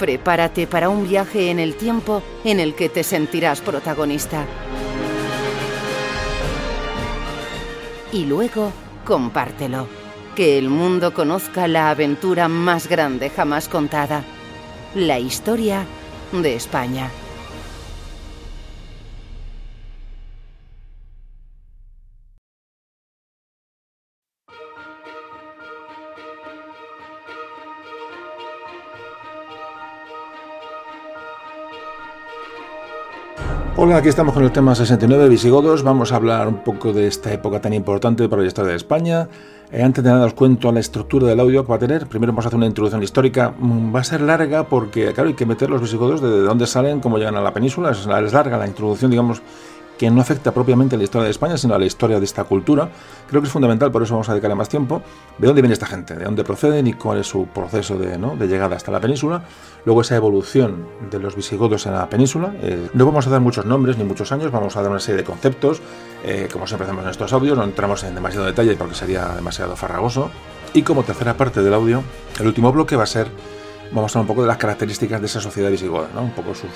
Prepárate para un viaje en el tiempo en el que te sentirás protagonista. Y luego, compártelo. Que el mundo conozca la aventura más grande jamás contada. La historia de España. Hola, aquí estamos con el tema 69 visigodos. Vamos a hablar un poco de esta época tan importante para la historia de España. Eh, antes de nada os cuento la estructura del audio que va a tener. Primero vamos a hacer una introducción histórica. Mm, va a ser larga porque, claro, hay que meter los visigodos de dónde salen, cómo llegan a la península. Es larga la introducción, digamos, que no afecta propiamente a la historia de España, sino a la historia de esta cultura. Creo que es fundamental, por eso vamos a dedicarle más tiempo, de dónde viene esta gente, de dónde proceden y cuál es su proceso de, de llegada hasta la península. Luego esa evolución de los visigodos en la península. Eh, no vamos a dar muchos nombres ni muchos años, vamos a dar una serie de conceptos. Eh, como siempre hacemos en estos audios, no entramos en demasiado detalle porque sería demasiado farragoso. Y como tercera parte del audio, el último bloque va a ser vamos a hablar un poco de las características de esa sociedad visigoda, ¿no? un poco sus,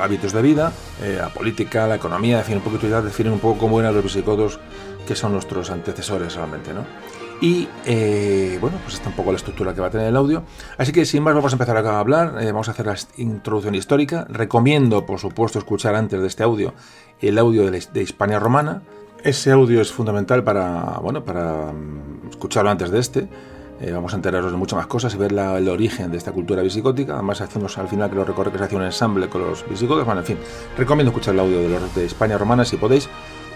hábitos de vida, eh, la política, la economía, en fin, un poquito ya definen un poco cómo eran los visigodos que son nuestros antecesores realmente. ¿no? Y eh, bueno, pues está un poco la estructura que va a tener el audio. Así que sin más vamos a empezar a hablar, eh, vamos a hacer la introducción histórica. Recomiendo, por supuesto, escuchar antes de este audio el audio de, de Hispania Romana. Ese audio es fundamental para, bueno, para mm, escucharlo antes de este eh, vamos a enteraros de muchas más cosas y ver el origen de esta cultura visigótica. Además, hacemos al final que lo recorre que se hace un ensamble con los visigodos. Bueno, en fin, recomiendo escuchar el audio de los de España romana si podéis.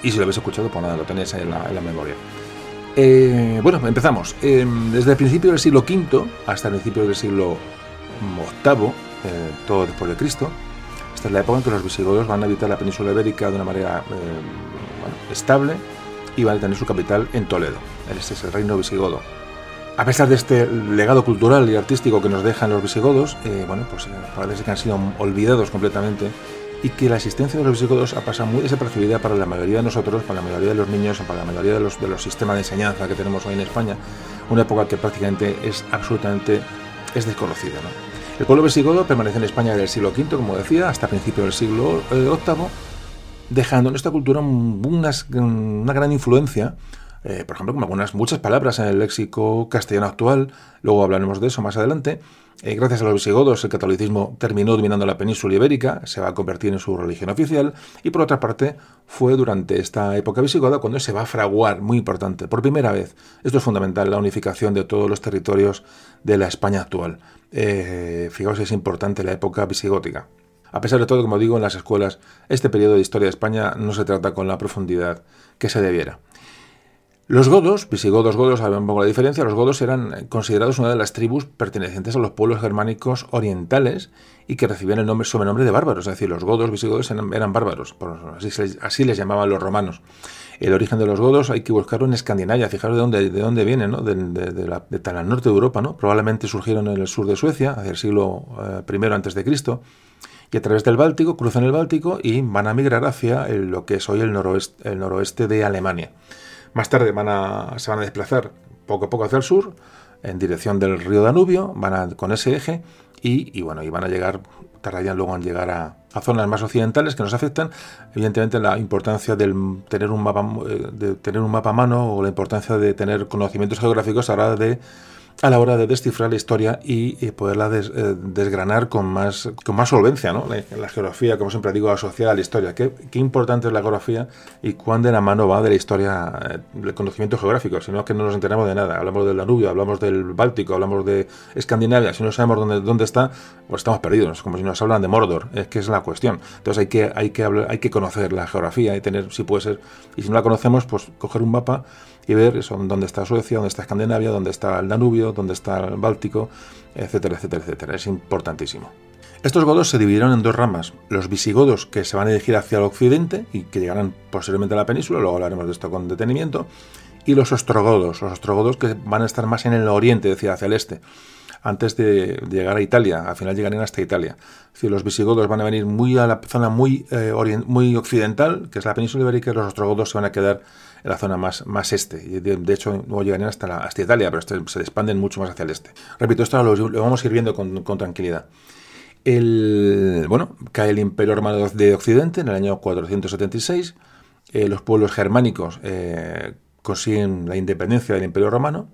Y si lo habéis escuchado, pues nada, lo tenéis en la, memoria. Eh, bueno, empezamos. Em, desde el principio del siglo V hasta el principio del siglo VIII, eh, todo después de Cristo, esta es la época en que los visigodos van a habitar la península ibérica de una manera estable y van a tener su capital en Toledo. Este es el reino visigodo. A pesar de este legado cultural y artístico que nos dejan los visigodos, eh, bueno, pues eh, parece que han sido olvidados completamente y que la existencia de los visigodos ha pasado muy desapercibida para la mayoría de nosotros, para la mayoría de los niños, para la mayoría de los, sistemas de enseñanza que tenemos hoy en España, una época que prácticamente es absolutamente es desconocida. El pueblo visigodo permanece en España desde el siglo V, como decía, hasta principios del siglo VIII, eh, dejando en esta cultura una gran influencia eh, por ejemplo, como algunas muchas palabras en el léxico castellano actual, luego hablaremos de eso más adelante. Eh, gracias a los visigodos, el catolicismo terminó dominando la península ibérica, se va a convertir en su religión oficial, y por otra parte, fue durante esta época visigoda cuando se va a fraguar, muy importante, por primera vez, esto es fundamental, la unificación de todos los territorios de la España actual. Eh, fijaos, es importante la época visigótica. A pesar de todo, como digo, en las escuelas, este periodo de historia de España no se trata con la profundidad que se debiera. Los godos, visigodos godos, saben un poco la diferencia, los godos eran considerados una de las tribus pertenecientes a los pueblos germánicos orientales y que recibían el nombre, sobrenombre de bárbaros, es decir, los godos visigodos eran, bárbaros, así, les llamaban los romanos. El origen de los godos hay que buscarlo en Escandinavia, fijaros de dónde, de dónde vienen, ¿no? de, de, tan al norte de Europa, ¿no? probablemente surgieron en el sur de Suecia, hacia el siglo eh, I antes de y a través del Báltico cruzan el Báltico y van a migrar hacia lo que es hoy el noroeste de Alemania. Más tarde van a, se van a desplazar poco a poco hacia el sur, en dirección del río Danubio, van a, con ese eje y, bueno, y van a llegar, tardarían luego en llegar a, zonas más occidentales que nos afectan. Evidentemente la importancia del tener un eh, de tener un mapa a mano o la importancia de tener conocimientos geográficos a la hora de a la hora de descifrar la historia y, poderla eh, desgranar con más, con más solvencia. ¿no? La, geografía, como siempre digo, asociada a la historia. ¿Qué, importante es la geografía y cuán de la mano va de la historia eh, del conocimiento geográfico? Si no es que no nos enteramos de nada. Hablamos del Danubio, hablamos del Báltico, hablamos de Escandinavia. Si no sabemos dónde, dónde está, pues estamos perdidos. Como si nos hablan de Mordor. Es que es la cuestión. Entonces hay que, hay que, hablar, hay que conocer la geografía y tener, si puede ser, y si no la conocemos, pues coger un mapa y ver eso, dónde está Suecia, dónde está Escandinavia, dónde está el Danubio, dónde está el Báltico, etcétera, etcétera, etcétera. Es importantísimo. Estos godos se dividieron en dos ramas, los visigodos que se van a dirigir hacia el occidente y que llegarán posiblemente a la península, luego hablaremos de esto con detenimiento, y los ostrogodos, los ostrogodos que van a estar más en el oriente, decía, hacia el este, antes de llegar a Italia, al final llegarían hasta Italia. Es decir, los visigodos van a venir muy a la zona muy, eh, muy occidental, que es la península ibérica, y los ostrogodos se van a quedar en la zona más, más este. De, hecho, no llegarían hasta, hasta Italia, pero se expanden mucho más hacia el este. Repito, esto lo, vamos a ir viendo con, tranquilidad. El, bueno, cae el Imperio Romano de Occidente en el año 476. Eh, los pueblos germánicos eh, consiguen la independencia del Imperio Romano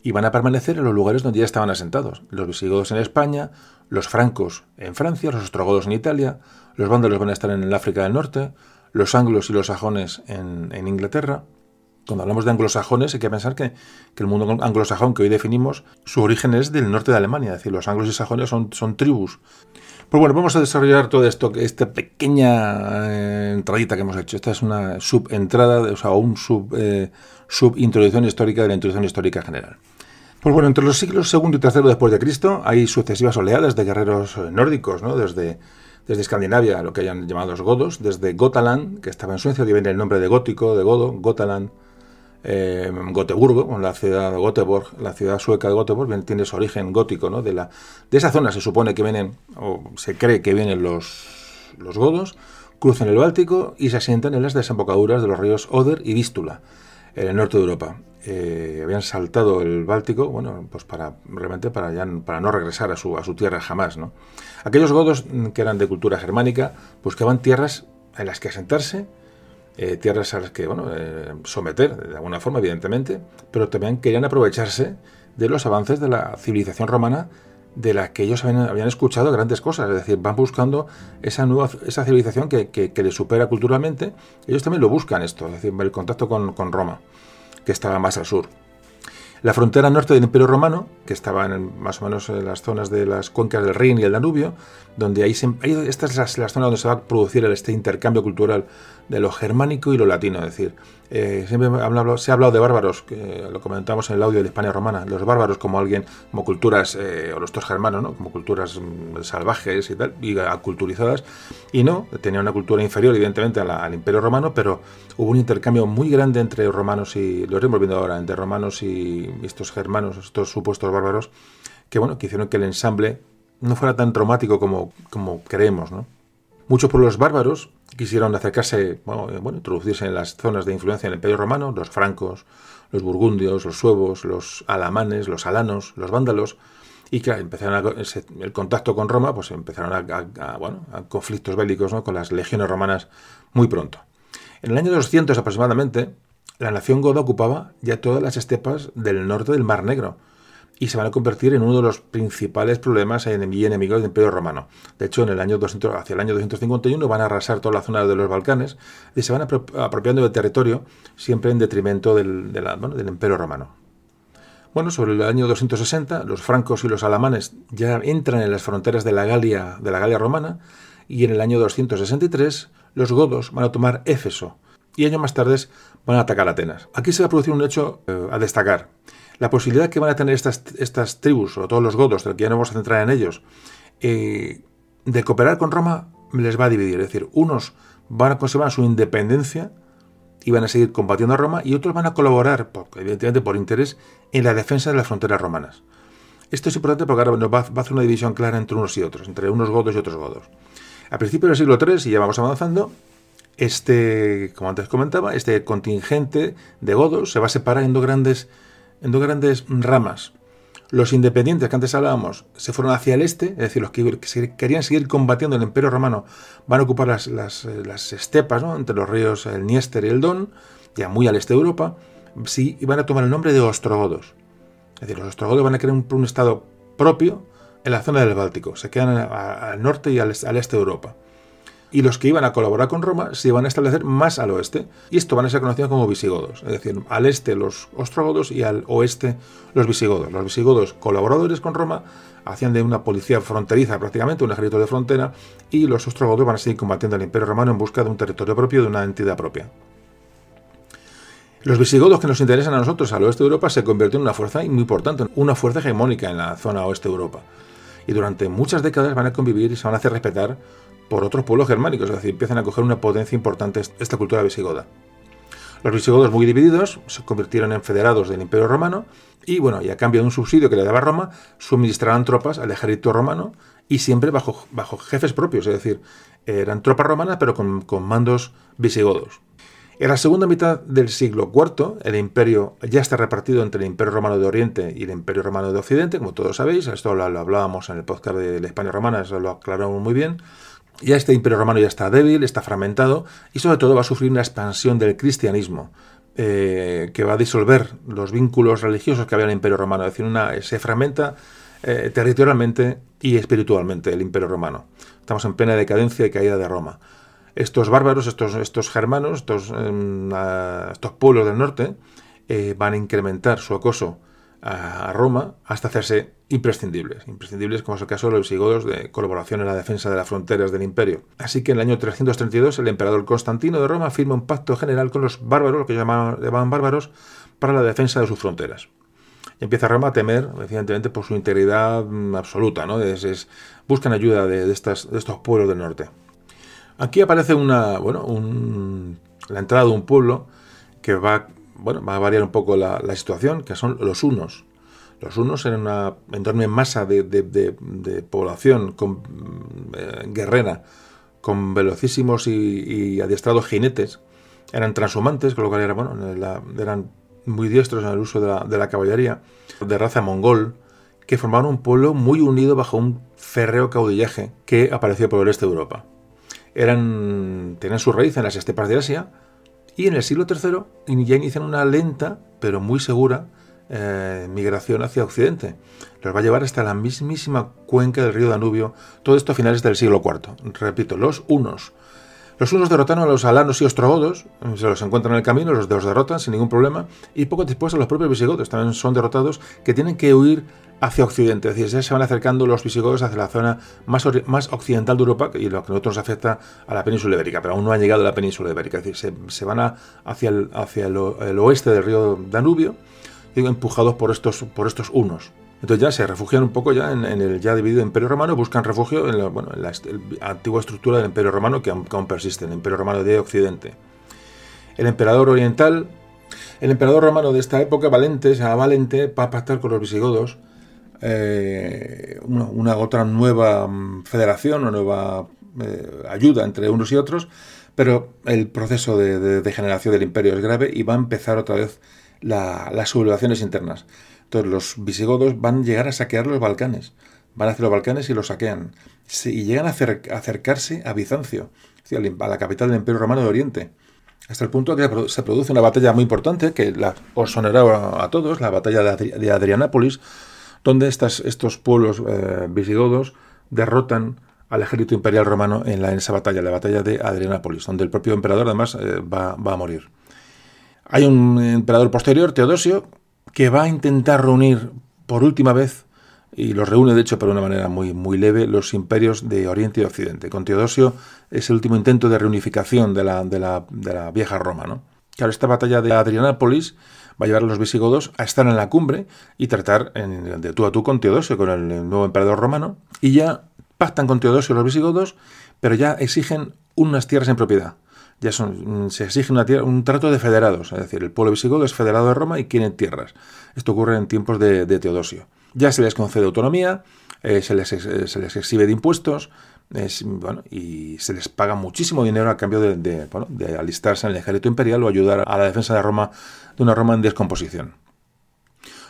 y van a permanecer en los lugares donde ya estaban asentados. Los visigodos en España, los francos en Francia, los ostrogodos en Italia, los vándalos van a estar en el África del Norte, los anglos y los sajones en, Inglaterra. Cuando hablamos de anglosajones hay que pensar que, el mundo anglosajón que hoy definimos, su origen es del norte de Alemania, es decir, los anglos y sajones son, tribus. Pues bueno, vamos a desarrollar todo esto, esta pequeña eh, entradita que hemos hecho. Esta es una subentrada, o sea, un sub, eh, subintroducción histórica de la introducción histórica general. Pues bueno, entre los siglos II y III después de Cristo hay sucesivas oleadas de guerreros nórdicos, ¿no? Desde desde Escandinavia, lo que hayan llamado los godos, desde Gotaland, que estaba en Suecia, de viene el nombre de gótico, de godo, Gotaland, eh, Goteburgo, la ciudad de la ciudad sueca de Göteborg, tiene su origen gótico, ¿no? De, la, de esa zona se supone que vienen, o se cree que vienen los, godos, cruzan el Báltico y se asientan en las desembocaduras de los ríos Oder y Vístula, en el norte de Europa. Eh, habían saltado el Báltico, bueno, pues para realmente para, ya, no regresar a su tierra jamás, ¿no? Aquellos godos que eran de cultura germánica buscaban tierras en las que asentarse, eh, tierras a las que, bueno, eh, someter de alguna forma, evidentemente, pero también querían aprovecharse de los avances de la civilización romana de la que ellos habían, escuchado grandes cosas, es decir, van buscando esa nueva esa civilización que, que, les supera culturalmente, ellos también lo buscan esto, es decir, el contacto con, con Roma que estaba más al sur. La frontera norte del Imperio Romano, que estaba en, más o menos en las zonas de las cuencas del Rin y el Danubio, donde ahí, esta es la, zona donde se va a producir este intercambio cultural de lo germánico y lo latino. Es decir, eh, siempre se ha hablado de bárbaros, lo comentamos en el audio de España romana, los bárbaros como alguien, como culturas, eh, o los dos germanos, ¿no? como culturas mm, salvajes y tal, y aculturizadas, y no, tenía una cultura inferior evidentemente al imperio romano, pero hubo un intercambio muy grande entre romanos y, lo estamos viendo ahora, entre romanos y estos germanos, estos supuestos bárbaros, que bueno, que hicieron que el ensamble no fuera tan traumático como, como creemos, ¿no? Muchos pueblos bárbaros quisieron acercarse, bueno, eh, introducirse en las zonas de influencia del Imperio Romano, los francos, los burgundios, los suevos, los alamanes, los alanos, los vándalos, y que empezaron el contacto con Roma, pues empezaron a, bueno, a conflictos bélicos con las legiones romanas muy pronto. En el año 200 aproximadamente, la nación goda ocupaba ya todas las estepas del norte del Mar Negro, y se van a convertir en uno de los principales problemas y enemigos del Imperio Romano. De hecho, en el año 200, hacia el año 251 van a arrasar toda la zona de los Balcanes y se van apropiando del territorio siempre en detrimento del, del Imperio Romano. Bueno, sobre el año 260, los francos y los alamanes ya entran en las fronteras de la Galia, de la Galia romana y en el año 263 los godos van a tomar Éfeso y años más tarde van a atacar Atenas. Aquí se va a producir un hecho eh, a destacar la posibilidad que van a tener estas, estas tribus, o todos los godos, del que ya no vamos a centrar en ellos, eh, de cooperar con Roma, les va a dividir. Es decir, unos van a conservar su independencia y van a seguir combatiendo a Roma, y otros van a colaborar, evidentemente por interés, en la defensa de las fronteras romanas. Esto es importante porque ahora va, a hacer una división clara entre unos y otros, entre unos godos y otros godos. A principios del siglo III, y ya vamos avanzando, este, como antes comentaba, este contingente de godos se va a separar en dos grandes en dos grandes ramas. Los independientes que antes hablábamos se fueron hacia el este, es decir, los que querían seguir combatiendo el imperio romano van a ocupar las, las, estepas entre los ríos el Niester y el Don, ya muy al este de Europa, sí, y van a tomar el nombre de ostrogodos. Es decir, los ostrogodos van a crear un, estado propio en la zona del Báltico, se quedan al norte y al, este de Europa. Y los que iban a colaborar con Roma se iban a establecer más al oeste, y esto van a ser conocidos como visigodos, es decir, al este los ostrogodos y al oeste los visigodos. Los visigodos colaboradores con Roma hacían de una policía fronteriza prácticamente, un ejército de frontera, y los ostrogodos van a seguir combatiendo al Imperio Romano en busca de un territorio propio, de una entidad propia. Los visigodos que nos interesan a nosotros al oeste de Europa se convierten en una fuerza muy importante, una fuerza hegemónica en la zona oeste de Europa. Y durante muchas décadas van a convivir y se van a hacer respetar por otros pueblos germánicos, es decir, empiezan a coger una potencia importante esta cultura visigoda. Los visigodos muy divididos se convirtieron en federados del Imperio Romano y bueno, y a cambio de un subsidio que le daba Roma, suministraban tropas al ejército romano y siempre bajo, bajo jefes propios, es decir, eran tropas romanas pero con, mandos visigodos. En la segunda mitad del siglo IV, el imperio ya está repartido entre el Imperio Romano de Oriente y el Imperio Romano de Occidente, como todos sabéis, esto lo, hablábamos en el podcast de la España Romana, eso lo aclaramos muy bien. Ya este Imperio Romano ya está débil, está fragmentado y sobre todo va a sufrir una expansión del cristianismo. Eh, que va a disolver los vínculos religiosos que había en el Imperio Romano, es decir, se fragmenta eh, territorialmente y espiritualmente el Imperio Romano. Estamos en plena decadencia y caída de Roma estos bárbaros, estos, germanos, estos, em, estos pueblos del norte, eh, van a incrementar su acoso a, Roma hasta hacerse imprescindibles, imprescindibles como es el caso de los visigodos de colaboración en la defensa de las fronteras del imperio. Así que en el año 332 el emperador Constantino de Roma firma un pacto general con los bárbaros, lo que llamaban, bárbaros, para la defensa de sus fronteras. Y empieza Roma a temer, evidentemente, por su integridad mm, absoluta, ¿no? buscan ayuda de, estos pueblos del norte. Aquí aparece una, bueno, la entrada de un pueblo que va, bueno, va a variar un poco la, situación, que son los unos. Los unos eran una enorme masa de, población con, eh, guerrera, con velocísimos y, adiestrados jinetes. Eran transhumantes, con lo cual eran muy diestros en el uso de la, caballería, de raza mongol, que formaban un pueblo muy unido bajo un férreo caudillaje que apareció por el este de Europa tenían su raíz en las estepas de Asia y en el siglo III ya inician una lenta pero muy segura eh, migración hacia Occidente. Los va a llevar hasta la mismísima cuenca del río Danubio, todo esto a finales del siglo IV. Repito, los unos. Los unos derrotaron a los alanos y ostrogodos, se los encuentran en el camino, los, derrotan sin ningún problema, y poco después a los propios visigodos también son derrotados, que tienen que huir hacia Occidente, es decir, ya se van acercando los visigodos hacia la zona más, occidental de Europa y lo que a nosotros nos afecta a la península ibérica, pero aún no han llegado a la península ibérica, es decir, se, van hacia, el, hacia el, oeste del río Danubio, empujados por estos, por estos unos. Entonces ya se refugian un poco ya en, el ya dividido Imperio Romano, buscan refugio en la, bueno, en la, antigua estructura del Imperio Romano que aún, aún persiste, el Imperio Romano de Occidente. El emperador oriental, el emperador romano de esta época, Valente, se llama Valente, va a pactar con los visigodos eh, una, otra nueva mm, federación, una nueva eh, ayuda entre unos y otros, pero el proceso de, degeneración del imperio es grave y va a empezar otra vez las sublevaciones internas. Entonces los visigodos van a llegar a saquear los Balcanes, van hacia los Balcanes y los saquean, y llegan a, acercarse a Bizancio, a la capital del Imperio Romano de Oriente hasta el punto que se produce una batalla muy importante que la, os sonará a todos, la batalla de, Adrianápolis, donde estos pueblos eh, visigodos derrotan al ejército imperial romano en, la, esa batalla, la batalla de Adrianápolis, donde el propio emperador además eh, va, a morir. Hay un emperador posterior, Teodosio, que va a intentar reunir por última vez, y los reúne de hecho por una manera muy, muy leve, los imperios de Oriente y Occidente. Con Teodosio es el último intento de reunificación de la, de la, de la vieja Roma. ¿no? Claro, esta batalla de Adrianápolis va a llevar a los visigodos a estar en la cumbre y tratar de tú a tú con Teodosio, con el, nuevo emperador romano, y ya pactan con Teodosio los visigodos, pero ya exigen unas tierras en propiedad. Ya son, se exige un trato de federados, es decir, el pueblo visigodo es federado de Roma y quiere tierras. Esto ocurre en tiempos de, Teodosio. Ya se les concede autonomía, eh, se, les, se les exhibe de impuestos, bueno, y se les paga muchísimo dinero a cambio de, alistarse en el ejército imperial o ayudar a la defensa de Roma, de una Roma en descomposición.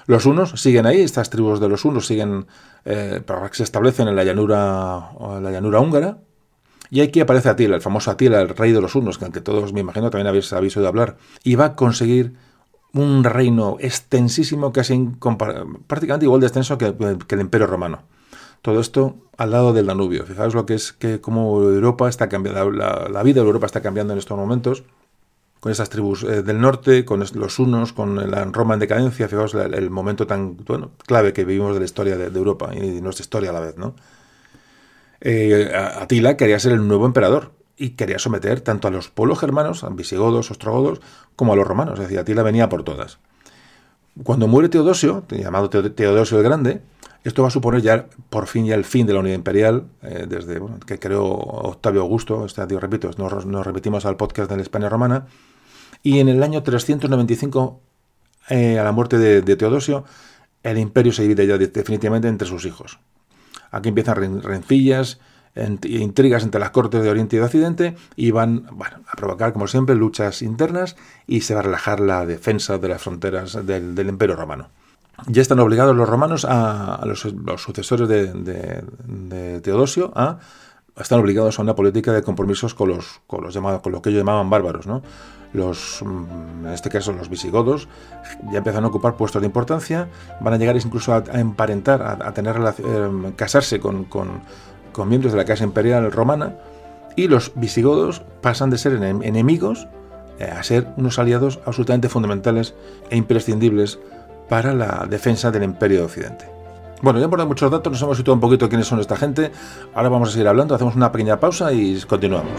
Los unos siguen ahí, estas tribus de los unos siguen, eh, se establecen en la llanura, en la llanura húngara, y aquí aparece Atila, el famoso Atila, el rey de los unos, que aunque todos me imagino también habéis, habéis oído hablar, y va a conseguir un reino extensísimo, casi prácticamente igual de extenso que, el Imperio Romano. Todo esto al lado del Danubio. Fijaos lo que es que como Europa está cambiando, la, vida de Europa está cambiando en estos momentos, con esas tribus eh, del norte, con los hunos, con la Roma en decadencia. Fijaos el, momento tan clave que vivimos de la historia de, Europa y de nuestra historia a la vez, ¿no? Eh, Atila quería ser el nuevo emperador y quería someter tanto a los pueblos germanos, a visigodos, ostrogodos, como a los romanos. Es decir, Atila venía por todas. Cuando muere Teodosio, llamado Teodosio el Grande, esto va a suponer ya por fin ya el fin de la unidad imperial, eh, desde que creó Octavio Augusto, este, repito, nos, repetimos al podcast de la España romana, y en el año 395, eh, a la muerte de, de, Teodosio, el imperio se divide ya definitivamente entre sus hijos. Aquí empiezan rencillas, intrigas entre las cortes de Oriente y de Occidente y van a provocar, como siempre, luchas internas y se va a relajar la defensa de las fronteras del, Imperio Romano. Ya están obligados los romanos, a, los, sucesores de, Teodosio, a están obligados a una política de compromisos con los, con los llamados, con lo que ellos llamaban bárbaros, ¿no? Los, mm, en este caso los visigodos, ya empiezan a ocupar puestos de importancia, van a llegar incluso a, emparentar, a, tener eh, casarse con, con miembros de la Casa Imperial Romana y los visigodos pasan de ser enemigos eh, a ser unos aliados absolutamente fundamentales e imprescindibles para la defensa del Imperio de Occidente. Bueno, ya hemos dado muchos datos, nos hemos situado un poquito quiénes son esta gente. Ahora vamos a seguir hablando, hacemos una pequeña pausa y continuamos.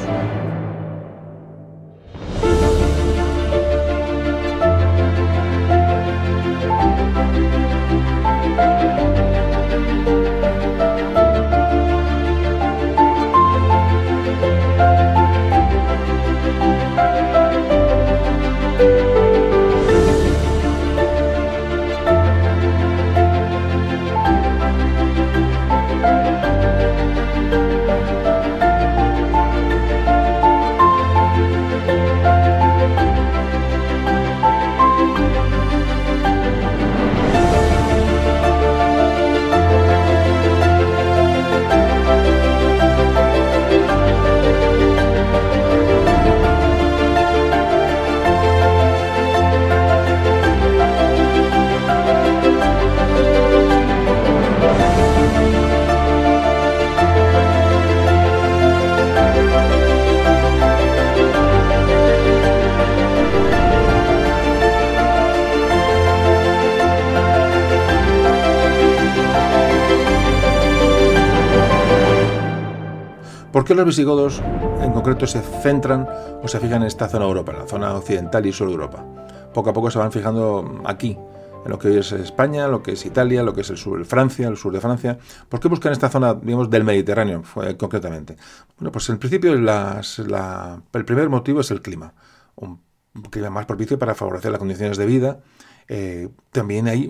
Qué los visigodos en concreto se centran o se fijan en esta zona de Europa, en la zona occidental y sur de Europa? Poco a poco se van fijando aquí, en lo que es España, lo que es Italia, lo que es el sur de Francia, el sur de Francia. ¿Por qué buscan esta zona, digamos, del Mediterráneo concretamente? Bueno, pues en principio el primer motivo es el clima. Un clima más propicio para favorecer las condiciones de vida. Eh, también, hay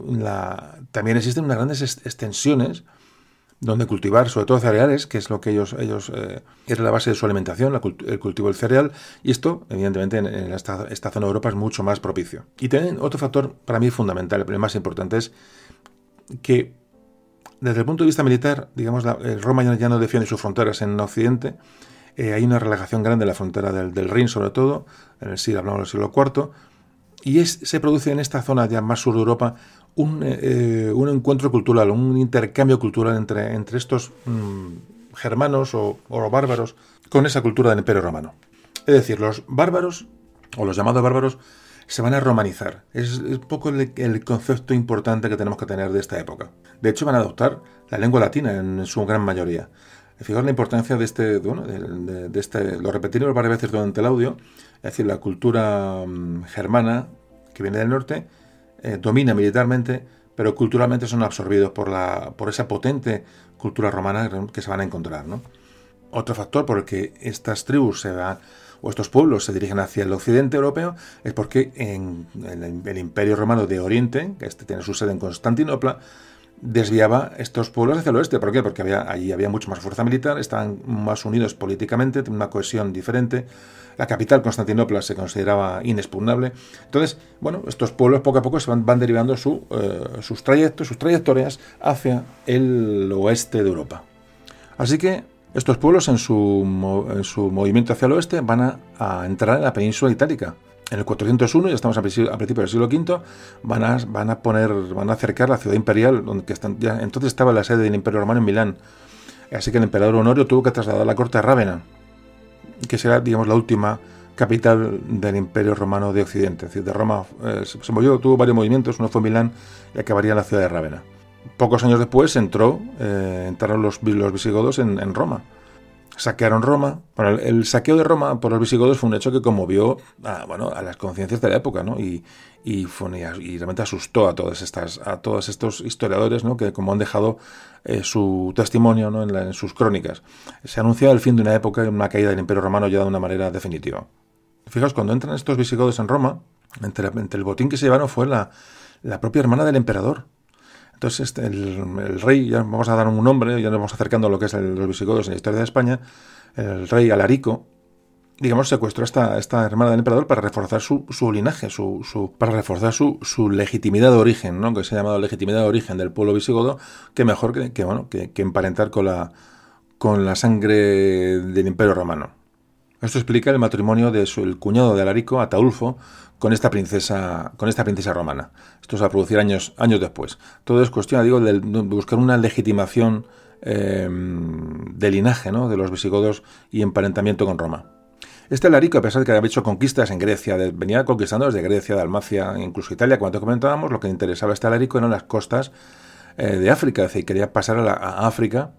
también existen unas grandes extensiones donde cultivar sobre todo cereales, que es lo que ellos, ellos eh, la base de su alimentación, el cultivo del cereal, y esto, evidentemente, en, esta, zona de Europa es mucho más propicio. Y también otro factor para mí fundamental, el más importante, es que desde el punto de vista militar, digamos, la, Roma ya no defiende sus fronteras en Occidente, eh, hay una relajación grande en la frontera del, del, Rin, sobre todo, en el siglo, hablamos del siglo IV, y es, se produce en esta zona ya más sur de Europa un, eh, eh, un encuentro cultural, un intercambio cultural entre, entre estos mm, germanos o, bárbaros con esa cultura del Imperio Romano. Es decir, los bárbaros, o los llamados bárbaros, se van a romanizar. Es, un poco el, concepto importante que tenemos que tener de esta época. De hecho, van a adoptar la lengua latina en, su gran mayoría. Fijaos la importancia de este, bueno, de, este, lo repetiremos varias veces durante el audio, es decir, la cultura mm, germana que viene del norte eh, domina militarmente, pero culturalmente son absorbidos por, la, por esa potente cultura romana que se van a encontrar. Otro factor por el que estas tribus se van, o estos pueblos se dirigen hacia el occidente europeo es porque en el, Imperio Romano de Oriente, que este tiene su sede en Constantinopla, desviaba estos pueblos hacia el oeste. ¿Por qué? Porque había, allí había mucha más fuerza militar, estaban más unidos políticamente, tenían una cohesión diferente. La capital, Constantinopla, se consideraba inexpugnable. Entonces, bueno, estos pueblos poco a poco se van, van derivando su, eh, sus trayectos, sus trayectorias hacia el oeste de Europa. Así que estos pueblos en su, en su movimiento hacia el oeste van a, entrar en la península itálica. En el 401, ya estamos a principios del siglo V, van a, van a poner, van a acercar la ciudad imperial, donde que están, ya, entonces estaba la sede del Imperio Romano en Milán. Así que el emperador Honorio tuvo que trasladar la corte a Rávena, que será, digamos, la última capital del Imperio Romano de Occidente. Es decir, de Roma eh, se movió, tuvo varios movimientos, uno fue Milán y acabaría en la ciudad de Rávena. Pocos años después entró, eh, entraron los, visigodos en Roma saquearon Roma. Bueno, el, saqueo de Roma por los visigodos fue un hecho que conmovió a, bueno, a las conciencias de la época, ¿no? Y, y, realmente asustó a a todos estos historiadores, ¿no? Que como han dejado eh, su testimonio ¿no? en, sus crónicas. Se anunciaba el fin de una época y una caída del Imperio Romano ya de una manera definitiva. Fijaos, cuando entran estos visigodos en Roma, entre, entre el botín que se llevaron fue la, la propia hermana del emperador, entonces, este, el, rey, ya vamos a dar un nombre, ya nos vamos acercando a lo que es los visigodos en la historia de España, el rey Alarico, digamos, secuestró a esta, esta hermana del emperador para reforzar su, linaje, su, su, para reforzar su, su, legitimidad de origen, ¿no? que se ha llamado legitimidad de origen del pueblo visigodo, que mejor que, bueno, que, emparentar con la, con la sangre del imperio romano. Esto explica el matrimonio de su, el cuñado de Alarico, Ataulfo, con esta princesa, con esta princesa romana. Esto se va a producir años, años después. Todo es cuestión, digo, de buscar una legitimación eh, de linaje ¿no? de los visigodos y emparentamiento con Roma. Este Larico, a pesar de que había hecho conquistas en Grecia, venía conquistando desde Grecia, Dalmacia, incluso Italia, cuando comentábamos, lo que interesaba a este Larico eran las costas eh, de África, es decir, quería pasar a, a África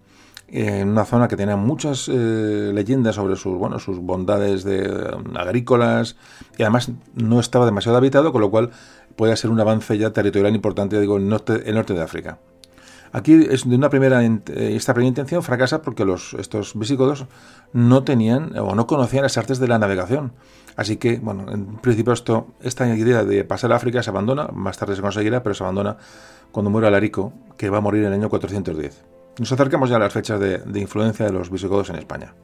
en una zona que tenía muchas eh, leyendas sobre sus, bueno, sus bondades de, um, agrícolas y además no estaba demasiado habitado, con lo cual puede ser un avance ya territorial importante, digo, el norte, el norte de África. Aquí es de una primera eh, esta primera intención fracasa porque los, estos visigodos no tenían o no conocían las artes de la navegación. Así que, bueno, en principio esto, esta idea de pasar a África se abandona, más tarde se conseguirá, pero se abandona cuando muere Alarico, que va a morir en el año 410. Nos acercamos ya a las fechas de, influencia de los visigodos en España.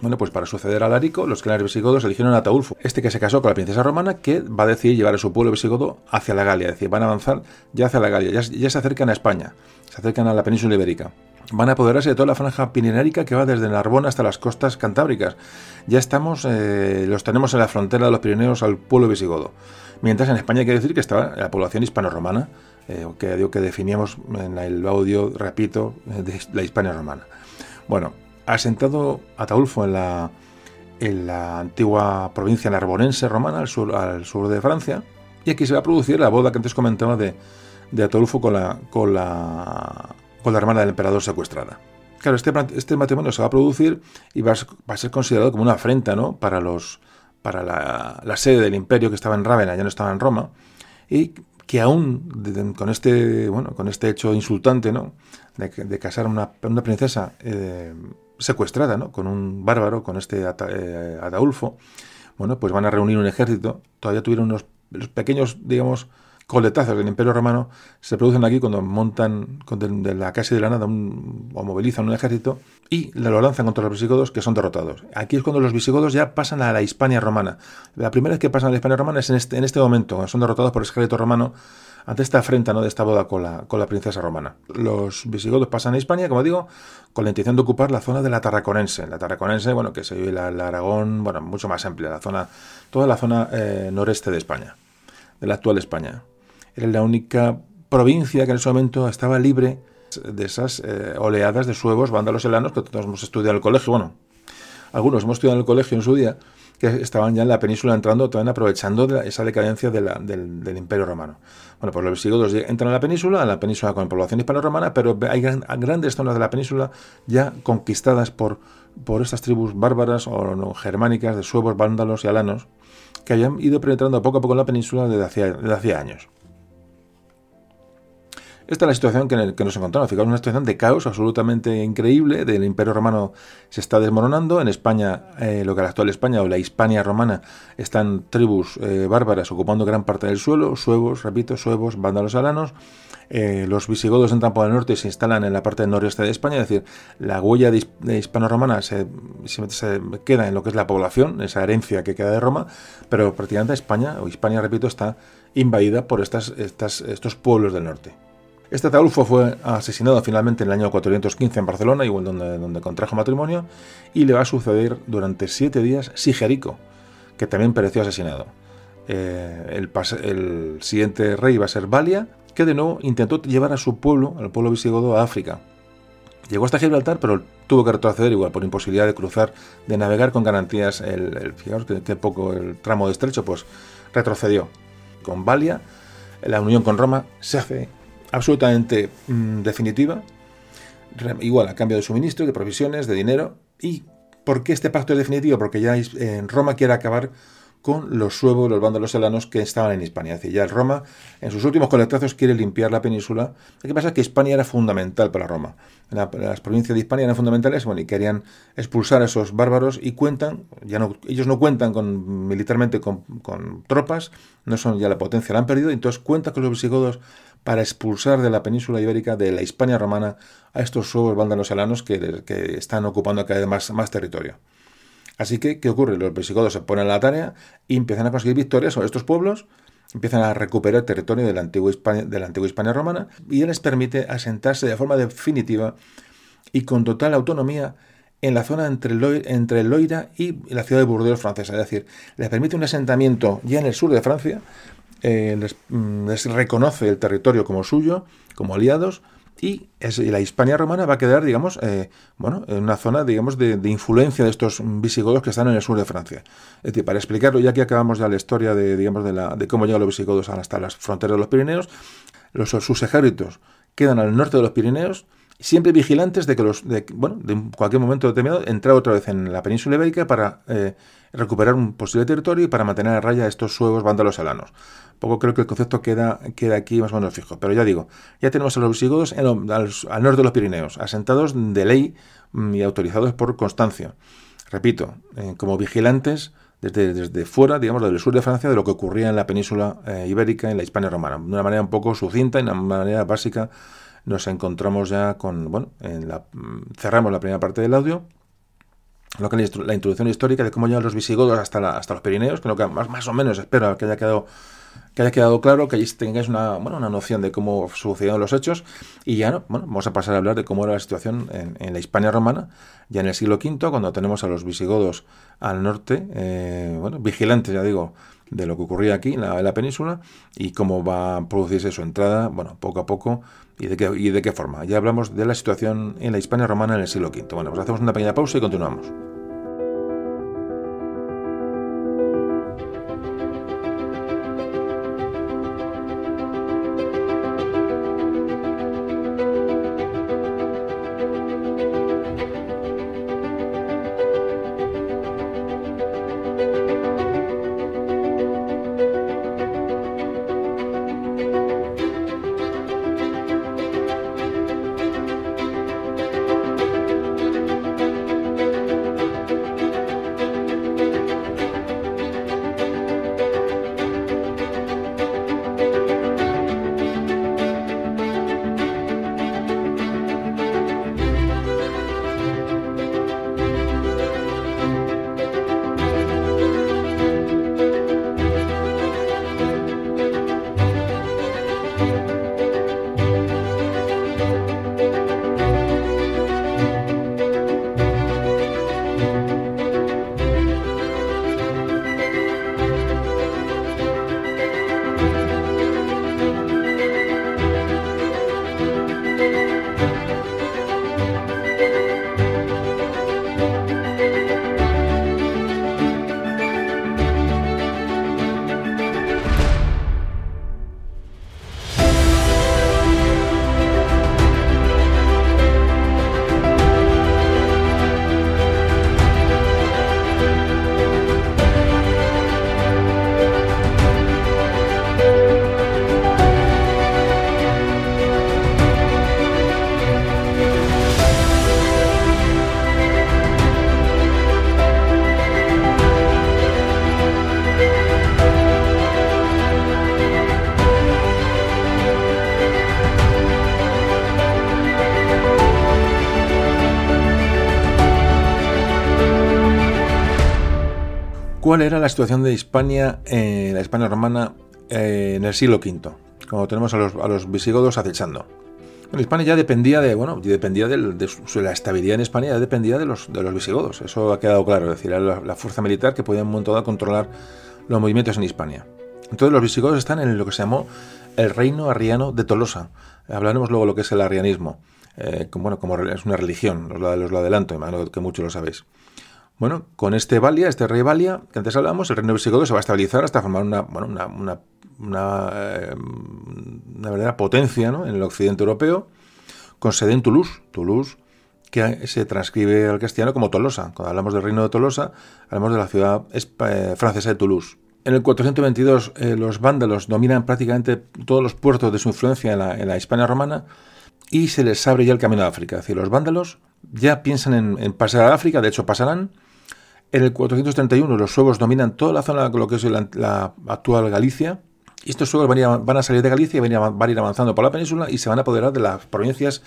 Bueno, pues para suceder a Larico, los clanes visigodos eligieron a Ataulfo, este que se casó con la princesa romana, que va a decidir llevar a su pueblo visigodo hacia la Galia, es decir, van a avanzar ya hacia la Galia, ya, se acercan a España, se acercan a la península ibérica. Van a apoderarse de toda la franja pirenaica que va desde Narbona hasta las costas cantábricas. Ya estamos, eh, los tenemos en la frontera de los Pirineos al pueblo visigodo. Mientras en España hay que decir que estaba la población hispano-romana, eh, que, digo, que definíamos en el audio, repito, de la Hispania romana. Bueno, asentado Ataulfo en la, antigua provincia narbonense romana, al sur, de Francia, y aquí se va a producir la boda que antes comentaba de, Ataulfo con la, hermana del emperador secuestrada. Claro, este, este matrimonio se va a producir y va a, ser considerado como una afrenta para, los, para la, la, sede del imperio que estaba en Rávena, ya no estaba en Roma, y que aún con este, bueno, con este hecho insultante, ¿no? De, casar a una, una, princesa eh, secuestrada, ¿no? Con un bárbaro, con este eh, Ataulfo, bueno, pues van a reunir un ejército. Todavía tuvieron unos los pequeños, digamos, coletazos del Imperio Romano se producen aquí cuando montan de, la casa de la nada o movilizan un ejército y lo lanzan contra los visigodos que son derrotados. Aquí es cuando los visigodos ya pasan a la Hispania romana. La primera vez que pasan a la Hispania romana es en este, este momento, cuando son derrotados por el ejército romano ante esta afrenta ¿no? de esta boda con la, con la princesa romana. Los visigodos pasan a Hispania, como digo, con la intención de ocupar la zona de la Tarraconense. La Tarraconense, bueno, que se vive la, Aragón, bueno, mucho más amplia, la zona, toda la zona eh, noreste de España, de la actual España. Era la única provincia que en ese momento estaba libre de esas eh, oleadas de suevos, vándalos helanos que todos hemos estudiado en el colegio. Bueno, algunos hemos estudiado en el colegio en su día, que estaban ya en la península entrando, también aprovechando esa decadencia del, Imperio Romano. Bueno, pues los visigodos entran a la península, a la península con población hispano-romana, pero hay grandes zonas de la península ya conquistadas por, por estas tribus bárbaras o germánicas de suevos, vándalos y alanos, que hayan ido penetrando poco a poco en la península desde desde hacía años. Esta es la situación que, que nos encontramos. Fijaos, una situación de caos absolutamente increíble. Del Imperio Romano se está desmoronando. En España, eh, lo que es la actual España o la Hispania romana, están tribus eh, bárbaras ocupando gran parte del suelo. Suevos, repito, suevos, vándalos alanos. Eh, los visigodos entran por el norte y se instalan en la parte noreste de España, es decir, la huella hispano-romana se, se, queda en lo que es la población, esa herencia que queda de Roma, pero prácticamente España, o Hispania, repito, está invadida por estos pueblos del norte. Este Ataulfo fue asesinado finalmente en el año 415 en Barcelona, donde, donde contrajo matrimonio, y le va a suceder durante siete días Sigerico, que también pereció asesinado. Eh, el, el, siguiente rey iba a ser Valia, que de nuevo intentó llevar a su pueblo, al pueblo visigodo, a África. Llegó hasta Gibraltar, pero tuvo que retroceder igual por imposibilidad de cruzar, de navegar con garantías. El, que, poco el tramo de estrecho, pues retrocedió. Con Valia, la unión con Roma se hace absolutamente mm, definitiva, igual a cambio de suministros, de provisiones, de dinero. ¿Y por qué este pacto es definitivo? Porque ya en Roma quiere acabar con los suevos, los vándalos helanos que estaban en Hispania. Es decir, ya Roma, en sus últimos colectazos, quiere limpiar la península. Lo que pasa es que Hispania era fundamental para Roma. las provincias de Hispania eran fundamentales bueno, y querían expulsar a esos bárbaros y cuentan, ya no, ellos no cuentan con, militarmente con, tropas, no son ya la potencia, la han perdido, entonces cuentan con los visigodos para expulsar de la península ibérica, de la Hispania romana, a estos suevos vándalos helanos que, que están ocupando cada vez más territorio. Así que, ¿qué ocurre? Los visigodos se ponen a la tarea y empiezan a conseguir victorias sobre estos pueblos, empiezan a recuperar territorio de la antigua Hispania, de la antigua romana y les permite asentarse de forma definitiva y con total autonomía en la zona entre, entre Loira y la ciudad de Burdeos francesa. Es decir, les permite un asentamiento ya en el sur de Francia, eh, mm, les reconoce el territorio como suyo, como aliados, y, la Hispania romana va a quedar, digamos, eh, bueno, en una zona, digamos, de, influencia de estos visigodos que están en el sur de Francia. Para explicarlo, ya que acabamos ya la historia de, digamos, de, la, de cómo llegan los visigodos hasta las fronteras de los Pirineos, los, sus ejércitos quedan al norte de los Pirineos, siempre vigilantes de que los, de, bueno, de cualquier momento determinado entrar otra vez en la península ibérica para eh, recuperar un posible territorio y para mantener a raya a estos suevos vándalos alanos poco creo que el concepto queda, queda aquí más o menos fijo. Pero ya digo, ya tenemos a los visigodos al, norte de los Pirineos, asentados de ley mm, y autorizados por Constancio. Repito, eh, como vigilantes desde, desde fuera, digamos, del sur de Francia, de lo que ocurría en la península eh, ibérica, en la Hispania romana. De una manera un poco sucinta y de una manera básica nos encontramos ya con, bueno, en la, mm, cerramos la primera parte del audio lo que la introducción histórica de cómo llegan los visigodos hasta, hasta los Pirineos, que lo que más, más o menos espero que haya quedado que haya quedado claro, que tengáis una, bueno, una noción de cómo sucedieron los hechos. Y ya no, bueno, vamos a pasar a hablar de cómo era la situación en, la Hispania romana, ya en el siglo V, cuando tenemos a los visigodos al norte, eh, bueno, vigilantes, ya digo, de lo que ocurría aquí en la, península y cómo va a producirse su entrada, bueno, poco a poco y de, qué, y de qué forma. Ya hablamos de la situación en la Hispania romana en el siglo V. Bueno, pues hacemos una pequeña pausa y continuamos. ¿Cuál era la situación de Hispania, eh, la Hispania romana, eh, en el siglo V, cuando tenemos a los, visigodos acechando? En España ya dependía de, bueno, dependía de, la estabilidad en España ya dependía de los, de los visigodos. Eso ha quedado claro. Es decir, era la, fuerza militar que podía un a controlar los movimientos en Hispania. Entonces los visigodos están en lo que se llamó el reino arriano de Tolosa. Hablaremos luego de lo que es el arrianismo. Eh, como, bueno, como es una religión, os lo, os lo adelanto, imagino que muchos lo sabéis. Bueno, con este Valia, este rey Valia, que antes hablábamos, el reino visigodo se va a estabilizar hasta formar una, una, una, una, eh, verdadera potencia en el occidente europeo, con sede en Toulouse. Toulouse, que se transcribe al castellano como Tolosa. Cuando hablamos del reino de Tolosa, hablamos de la ciudad eh, francesa de Toulouse. En el 422 eh, los vándalos dominan prácticamente todos los puertos de su influencia en la, en la Hispania romana y se les abre ya el camino a África. Es decir, los vándalos ya piensan en, en pasar a África, de hecho pasarán, en el 431 los suevos dominan toda la zona lo que es la, actual Galicia. Y estos suevos van a, salir de Galicia y van a, ir avanzando por la península y se van a apoderar de las provincias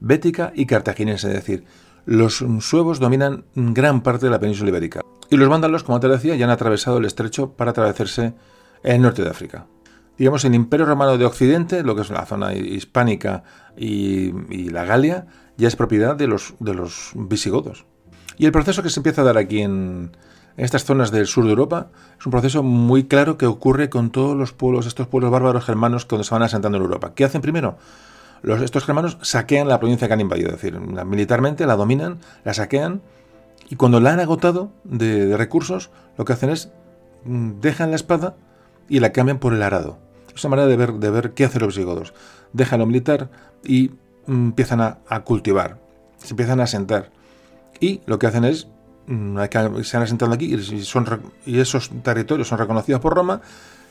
bética y cartaginense. Es decir, los suevos dominan gran parte de la península ibérica. Y los vándalos, como te decía, ya han atravesado el estrecho para atravesarse el norte de África. Digamos, el Imperio Romano de Occidente, lo que es la zona hispánica y, la Galia, ya es propiedad de los visigodos. Y el proceso que se empieza a dar aquí en, estas zonas del sur de Europa es un proceso muy claro que ocurre con todos los pueblos, estos pueblos bárbaros germanos que se van asentando en Europa. ¿Qué hacen primero? Estos germanos saquean la provincia que han invadido, es decir, militarmente la dominan, la saquean y cuando la han agotado de, recursos, lo que hacen es mm, dejan la espada y la cambian por el arado. Es una manera de ver, de ver qué hacen los visigodos. Dejan lo militar y mm, empiezan a, a cultivar, se empiezan a asentar y lo que hacen es, mm, se han asentado aquí y, esos territorios son reconocidos por Roma,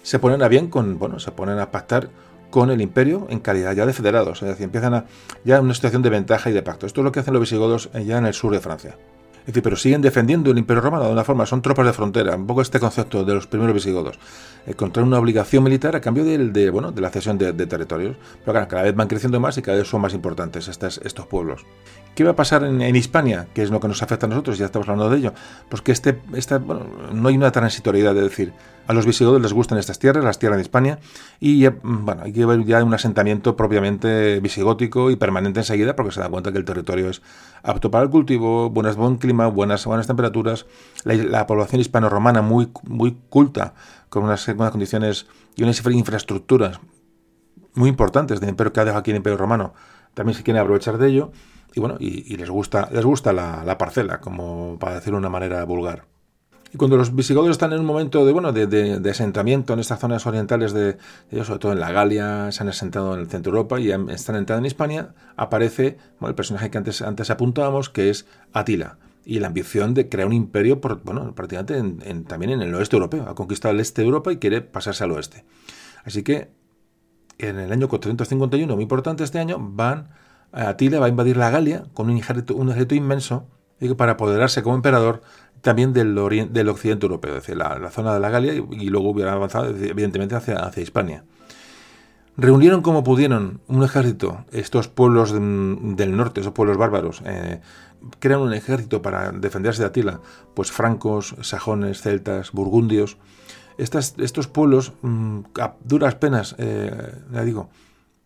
se ponen a bien con, bueno, se ponen a pactar con el imperio en calidad ya de federados, es decir, empiezan a ya una situación de ventaja y de pacto. Esto es lo que hacen los visigodos ya en el sur de Francia. Es decir, pero siguen defendiendo el Imperio Romano de una forma, son tropas de frontera, un poco este concepto de los primeros visigodos, eh, contra una obligación militar a cambio de, bueno, de la cesión de, territorios. Pero claro, cada vez van creciendo más y cada vez son más importantes estos pueblos. ¿Qué va a pasar en, Hispania? Que es lo que nos afecta a nosotros, ya estamos hablando de ello. Pues que este, esta, bueno, no hay una transitoriedad de decir, a los visigodos les gustan estas tierras, las tierras de Hispania, y bueno, hay que ver ya un asentamiento propiamente visigótico y permanente enseguida, porque se da cuenta que el territorio es apto para el cultivo, buenas, buen clima, buenas, buenas temperaturas, la, población hispano-romana muy, muy culta, con unas, unas condiciones y unas infraestructuras muy importantes del imperio que ha dejado aquí el imperio romano, también se quieren aprovechar de ello y bueno, y, les gusta, les gusta la, parcela, como para decirlo de una manera vulgar. Y cuando los visigodos están en un momento de, bueno, de, asentamiento en estas zonas orientales de, ellos, sobre todo en la Galia, se han asentado en el centro de Europa y están entrando en Hispania, aparece el personaje que antes, antes apuntábamos, que es Atila. Y la ambición de crear un imperio, por, bueno, prácticamente también en el oeste europeo. Ha conquistado el este de Europa y quiere pasarse al oeste. Así que en el año 451, muy importante este año, van Atila va a invadir la Galia con un ejército, inmenso para apoderarse como emperador también del, del occidente europeo, es decir, la, zona de la Galia y, luego hubiera avanzado evidentemente hacia, hacia Hispania. Reunieron como pudieron un ejército, estos pueblos del norte, esos pueblos bárbaros, eh, crean un ejército para defenderse de Atila, pues francos, sajones, celtas, burgundios. estos pueblos, mm, a duras penas, eh, ya digo,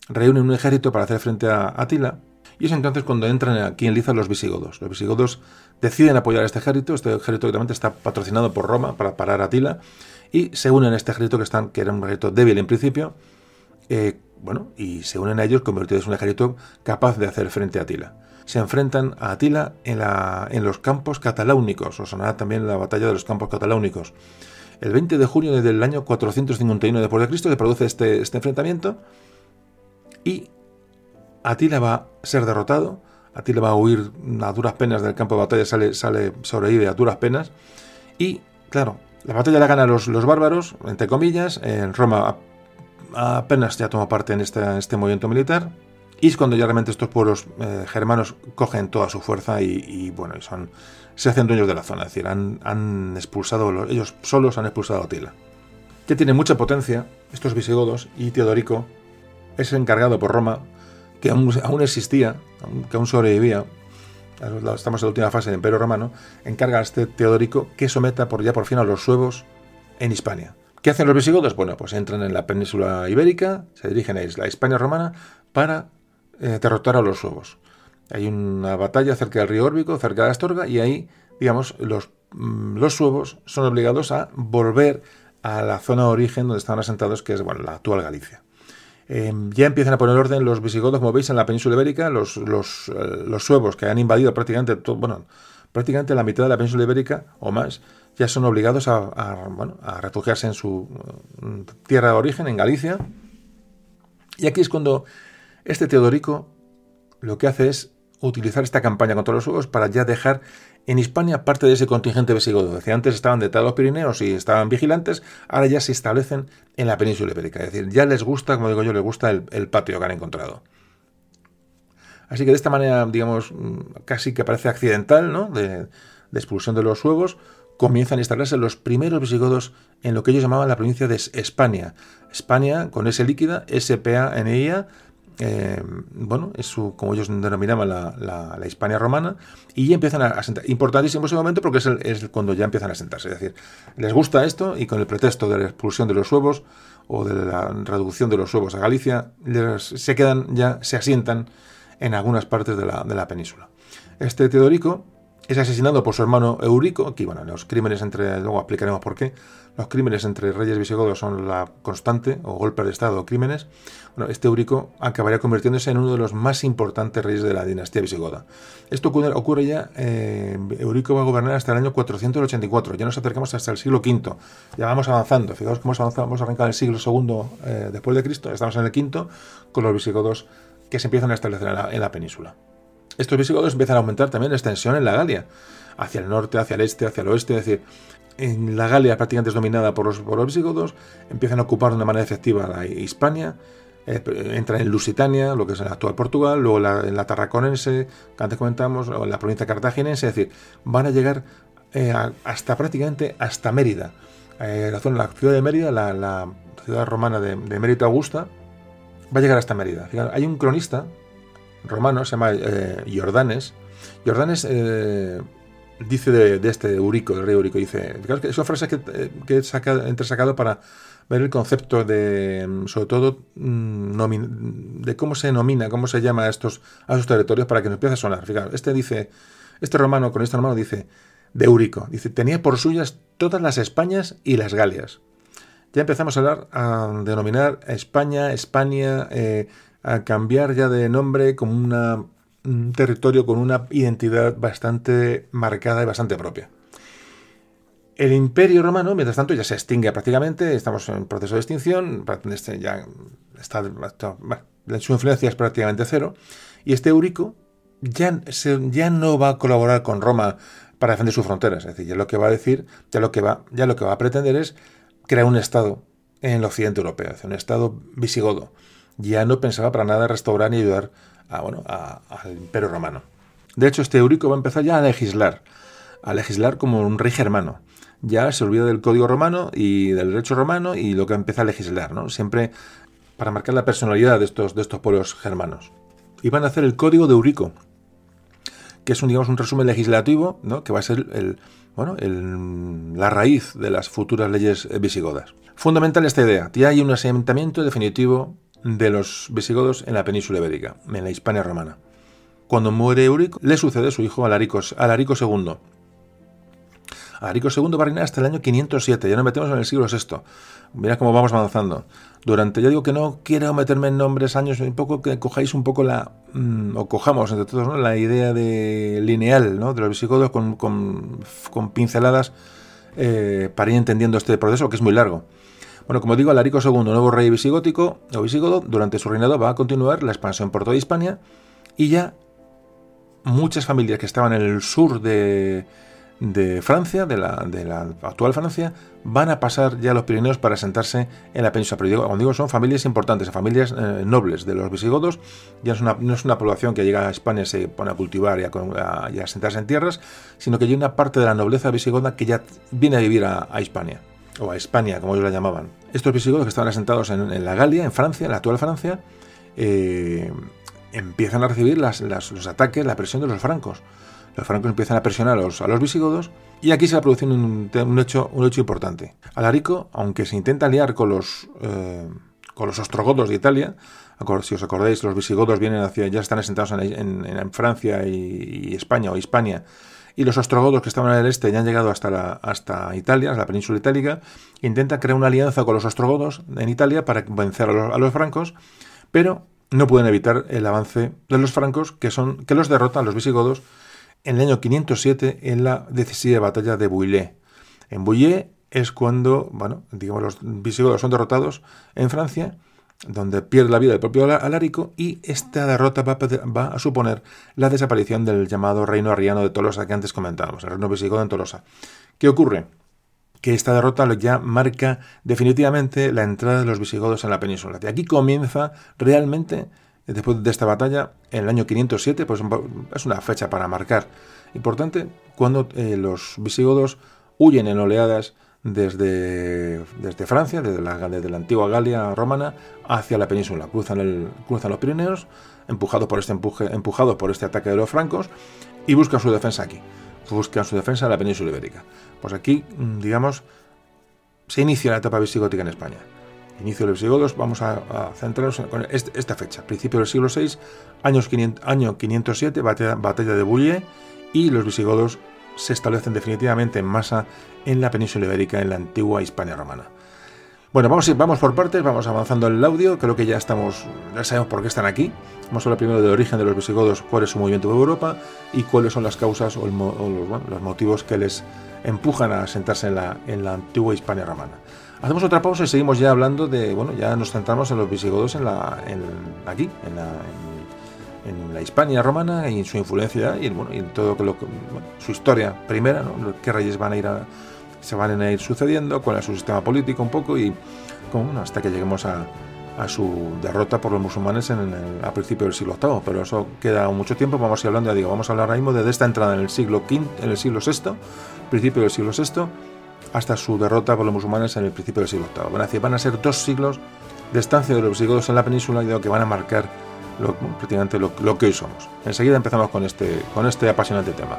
reúnen un ejército para hacer frente a Atila, y es entonces cuando entran aquí en Liza los visigodos. Los visigodos deciden apoyar a este ejército, este ejército realmente está patrocinado por Roma para parar a Atila, y se unen a este ejército que, están, que era un ejército débil en principio, eh, bueno, y se unen a ellos convertidos en un ejército capaz de hacer frente a Atila. Se enfrentan a Atila en, los campos cataláunicos, o sonará también la batalla de los campos cataláunicos. El 20 de junio del año 451 d.C. se produce este, este enfrentamiento, y Atila va a ser derrotado, Atila va a huir a duras penas del campo de batalla, sale, sale sobrevive a duras penas, y claro, la batalla la ganan los, los bárbaros, entre comillas, en Roma apenas ya toma parte en este, este movimiento militar, y es cuando ya realmente estos pueblos eh, germanos cogen toda su fuerza y, bueno, y son, se hacen dueños de la zona. Es decir, han, han expulsado, ellos solos han expulsado a Atila. Que tiene mucha potencia, estos visigodos, y Teodorico es encargado por Roma, que aún, existía, que aún sobrevivía, estamos en la última fase del Imperio Romano, encarga a este Teodorico que someta por ya por fin a los suevos en Hispania. ¿Qué hacen los visigodos? Bueno, pues entran en la península ibérica, se dirigen a la Hispania romana para eh, derrotar a los suevos. Hay una batalla cerca del río Órbico, cerca de Astorga, y ahí, digamos, los, mm, los suevos son obligados a volver a la zona de origen donde estaban asentados, que es bueno, la actual Galicia. Em, ya empiezan a poner orden los visigodos, como veis, en la península ibérica, los, los, eh, los suevos que han invadido prácticamente, todo, bueno, prácticamente la mitad de la península ibérica o más, ya son obligados a, bueno, a refugiarse en su mm, tierra de origen, en Galicia. Y aquí es cuando este Teodorico lo que hace es utilizar esta campaña contra los suevos para ya dejar en Hispania parte de ese contingente visigodo. Decía, antes estaban detrás de los Pirineos y estaban vigilantes, ahora ya se establecen en la península ibérica. Es decir, ya les gusta, como digo yo, les gusta el, patio que han encontrado. Así que de esta manera, digamos, casi que parece accidental, ¿no? De, de expulsión de los suevos, comienzan a instalarse los primeros visigodos en lo que ellos llamaban la provincia de España. España, con S líquida, S-P-A-N-I-A, eh, bueno, es su, como ellos denominaban la, la, Hispania romana, y ya empiezan a, sentar. Importantísimo ese momento porque es, cuando ya empiezan a sentarse. Es decir, les gusta esto y con el pretexto de la expulsión de los huevos o de la reducción de los huevos a Galicia, se quedan ya, se asientan en algunas partes de la, de la península. Este Teodorico es asesinado por su hermano Eurico, aquí bueno, los crímenes entre, luego explicaremos por qué, los crímenes entre reyes visigodos son la constante, o golpe de Estado o crímenes, bueno, este Eurico acabaría convirtiéndose en uno de los más importantes reyes de la dinastía visigoda. Esto ocurre, ya, eh, Eurico va a gobernar hasta el año 484, ya nos acercamos hasta el siglo V, ya vamos avanzando, fijaos cómo vamos a arrancar el siglo II eh, después de Cristo, estamos en el V con los visigodos que se empiezan a establecer en la península. Estos visigodos empiezan a aumentar también la extensión en la Galia, hacia el norte, hacia el este, hacia el oeste, es decir, en la Galia prácticamente dominada por los, visigodos, empiezan a ocupar de manera efectiva la Hispania, eh, entran en Lusitania, lo que es el actual Portugal, luego en la Tarraconense, que antes comentamos, o en la provincia cartaginense, es decir, van a llegar eh, hasta prácticamente hasta Mérida. Eh, la, ciudad de Mérida, la, ciudad romana de, de Mérida Augusta, va a llegar hasta Mérida. Hay un cronista romano, se llama eh, Jordanes. Jordanes dice de, este Eurico, del rey Eurico, dice, que es una frase que, eh, que he entresacado para ver el concepto de, mm, sobre todo, mm, de cómo se denomina, cómo se llama a estos, a estos territorios para que nos empiece a sonar. Fíjate, este dice, este romano, con este romano dice, de Eurico, dice, tenía por suyas todas las Españas y las Galias. Ya empezamos a hablar, a denominar España, España, a cambiar ya de nombre como una, un territorio con una identidad bastante marcada y bastante propia. El imperio romano, mientras tanto, ya se extingue prácticamente, estamos en proceso de extinción, ya está, su influencia es prácticamente cero, y este Eurico ya, ya no va a colaborar con Roma para defender sus fronteras, es decir, ya lo que va a decir, ya lo que va, ya lo que va a pretender es crear un Estado en el occidente europeo, un Estado visigodo, ya no pensaba para nada restaurar ni ayudar bueno, al imperio romano. De hecho, este Eurico va a empezar ya a legislar, a legislar como un rey germano. Ya se olvida del código romano y del derecho romano y lo que empieza a legislar, ¿no? Siempre para marcar la personalidad de estos, de estos pueblos germanos. Y van a hacer el código de Eurico, que es un, digamos, un resumen legislativo, ¿no? que va a ser el, bueno, la raíz de las futuras leyes visigodas. Fundamental esta idea. Ya hay un asentamiento definitivo de los visigodos en la península ibérica, en la Hispania romana. Cuando muere Eurico, le sucede su hijo Alarico, II. Alarico II va a reinar hasta el año 507, ya nos metemos en el siglo VI. Mira cómo vamos avanzando. Durante, yo digo que no quiero meterme en nombres, años, un poco que cojáis un poco la, mm, o cojamos entre todos, la idea de lineal ¿no? de los visigodos con, con, pinceladas eh, para ir entendiendo este proceso que es muy largo. Bueno, como digo, Alarico II, nuevo rey visigótico o visigodo, durante su reinado va a continuar la expansión por toda Hispania y ya muchas familias que estaban en el sur de, Francia, de la, actual Francia, van a pasar ya a los Pirineos para sentarse en la península. Pero digo, digo, son familias importantes, familias eh, nobles de los visigodos. Ya no es, una, población que llega a España y se pone a cultivar y a, sentarse en tierras, sino que hay una parte de la nobleza visigoda que ya viene a vivir a, a Hispania o a España, como ellos la llamaban. Estos visigodos que estaban asentados en, la Galia, en Francia, en la actual Francia, eh, empiezan a recibir los ataques, la presión de los francos. Los francos empiezan a presionar a los, visigodos y aquí se va a producir un, hecho, importante. Alarico, aunque se intenta aliar con los, eh, con los ostrogodos de Italia, si os acordáis, los visigodos vienen hacia, ya están asentados en, Francia y, España o Hispania, y los ostrogodos que estaban en el este ya han llegado hasta, hasta Italia, la península itálica, intentan crear una alianza con los ostrogodos en Italia para vencer a los, francos, pero no pueden evitar el avance de los francos, que, son, que los derrotan los visigodos en el año 507 en la decisiva batalla de Bouillé. En Bouillé es cuando, bueno, digamos, los visigodos son derrotados en Francia donde pierde la vida el propio Alarico y esta derrota va, a suponer la desaparición del llamado reino arriano de Tolosa que antes comentábamos, el reino visigodo en Tolosa. ¿Qué ocurre? Que esta derrota ya marca definitivamente la entrada de los visigodos en la península. De aquí comienza realmente, después de esta batalla, en el año 507, pues es una fecha para marcar importante, cuando eh, los visigodos huyen en oleadas desde, Francia, desde la, antigua Galia romana, hacia la península. Cruzan, los Pirineos, empujados por, este empuje, empujados por este ataque de los francos, y buscan su defensa aquí. Buscan su defensa en la península ibérica. Pues aquí, mm, digamos, se inicia la etapa visigótica en España. Inicio de los visigodos, vamos a, centrarnos en esta fecha, principio del siglo VI, años 500, año 507, batalla, batalla de Bouillé, y los visigodos se establecen definitivamente en masa en la península ibérica, en la antigua Hispania romana. Bueno, vamos, vamos por partes, vamos avanzando en el audio, creo que ya estamos, ya sabemos por qué están aquí. Vamos a hablar primero del origen de los visigodos, cuál es su movimiento por Europa y cuáles son las causas o, los, motivos que les empujan a sentarse en la, antigua Hispania romana. Hacemos otra pausa y seguimos ya hablando de, bueno, ya nos centramos en los visigodos en la, aquí, en la, en la Hispania romana y en su influencia y, bueno, y en todo lo, su historia primera, ¿no? qué reyes van a ir a, se van a ir sucediendo, cuál es su sistema político un poco y hasta que lleguemos a, su derrota por los musulmanes en el, a principios del siglo VIII. Pero eso queda mucho tiempo, vamos a ir hablando, digo, vamos a hablar ahora mismo de esta entrada en el siglo V, en el siglo VI, principio del siglo VI, hasta su derrota por los musulmanes en el principio del siglo VIII. Van a, decir, van a ser dos siglos de estancia de los visigodos en la península y que van a marcar lo, prácticamente lo, lo, que hoy somos. Enseguida empezamos con este, con este apasionante tema.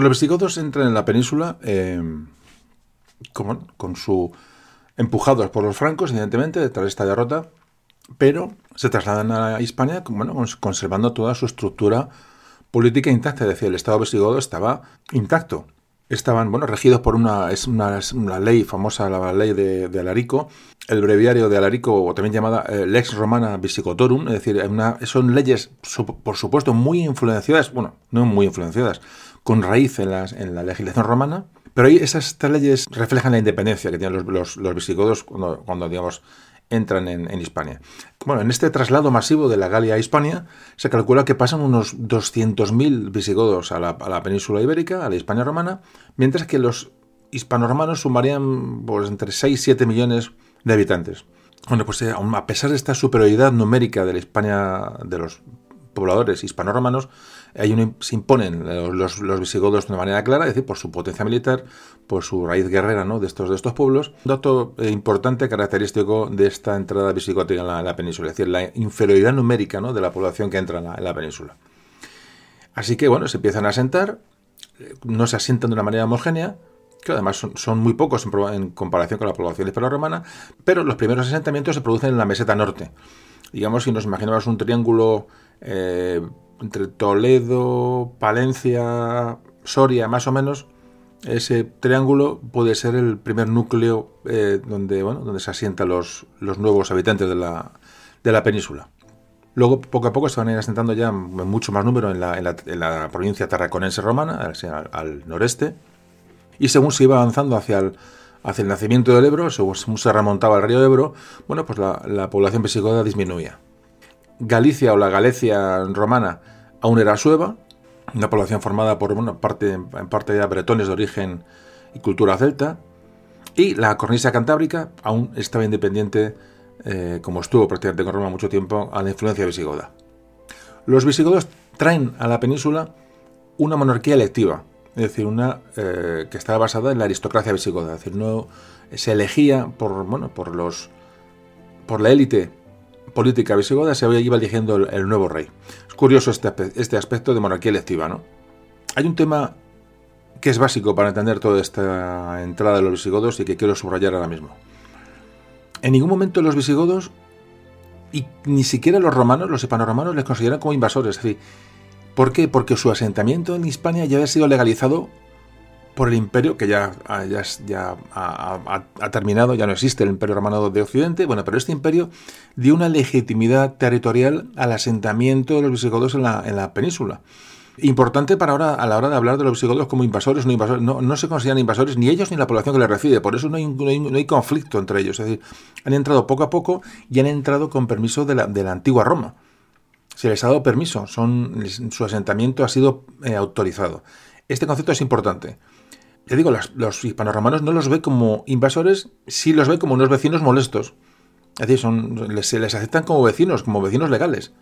Los visigodos entran en la península eh, con, su empujados por los francos, evidentemente, de esta derrota, pero se trasladan a Hispania, conservando toda su estructura política intacta, es decir, el Estado visigodo estaba intacto. Estaban, bueno, regidos por una, es una, ley famosa, la ley de, Alarico, el breviario de Alarico, o también llamada eh, Lex Romana Visigotorum, es decir, son leyes, por supuesto, muy influenciadas, bueno, no muy influenciadas, con raíz en, la legislación romana, pero ahí esas leyes reflejan la independencia que tienen los, visigodos cuando, entran en, Hispania. Bueno, en este traslado masivo de la Galia a Hispania, se calcula que pasan unos 200.000 visigodos a la, península ibérica, a la Hispania romana, mientras que los hispanoromanos sumarían pues, entre 6 y 7 millones de habitantes. Bueno, pues eh, a pesar de esta superioridad numérica de la Hispania, de los pobladores hispanoromanos, se imponen los, visigodos de una manera clara, es decir, por su potencia militar, por su raíz guerrera ¿no? de, estos, de estos pueblos. Un dato eh, importante, característico de esta entrada visigótica en la, península, es decir, la inferioridad numérica ¿no? de la población que entra en la, península. Así que, bueno, se empiezan a asentar, eh, no se asientan de una manera homogénea, que además son, muy pocos en, comparación con la población hispano-romana, pero los primeros asentamientos se producen en la meseta norte. Digamos, si nos imaginamos un triángulo eh, entre Toledo, Palencia, Soria, más o menos, ese triángulo puede ser el primer núcleo eh, donde, bueno, donde se asientan los, los nuevos habitantes de la, de la península. Luego, poco a poco, se van a ir asentando ya mucho más número en la, en la, provincia tarraconense romana, al, noreste, y según se iba avanzando hacia el, hacia el nacimiento del Ebro, según se remontaba el río Ebro, bueno, pues la, la población visigoda disminuía. Galicia o la Galicia romana aún era sueva, una población formada por parte, en parte de bretones de origen y cultura celta, y la cornisa cantábrica aún estaba independiente, eh, como estuvo prácticamente con Roma mucho tiempo, a la influencia visigoda. Los visigodos traen a la península una monarquía electiva, es decir, una eh, que estaba basada en la aristocracia visigoda, es decir, no se elegía por bueno por los por la élite política visigoda se iba eligiendo el, nuevo rey. Es curioso este, este, aspecto de monarquía electiva, ¿no? Hay un tema que es básico para entender toda esta entrada de los visigodos y que quiero subrayar ahora mismo. En ningún momento los visigodos, y ni siquiera los romanos, los hispanoromanos, les consideran como invasores. Es decir, ¿por qué? Porque su asentamiento en Hispania ya había sido legalizado por el imperio, que ya, ya, ya ha, terminado, ya no existe el imperio romano de Occidente, bueno, pero este imperio dio una legitimidad territorial al asentamiento de los visigodos en la, en la península. Importante para ahora a la hora de hablar de los visigodos como invasores, no invasores, no, se consideran invasores ni ellos ni la población que les recibe, por eso no hay, conflicto entre ellos, es decir, han entrado poco a poco y han entrado con permiso de la, antigua Roma. Se les ha dado permiso, su asentamiento ha sido eh, autorizado. Este concepto es importante ya digo, los, los hispanoromanos no los ve como invasores, sí los ve como unos vecinos molestos. Es decir, son, les, se les aceptan como vecinos, como vecinos legales.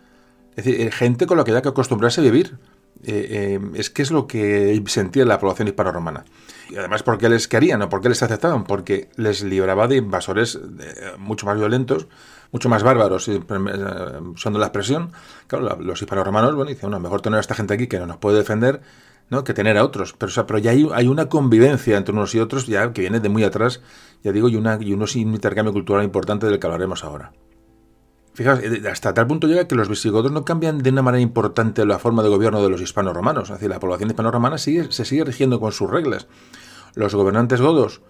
Es decir, eh, gente con la que hay que acostumbrarse a vivir. Eh, eh, es que es lo que sentía la población hispanorromana. Y además, ¿por qué les querían o por qué les aceptaban? Porque les libraba de invasores mucho más violentos, mucho más bárbaros, usando la expresión. Claro, los hispanorromanos, bueno, dicen, bueno, mejor tener a esta gente aquí que no nos puede defender que tener a otros. Pero, ya hay, una convivencia entre unos y otros ya que viene de muy atrás, ya digo, y, una, y unos intercambio cultural importante del que hablaremos ahora. Fijaos, eh, hasta tal punto llega que los visigodos no cambian de una manera importante la forma de gobierno de los hispanos-romanos. Es decir, la población hispano-romana sigue, se sigue rigiendo con sus reglas. Los gobernantes godos,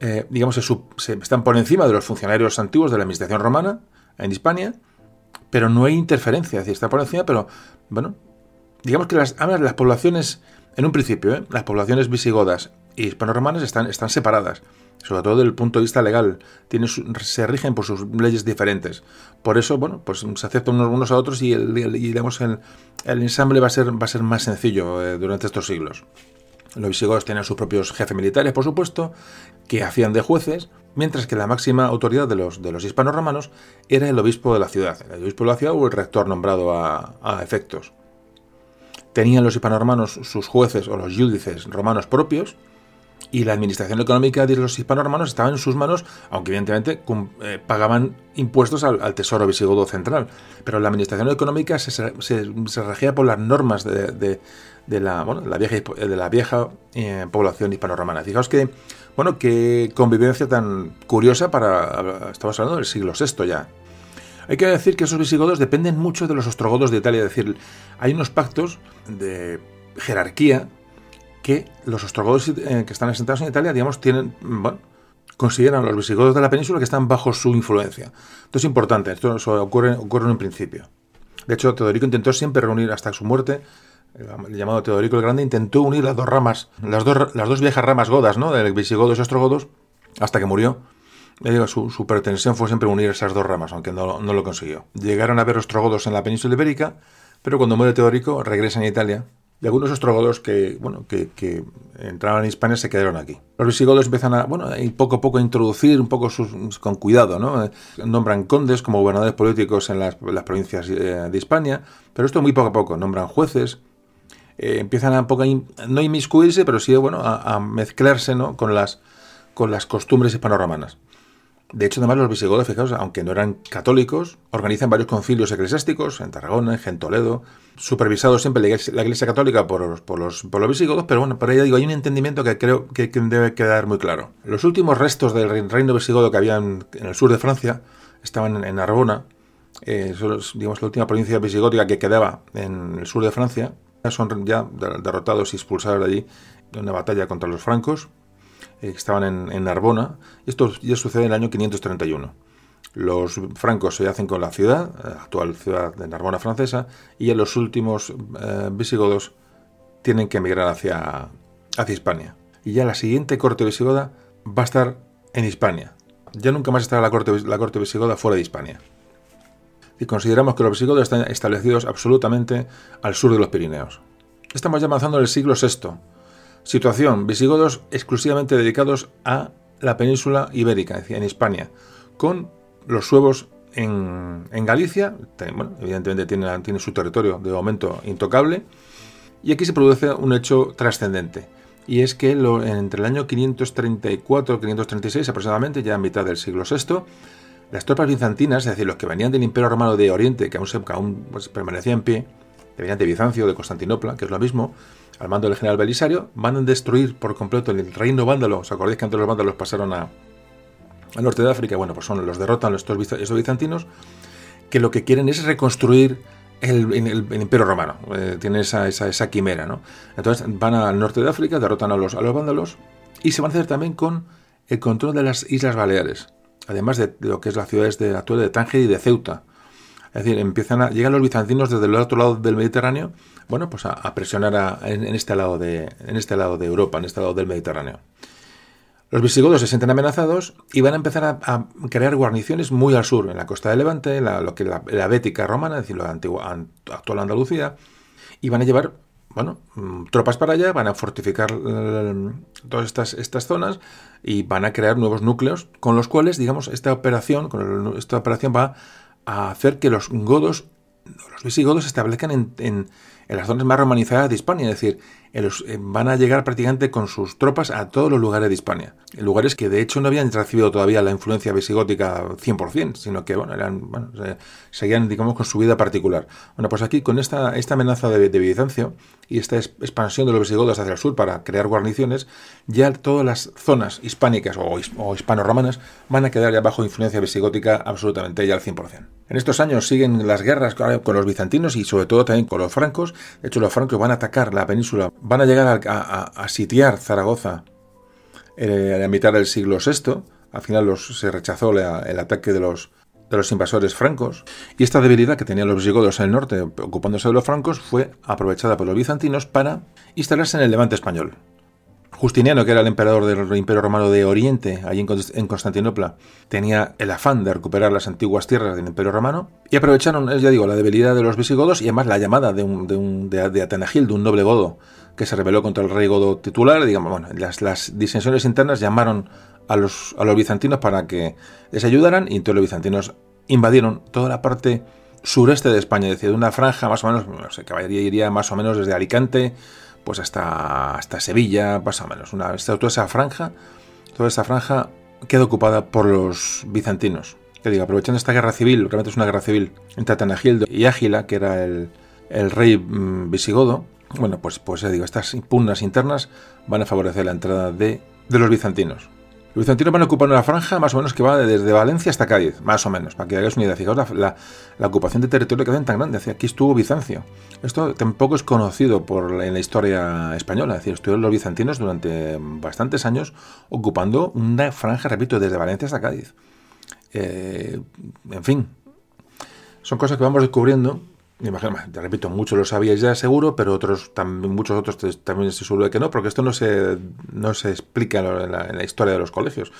eh, digamos, están por encima de los funcionarios antiguos de la administración romana en Hispania, pero no hay interferencia. Es decir, está por encima, pero, bueno, digamos que las, las poblaciones en un principio, ¿eh? las poblaciones visigodas y hispano-romanas están, están separadas, sobre todo desde el punto de vista legal. se rigen por sus leyes diferentes. Por eso, bueno, pues se aceptan unos, a otros y, el, digamos, el, ensamble va a ser, va a ser más sencillo eh, durante estos siglos. Los visigodos tenían sus propios jefes militares, por supuesto, que hacían de jueces, mientras que la máxima autoridad de los, de los era el obispo de la ciudad, el obispo de la ciudad o el rector nombrado a efectos. Tenían los hispanoromanos sus jueces o los júdices romanos propios, y la administración económica de los hispanoromanos estaba en sus manos, aunque evidentemente eh, pagaban impuestos al, tesoro visigodo central. Pero la administración económica se, regía por las normas de, la, la, vieja, de la vieja eh, población hispanoromana. Fijaos que, bueno, qué convivencia tan curiosa para, estamos hablando del siglo VI ya, hay que decir que esos visigodos dependen mucho de los ostrogodos de Italia, es decir, hay unos pactos de jerarquía que los ostrogodos eh, que están asentados en Italia, digamos, tienen, bueno, consideran a los visigodos de la península que están bajo su influencia. Esto es importante, esto ocurre, en un principio. De hecho, Teodorico intentó siempre reunir hasta su muerte, el llamado Teodorico el Grande, intentó unir las dos ramas, las dos, las dos viejas ramas godas, ¿no? Del visigodos y ostrogodos, hasta que murió su, pretensión fue siempre unir esas dos ramas, aunque no, lo consiguió. Llegaron a ver ostrogodos en la península ibérica, pero cuando muere Teodorico regresan a Italia y algunos ostrogodos que, bueno, que, entraban en Hispania se quedaron aquí. Los visigodos empiezan a, bueno, poco a poco a introducir un poco sus, con cuidado, ¿no? Nombran condes como gobernadores políticos en las, provincias eh, de Hispania, pero esto muy poco a poco. Nombran jueces, eh, empiezan a poco no a inmiscuirse, pero sí, bueno, a, mezclarse, ¿no? Con las, con las costumbres hispano-romanas. De hecho, además, los visigodos, fijaos, aunque no eran católicos, organizan varios concilios eclesiásticos en Tarragona, en Toledo, supervisados siempre la Iglesia, Católica por los, por, los, por los visigodos, pero bueno, por ahí digo, hay un entendimiento que creo que, debe quedar muy claro. Los últimos restos del reino visigodo que había en, el sur de Francia estaban en, Narbona, eh, digamos, la última provincia visigótica que quedaba en el sur de Francia, son ya derrotados y expulsados de allí de una batalla contra los francos, eh, que estaban en, Narbona. Esto ya sucede en el año 531. Los francos se hacen con la ciudad, actual ciudad de Narbona francesa, y ya los últimos eh, visigodos tienen que emigrar hacia, hacia Hispania. Y ya la siguiente corte visigoda va a estar en Hispania. Ya nunca más estará la corte, la corte visigoda fuera de Hispania. Y consideramos que los visigodos están establecidos absolutamente al sur de los Pirineos. Estamos ya avanzando en el siglo VI. Situación, visigodos exclusivamente dedicados a la península ibérica, en Hispania, con los suevos en, Galicia, bueno, evidentemente tiene, su territorio de momento intocable, y aquí se produce un hecho trascendente y es que entre el año 534 y 536 aproximadamente, ya a mitad del siglo VI, las tropas bizantinas, es decir, los que venían del Imperio Romano de Oriente, que aún, se, aún pues, permanecía en pie, que venían de Bizancio, de Constantinopla, que es lo mismo, al mando del general Belisario, van a destruir por completo el reino vándalo. ¿Os acordáis que antes los vándalos pasaron a, al norte de África? Bueno, pues son los derrotan estos, estos bizantinos, que lo que quieren es reconstruir el, Imperio Romano. Eh, tiene esa, quimera, ¿no? Entonces van al norte de África, derrotan a los, a los vándalos y se van a hacer también con el control de las Islas Baleares, además de, lo que es las ciudades de, actual de Tánger y de Ceuta. Es decir, empiezan a, llegan los bizantinos desde el otro lado del Mediterráneo, bueno, pues a, presionar en, este lado de, en este lado de Europa, en este lado del Mediterráneo. Los visigodos se sienten amenazados y van a empezar a, crear guarniciones muy al sur, en la costa de Levante, la, lo que la, la Bética romana, es decir, la antigua, actual Andalucía, y van a llevar bueno, mm, tropas para allá, van a fortificar eh, todas estas, estas zonas y van a crear nuevos núcleos con los cuales, digamos, esta operación, con esta operación va a hacer que los godos, los visigodos se establezcan en, en, en las zonas más romanizadas de Hispania, es decir, van a llegar prácticamente con sus tropas a todos los lugares de Hispania. Lugares que de hecho no habían recibido todavía la influencia visigótica 100%, sino que seguían digamos con su vida particular. Bueno, pues aquí con esta, esta amenaza de, de Bizancio y esta expansión de los visigodos hacia el sur para crear guarniciones, ya todas las zonas hispánicas o, o hispano-romanas van a quedar ya bajo influencia visigótica absolutamente ya al 100%. En estos años siguen las guerras con los bizantinos y sobre todo también con los francos. De hecho, los francos van a atacar la península van a llegar a, sitiar Zaragoza eh, en la mitad del siglo VI. Al final se rechazó el ataque de los, los invasores francos. Y esta debilidad que tenían los visigodos en el norte ocupándose de los francos fue aprovechada por los bizantinos para instalarse en el levante español. Justiniano, que era el emperador del Imperio Romano de Oriente, allí en Constantinopla, tenía el afán de recuperar las antiguas tierras del Imperio Romano y aprovecharon, ya digo, la debilidad de los visigodos y además la llamada de, un, de, de Atenagil, de un noble godo, que se rebeló contra el rey godo titular. Digamos, bueno, las, las disensiones internas llamaron a los, a los bizantinos para que les ayudaran y entonces los bizantinos invadieron toda la parte sureste de España, es decir, de una franja más o menos, no sé, que iría más o menos desde Alicante pues hasta, hasta Sevilla, más o menos. Una, toda esa franja, toda esa franja queda ocupada por los bizantinos. Que digo, aprovechando esta guerra civil, realmente es una guerra civil entre Atanagildo y Ágila, que era el, el rey mm, visigodo, bueno, pues, pues ya digo, estas pugnas internas van a favorecer la entrada de, de los bizantinos. Los bizantinos van a ocupar una franja más o menos que va desde Valencia hasta Cádiz, más o menos, para que hagáis una idea. Fijaos la, la, ocupación de territorio que hacen tan grande. Aquí estuvo Bizancio. Esto tampoco es conocido por, en la historia española. Es decir, estuvieron los bizantinos durante bastantes años ocupando una franja, repito, desde Valencia hasta Cádiz. Eh, en fin, son cosas que vamos descubriendo imagino, te repito, muchos lo sabíais ya seguro, pero otros muchos otros también se de que no, porque esto no se, no se explica en la, historia de los colegios.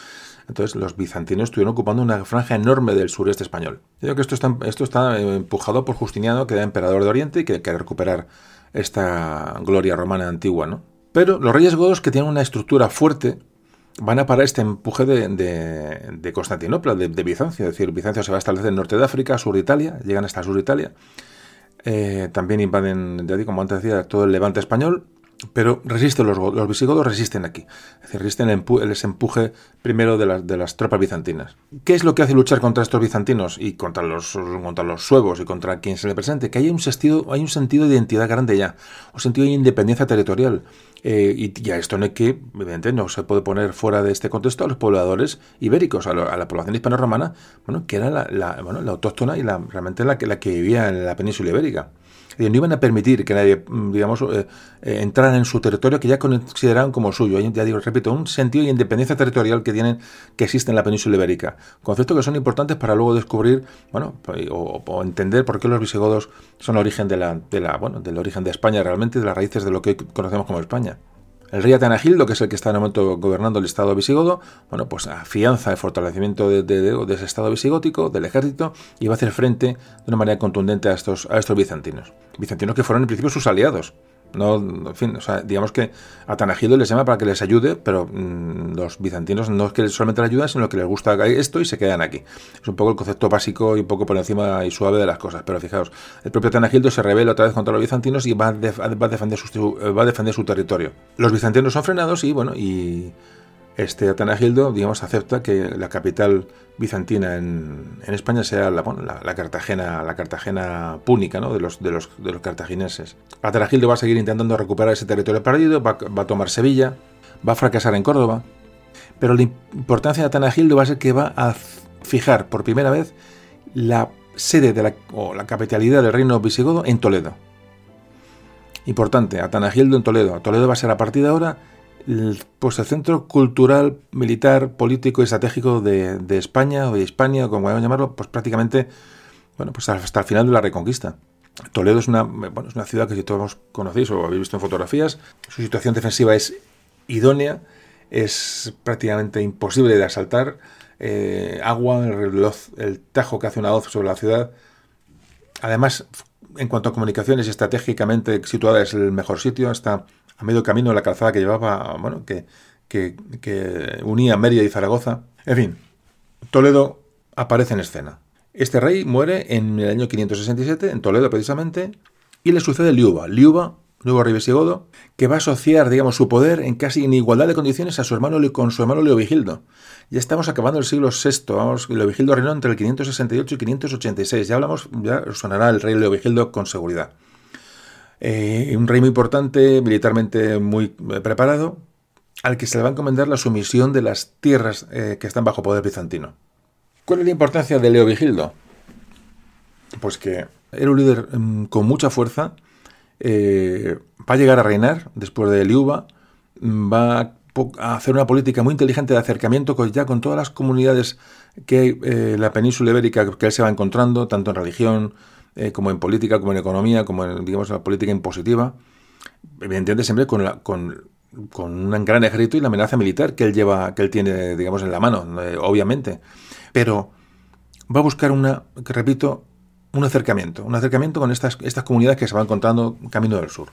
Entonces, los bizantinos estuvieron ocupando una franja enorme del sureste español. Yo creo que esto está, esto está empujado por Justiniano, que era emperador de Oriente y que quiere recuperar esta gloria romana antigua, ¿no? Pero los reyes godos que tienen una estructura fuerte van a parar este empuje de, de, Constantinopla, de, de, Bizancio. Es decir, Bizancio se va a establecer en el norte de África, sur de Italia, llegan hasta sur de Italia eh, también invaden, ya como antes decía, todo el levante español, pero resisten los, visigodos, resisten aquí. Es decir, resisten el, empuje primero de, las, de las tropas bizantinas. ¿Qué es lo que hace luchar contra estos bizantinos y contra los, contra los suevos y contra quien se le presente? Que hay un, sentido, hay un sentido de identidad grande ya, un sentido de independencia territorial. Eh, y ya esto no es que, evidentemente, no se puede poner fuera de este contexto a los pobladores ibéricos, a, la población hispano-romana, bueno, que era la, la, autóctona y la, realmente la, la que vivía en la península ibérica. No iban a permitir que nadie, mm, digamos, eh, eh, en su territorio que ya consideraban como suyo. Ya digo, repito, un sentido de independencia territorial que tienen, que existe en la península ibérica. Conceptos que son importantes para luego descubrir, bueno, o, entender por qué los visigodos son origen de la, de la, bueno, del origen de España realmente, de las raíces de lo que conocemos como España. El rey Atanagildo, que es el que está en el momento gobernando el estado visigodo, bueno, pues afianza el fortalecimiento de, ese estado visigótico, del ejército, y va a hacer frente de una manera contundente a estos, a estos bizantinos. Bizantinos que fueron en principio sus aliados. No, en fin, digamos que Atanagildo les llama para que les ayude, pero mm, los bizantinos no es que solamente les ayudan, sino que les gusta esto y se quedan aquí. Es un poco el concepto básico y un poco por encima y suave de las cosas. Pero fijaos, el propio Atanagildo se revela otra vez contra los bizantinos y a, va a defender, su, va a defender su territorio. Los bizantinos son frenados y, bueno, y este Atanagildo, digamos, acepta que la capital bizantina en, España sea la, Cartagena, la Cartagena púnica, ¿no? de, los, de, los, de los cartagineses. Atanagildo va a seguir intentando recuperar ese territorio perdido, va, a tomar Sevilla, va a fracasar en Córdoba, pero la importancia de Atanagildo va a ser que va a fijar por primera vez la sede de la, o la capitalidad del reino visigodo en Toledo. Importante, Atanagildo en Toledo. Toledo va a ser a partir de ahora pues el centro cultural, militar, político y estratégico de, España o de Hispania, como vamos a llamarlo, pues prácticamente, bueno, pues hasta el final de la Reconquista. Toledo es una, bueno, es una ciudad que si todos conocéis o habéis visto en fotografías, su situación defensiva es idónea, es prácticamente imposible de asaltar, eh, agua, el, el, tajo que hace una hoz sobre la ciudad. Además, en cuanto a comunicaciones, estratégicamente situada es el mejor sitio, está a medio camino la calzada que llevaba, bueno, que, que, unía Mérida y Zaragoza. En fin, Toledo aparece en escena. Este rey muere en el año 567, en Toledo precisamente, y le sucede Liuba. Liuba, rey visigodo, que va a asociar, digamos, su poder en casi en igualdad de condiciones a su hermano con su hermano Leovigildo. Ya estamos acabando el siglo VI, vamos, Leovigildo reinó entre el 568 y 586. Ya hablamos, ya sonará el rey Leovigildo con seguridad. Eh, un rey muy importante, militarmente muy eh, preparado, al que se le va a encomendar la sumisión de las tierras eh, que están bajo poder bizantino. ¿Cuál es la importancia de Leo Vigildo? Pues que era un líder mm, con mucha fuerza, va a llegar a reinar después de Liuba, mm, va a hacer una política muy inteligente de acercamiento con, ya con todas las comunidades que hay en la península ibérica que él se va encontrando, tanto en religión, eh, como en política, como en economía, como en, digamos, la política impositiva, evidentemente siempre con, un gran ejército y la amenaza militar que él lleva, que él tiene, digamos, en la mano, eh, obviamente. Pero va a buscar una, que repito, un acercamiento, un acercamiento con estas, estas comunidades que se van encontrando camino del sur.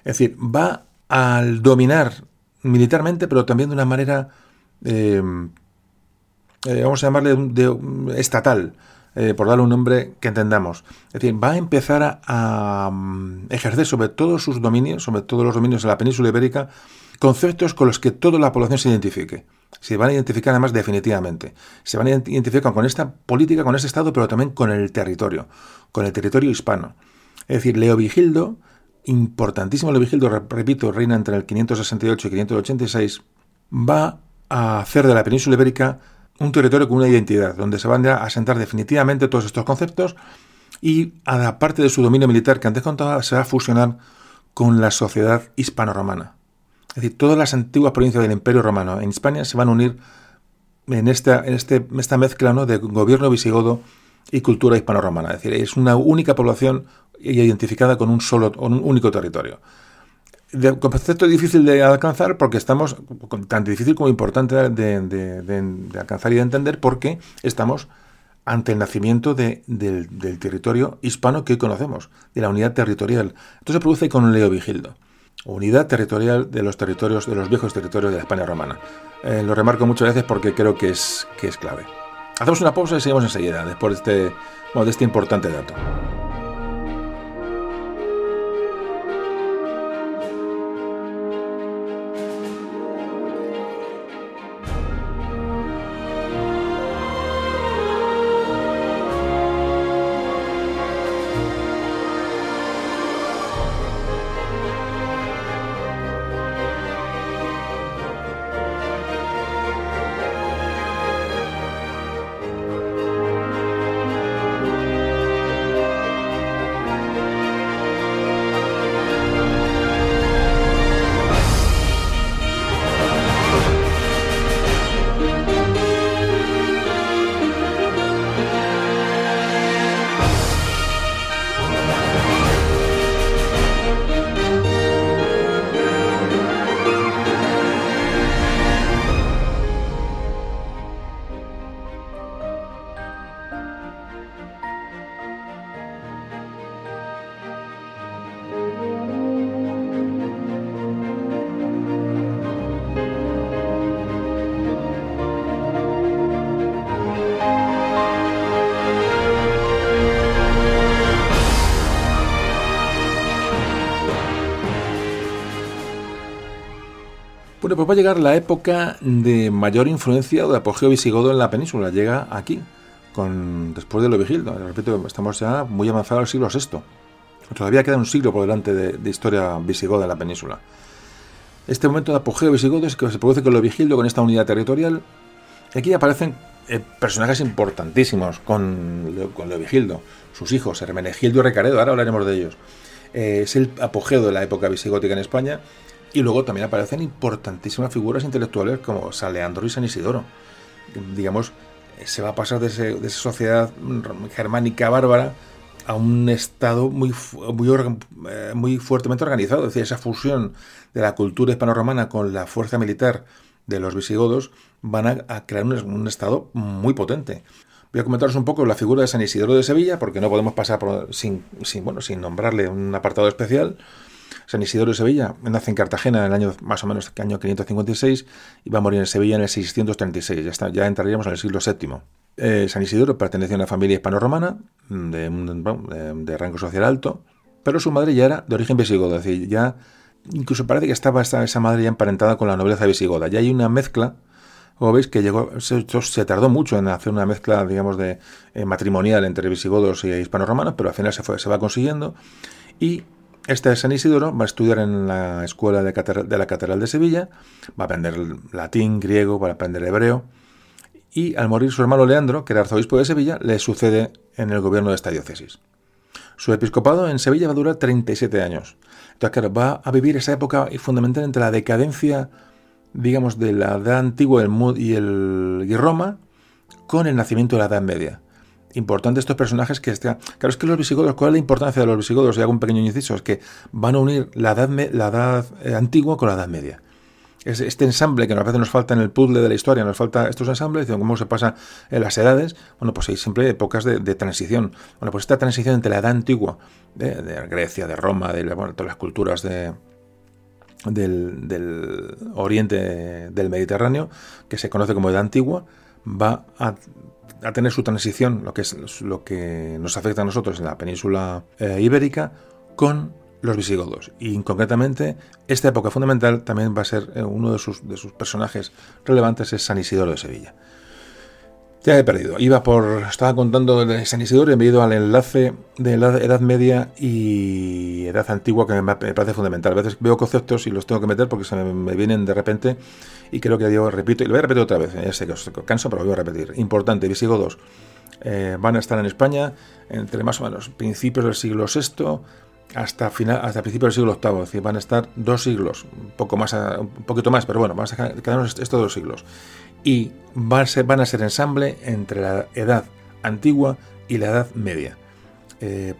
Es decir, va al dominar militarmente, pero también de una manera, eh, vamos a llamarle estatal, eh, por darle un nombre que entendamos. Es decir, va a empezar a, mm, ejercer sobre todos sus dominios, sobre todos los dominios de la península ibérica, conceptos con los que toda la población se identifique. Se van a identificar además definitivamente. Se van a identificar con esta política, con este Estado, pero también con el territorio, con el territorio hispano. Es decir, Leo Vigildo, importantísimo Leo Vigildo, repito, reina entre el 568 y 586, va a hacer de la península ibérica un territorio con una identidad, donde se van a asentar definitivamente todos estos conceptos y a la parte de su dominio militar que antes contaba se va a fusionar con la sociedad hispano-romana. Es decir, todas las antiguas provincias del Imperio Romano en España se van a unir en esta, en este, esta mezcla ¿no? de gobierno visigodo y cultura hispano-romana. Es decir, es una única población identificada con un solo, un único territorio de concepto difícil de alcanzar porque estamos, tan difícil como importante de, alcanzar y de entender porque estamos ante el nacimiento del, territorio hispano que hoy conocemos, de la unidad territorial. Esto se produce con Leo Vigildo, unidad territorial de los territorios, de los viejos territorios de la España romana. Eh, lo remarco muchas veces porque creo que es, que es clave. Hacemos una pausa y seguimos enseguida, después de este, de este importante dato. Va a llegar la época de mayor influencia o de apogeo visigodo en la península. Llega aquí, con después de lo Vigildo. Repito, estamos ya muy avanzados al siglo VI. Todavía queda un siglo por delante de, historia visigoda en la península. Este momento de apogeo visigodo es que se produce con lo Vigildo, con esta unidad territorial. Y aquí aparecen eh, personajes importantísimos con, con Leovigildo, sus hijos, Hermenegildo y Recaredo, ahora hablaremos de ellos. Eh, es el apogeo de la época visigótica en España y luego también aparecen importantísimas figuras intelectuales como San Leandro y San Isidoro. Digamos, se va a pasar de, esa sociedad germánica bárbara a un estado muy, muy, eh, muy fuertemente organizado. Es decir, esa fusión de la cultura hispano-romana con la fuerza militar de los visigodos van a, crear un, estado muy potente. Voy a comentaros un poco la figura de San Isidoro de Sevilla, porque no podemos pasar sin, sin, bueno, sin nombrarle un apartado especial. San Isidoro de Sevilla nace en Cartagena en el año más o menos año 556 y va a morir en Sevilla en el 636. Ya, ya entraríamos en el siglo VII. Eh, San Isidoro pertenecía a una familia hispano-romana de, de, rango social alto, pero su madre ya era de origen visigodo, es decir, ya incluso parece que estaba esa madre ya emparentada con la nobleza visigoda. Ya hay una mezcla como veis que llegó, se, tardó mucho en hacer una mezcla, digamos, de eh, matrimonial entre visigodos y hispano-romanos, pero al final se, fue, se va consiguiendo. Y este San Isidoro va a estudiar en la escuela de, la Catedral de Sevilla, va a aprender latín, griego, va a aprender hebreo, y al morir su hermano Leandro, que era arzobispo de Sevilla, le sucede en el gobierno de esta diócesis. Su episcopado en Sevilla va a durar 37 años. Entonces, claro, va a vivir esa época fundamental entre la decadencia, digamos, de la Edad Antigua y, el, y Roma con el nacimiento de la Edad Media importante estos personajes que están. Claro, es que los visigodos, ¿cuál es la importancia de los visigodos? Y hago un pequeño inciso, es que van a unir la edad, la edad eh, antigua con la edad media. Es este ensamble que a veces nos falta en el puzzle de la historia, nos falta estos ensambles, cómo se pasa en las edades. Bueno, pues hay siempre épocas de, transición. Bueno, pues esta transición entre la edad antigua de, Grecia, de Roma, de todas las culturas de, del, del, oriente del Mediterráneo, que se conoce como edad antigua, va a a tener su transición, lo que es lo que nos afecta a nosotros en la península eh, ibérica, con los visigodos. Y concretamente, esta época fundamental también va a ser eh, uno de sus, de sus personajes relevantes, es San Isidoro de Sevilla. Ya he perdido. Iba por. Estaba contando de San Isidoro y he ido al enlace de la Edad Media y Edad Antigua que me parece fundamental. A veces veo conceptos y los tengo que meter porque se me, vienen de repente y creo que yo repito, y lo voy a repetir otra vez. Ya sé que os canso, pero lo voy a repetir. Importante, visigodos eh, van a estar en España entre más o menos principios del siglo VI hasta final, hasta principios del siglo VIII, es decir, van a estar dos siglos, un poco más, un poquito más, pero bueno, vamos a quedarnos estos dos siglos y van a ser, van ensamble entre la edad antigua y la edad media. Eh,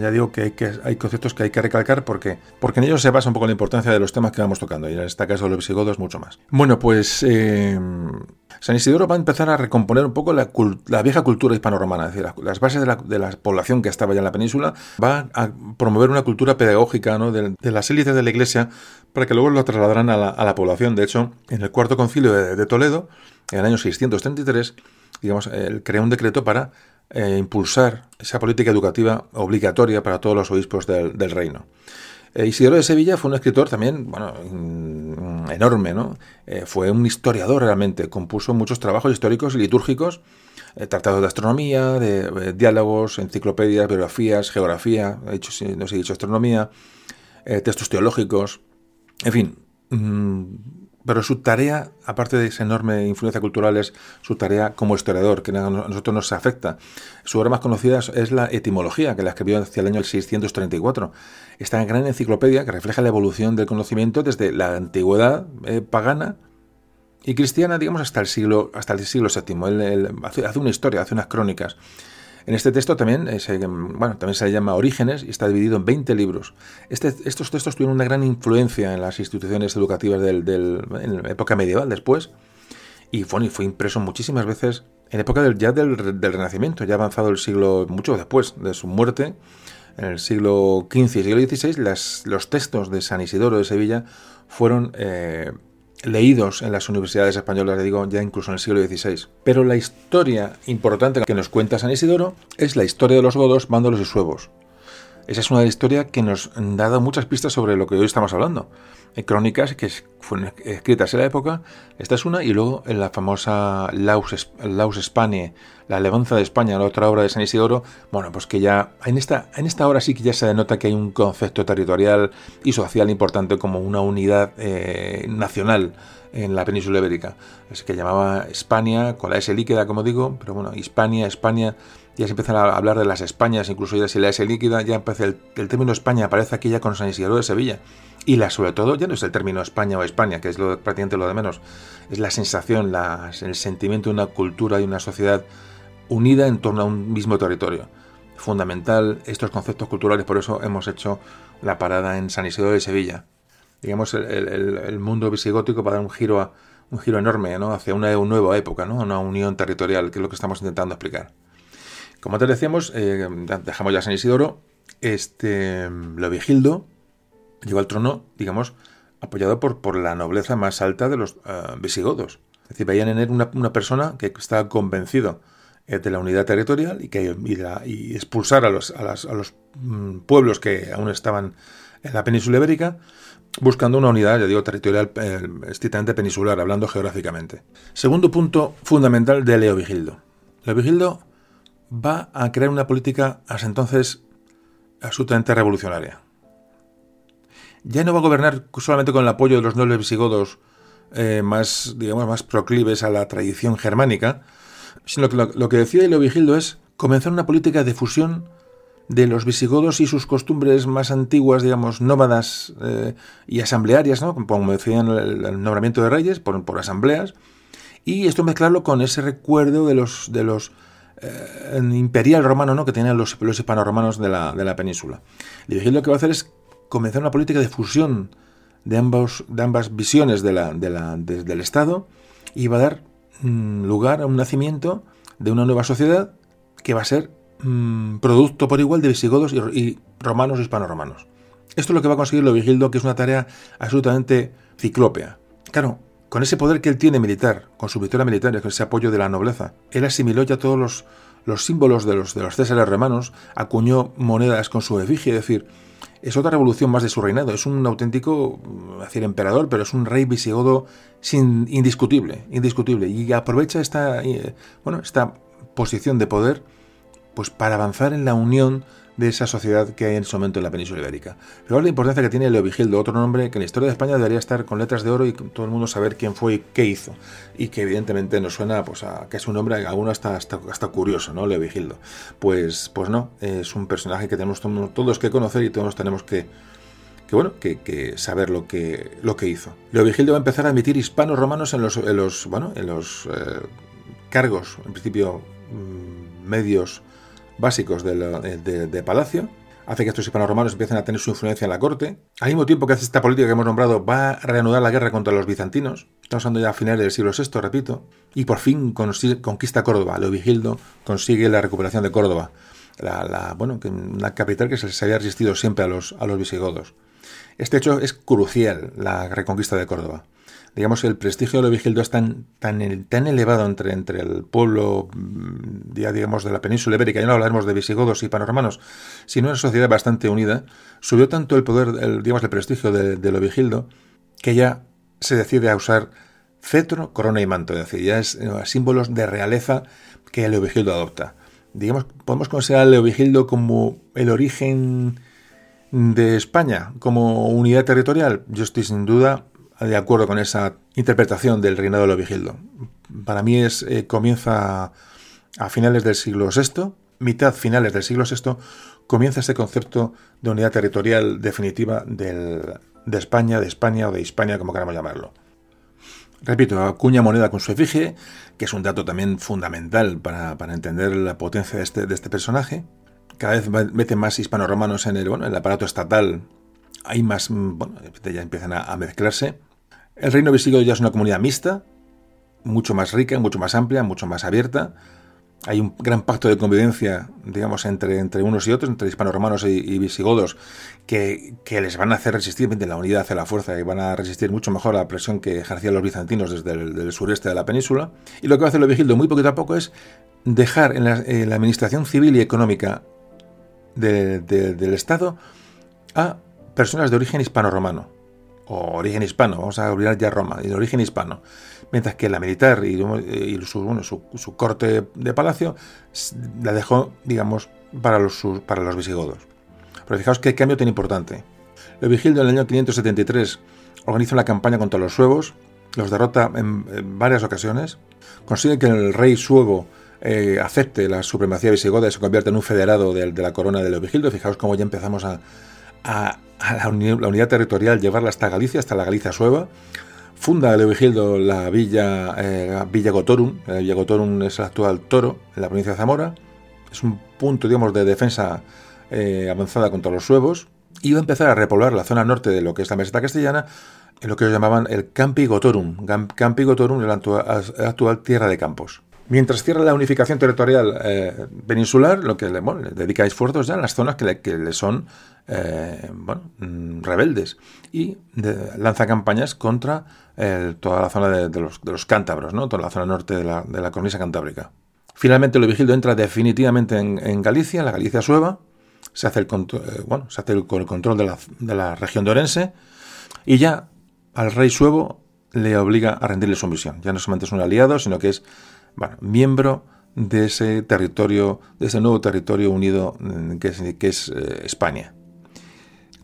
ya digo que hay, conceptos que hay que recalcar porque, porque en ellos se basa un poco la importancia de los temas que vamos tocando y en este caso de los visigodos mucho más. Bueno, pues eh, San Isidoro va a empezar a recomponer un poco la, vieja cultura hispano-romana, es decir, las bases de la, población que estaba ya en la península, va a promover una cultura pedagógica de, las élites de la iglesia para que luego lo trasladaran a la, población. De hecho, en el cuarto concilio de, Toledo, en el año 633, digamos, él creó un decreto para eh, impulsar esa política educativa obligatoria para todos los obispos del, reino. Eh, Isidoro de Sevilla fue un escritor también, bueno, enorme, ¿no? Eh, fue un historiador realmente, compuso muchos trabajos históricos y litúrgicos, tratados de astronomía, de, diálogos, enciclopedias, biografías, geografía, he dicho, no sé, he dicho astronomía, textos teológicos, en fin, mm, pero su tarea, aparte de esa enorme influencia cultural, es su tarea como historiador, que a nosotros nos afecta. Su obra más conocida es la etimología, que la escribió hacia el año 634. Esta gran enciclopedia que refleja la evolución del conocimiento desde la antigüedad eh, pagana y cristiana, digamos, hasta el siglo, hasta el siglo VII. Hace una historia, hace unas crónicas. En este texto también, eh, se, bueno, también se llama Orígenes y está dividido en 20 libros. Este, estos textos tuvieron una gran influencia en las instituciones educativas del, en la época medieval después y fue, fue impreso muchísimas veces en época del, ya del, Renacimiento, ya avanzado el siglo, mucho después de su muerte, en el siglo XV y siglo XVI, los textos de San Isidoro de Sevilla fueron eh, leídos en las universidades españolas, le digo, ya incluso en el siglo XVI. Pero la historia importante que nos cuenta San Isidoro es la historia de los godos, vándalos y suevos. Esa es una historia que nos ha dado muchas pistas sobre lo que hoy estamos hablando. Hay crónicas que fueron escritas en la época, esta es una, y luego en la famosa Laus, Laus la Alevanza de España, la otra obra de San Isidoro, bueno, pues que ya en esta, en esta obra sí que ya se denota que hay un concepto territorial y social importante como una unidad eh, nacional en la península ibérica. Es que llamaba España, con la S líquida, como digo, pero bueno, Hispania, España, ya se empiezan a hablar de las Españas, incluso ya si la S líquida, ya empieza el, término España aparece aquí ya con San Isidoro de Sevilla. Y la, sobre todo, ya no es el término España o España, que es lo, prácticamente lo de menos, es la sensación, el sentimiento de una cultura y una sociedad unida en torno a un mismo territorio. Fundamental estos conceptos culturales, por eso hemos hecho la parada en San Isidoro de Sevilla digamos, el, mundo visigótico para dar un giro, a, un giro enorme ¿no? hacia una, nueva época, ¿no? una unión territorial, que es lo que estamos intentando explicar. Como te decíamos, eh, dejamos ya San Isidoro, este Leovigildo llegó al trono, digamos, apoyado por, por la nobleza más alta de los eh, visigodos. Es decir, veían en él una, persona que estaba convencido eh, de la unidad territorial y que y, expulsar a los, a, a los mm, pueblos que aún estaban en la península ibérica buscando una unidad, ya digo, territorial eh, estrictamente peninsular, hablando geográficamente. Segundo punto fundamental de Leovigildo. Leovigildo va a crear una política hasta entonces absolutamente revolucionaria. Ya no va a gobernar solamente con el apoyo de los nobles visigodos eh, más, digamos, más proclives a la tradición germánica, sino que lo, lo que decide Leovigildo es comenzar una política de fusión de los visigodos y sus costumbres más antiguas, digamos, nómadas eh, y asamblearias, ¿no? como decían el, nombramiento de reyes por, por, asambleas, y esto mezclarlo con ese recuerdo de los, de los eh, imperial romano ¿no? que tenían los, los hispano-romanos de la, de la península. Lo que va a hacer es comenzar una política de fusión de, ambos, de ambas visiones del Estado y va a dar mm, lugar a un nacimiento de una nueva sociedad que va a ser Mm, producto por igual de visigodos y, romanos y hispano-romanos. Esto es lo que va a conseguir Leovigildo, que es una tarea absolutamente ciclópea. Claro, con ese poder que él tiene militar, con su victoria militar con ese apoyo de la nobleza, él asimiló ya todos los, los símbolos de los, de los césares romanos, acuñó monedas con su efigie, es decir, es otra revolución más de su reinado. Es un auténtico, mm, decir, emperador, pero es un rey visigodo sin, indiscutible, indiscutible. Y aprovecha esta, eh, bueno, esta posición de poder pues para avanzar en la unión de esa sociedad que hay en ese momento en la península ibérica. Pero la importancia que tiene Leovigildo, otro nombre que en la historia de España debería estar con letras de oro y todo el mundo saber quién fue y qué hizo. Y que evidentemente nos suena pues, a que es un nombre, alguno hasta, hasta, hasta curioso, ¿no? Leovigildo. Pues, pues no, es un personaje que tenemos todos que conocer y todos tenemos que, que bueno, que, saber lo que, lo que hizo. Leovigildo va a empezar a admitir hispanos romanos en los, en los, bueno, en los eh, cargos, en principio, mm, medios básicos de, Palacio, hace que estos hispano-romanos empiecen a tener su influencia en la corte. Al mismo tiempo que hace esta política que hemos nombrado, va a reanudar la guerra contra los bizantinos. Estamos hablando ya a finales del siglo VI, repito. Y por fin conquista Córdoba. Leovigildo consigue la recuperación de Córdoba. La, bueno, una capital que se había resistido siempre a los, a los visigodos. Este hecho es crucial, la reconquista de Córdoba digamos, el prestigio de Leovigildo es tan, tan, tan elevado entre, entre el pueblo, mm, ya digamos, de la península ibérica, ya no hablaremos de visigodos y panoramanos, sino una sociedad bastante unida, subió tanto el poder, el, digamos, el prestigio de, de que ya se decide a usar cetro, corona y manto, es decir, ya es eh, símbolos de realeza que Leovigildo adopta. Digamos, podemos considerar a Leovigildo como el origen de España, como unidad territorial. Yo estoy sin duda de acuerdo con esa interpretación del reinado de Leovigildo. Para mí es, eh, comienza a finales del siglo VI, mitad finales del siglo VI, comienza ese concepto de unidad territorial definitiva de España, de España o de Hispania, como queramos llamarlo. Repito, acuña moneda con su efigie, que es un dato también fundamental para, entender la potencia de este, este, personaje. Cada vez mete más hispano-romanos en el, aparato estatal. Hay más, bueno, ya empiezan a mezclarse. El reino visigodo ya es una comunidad mixta, mucho más rica, mucho más amplia, mucho más abierta. Hay un gran pacto de convivencia, digamos, entre, unos y otros, entre hispano-romanos y, visigodos, que, les van a hacer resistir la unidad hacia la fuerza y van a resistir mucho mejor a la presión que ejercían los bizantinos desde el sureste de la península. Y lo que va a hacer Vigildo muy poquito a poco es dejar en la, administración civil y económica del Estado a personas de origen hispano-romano, o origen hispano, vamos a olvidar ya Roma, de origen hispano, mientras que la militar y, su, corte de palacio la dejó, digamos, para los, visigodos. Pero fijaos qué cambio tan importante. Leovigildo en el año 573 organiza una campaña contra los suevos, los derrota en, varias ocasiones, consigue que el rey suevo eh, acepte la supremacía visigoda y se convierta en un federado de, la corona de Leovigildo. Fijaos cómo ya empezamos a, la, unidad, territorial, llevarla hasta Galicia, hasta la Galicia sueva. Funda Leovigildo la villa, eh, villa Gotorum. La villa Gotorum es el actual Toro, en la provincia de Zamora. Es un punto, digamos, de defensa eh, avanzada contra los suevos. Va a empezar a repoblar la zona norte de lo que es la meseta castellana, en lo que ellos llamaban el Campi Gotorum. Campi Gotorum, la actual tierra de campos. Mientras cierra la unificación territorial eh, peninsular, lo que le, dedica esfuerzos ya en las zonas que le, son eh, mm, rebeldes y lanza campañas contra eh, toda la zona de, los, cántabros, ¿no? toda la zona norte de la, de cornisa cantábrica. Finalmente, Leovigildo entra definitivamente en, Galicia, la Galicia sueva, se hace el, bueno, el, control de la, de la región de Orense y ya al rey suevo le obliga a rendirle sumisión. Ya no solamente es un aliado, sino que es bueno, miembro de ese territorio, de ese nuevo territorio unido mm, que es, eh, España.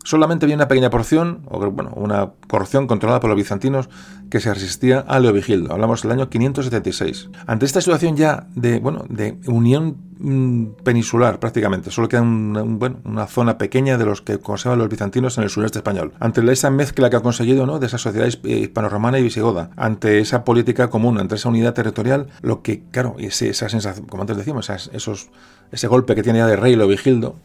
Solamente había una pequeña porción, o bueno, una porción controlada por los bizantinos que se resistía a Leovigildo. Hablamos del año 576. Ante esta situación ya de, bueno, de unión mm, peninsular prácticamente, solo queda una zona pequeña de los que conservan los bizantinos en el sureste español. Ante esa mezcla que ha conseguido ¿no? de esa sociedad hispano-romana y visigoda, ante esa política común, ante esa unidad territorial, lo que, claro, ese, esa sensación, como antes decíamos, ese golpe que tiene ya de rey Leovigildo,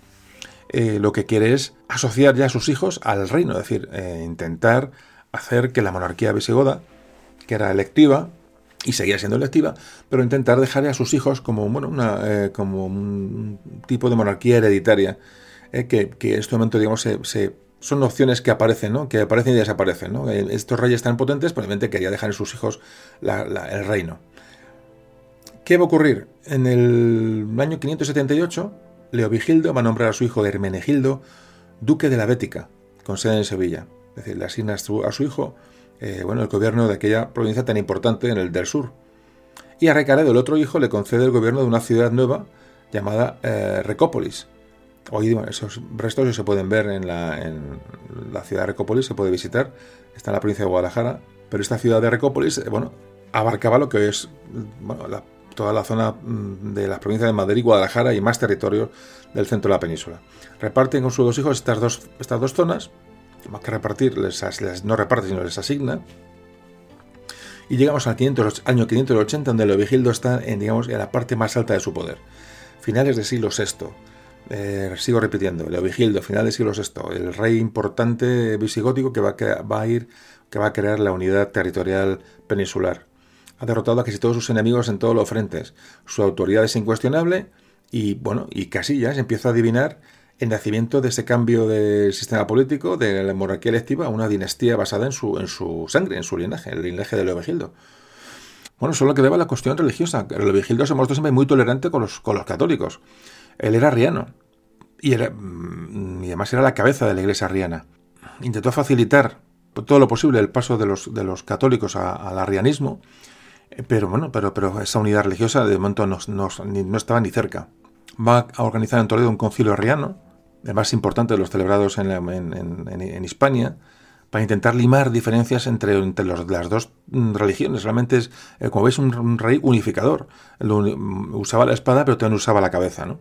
eh, lo que quiere es asociar ya a sus hijos al reino, es decir, eh, intentar hacer que la monarquía visigoda, que era electiva, y seguía siendo electiva, pero intentar dejar a sus hijos como, bueno, una, eh, como un tipo de monarquía hereditaria, que, en este momento, digamos, se, son opciones que aparecen, ¿no? que aparecen y desaparecen. ¿no? Estos reyes tan potentes, probablemente quería dejar a sus hijos el reino. ¿Qué va a ocurrir? En el año 578 Leovigildo va a nombrar a su hijo Hermenegildo duque de la Bética, con sede en Sevilla. Es decir, le asigna a su hijo eh, bueno, el gobierno de aquella provincia tan importante en el del sur. Y a Recaredo, el otro hijo, le concede el gobierno de una ciudad nueva llamada eh, Recópolis. Hoy esos restos se pueden ver en la, en la, ciudad de Recópolis, se puede visitar, está en la provincia de Guadalajara, pero esta ciudad de Recópolis, eh, bueno, abarcaba lo que es bueno, la toda la zona mm, de las provincias de Madrid, Guadalajara y más territorio del centro de la península. Reparten con sus dos hijos estas dos, estas dos zonas, más que repartir, no reparte, sino les asigna. Y llegamos al año 580, donde Leovigildo está en, digamos, en la parte más alta de su poder. Finales del siglo VI. Eh, sigo repitiendo, Leovigildo, finales del siglo VI, el rey importante visigótico que va, va a ir, que va a crear la unidad territorial peninsular ha derrotado a casi todos sus enemigos en todos los frentes. Su autoridad es incuestionable y, bueno, y casi ya se empieza a adivinar el nacimiento de ese cambio del sistema político, de la monarquía electiva, a una dinastía basada en su, en su sangre, en su linaje, el linaje de Leovigildo. Bueno, solo que deba la cuestión religiosa. Leovigildo se mostró siempre muy tolerante con los, con los católicos. Él era arriano y, era, mm, y además era la cabeza de la iglesia arriana. Intentó facilitar todo lo posible el paso de los, de los católicos al arrianismo pero bueno, pero, pero esa unidad religiosa de momento no, no, estaba ni cerca. Va a organizar en Toledo un concilio arriano, el más importante de los celebrados en, en, en, Hispania, para intentar limar diferencias entre, entre las dos religiones. Realmente es, eh, como veis, un, rey unificador. usaba la espada, pero también usaba la cabeza. ¿no?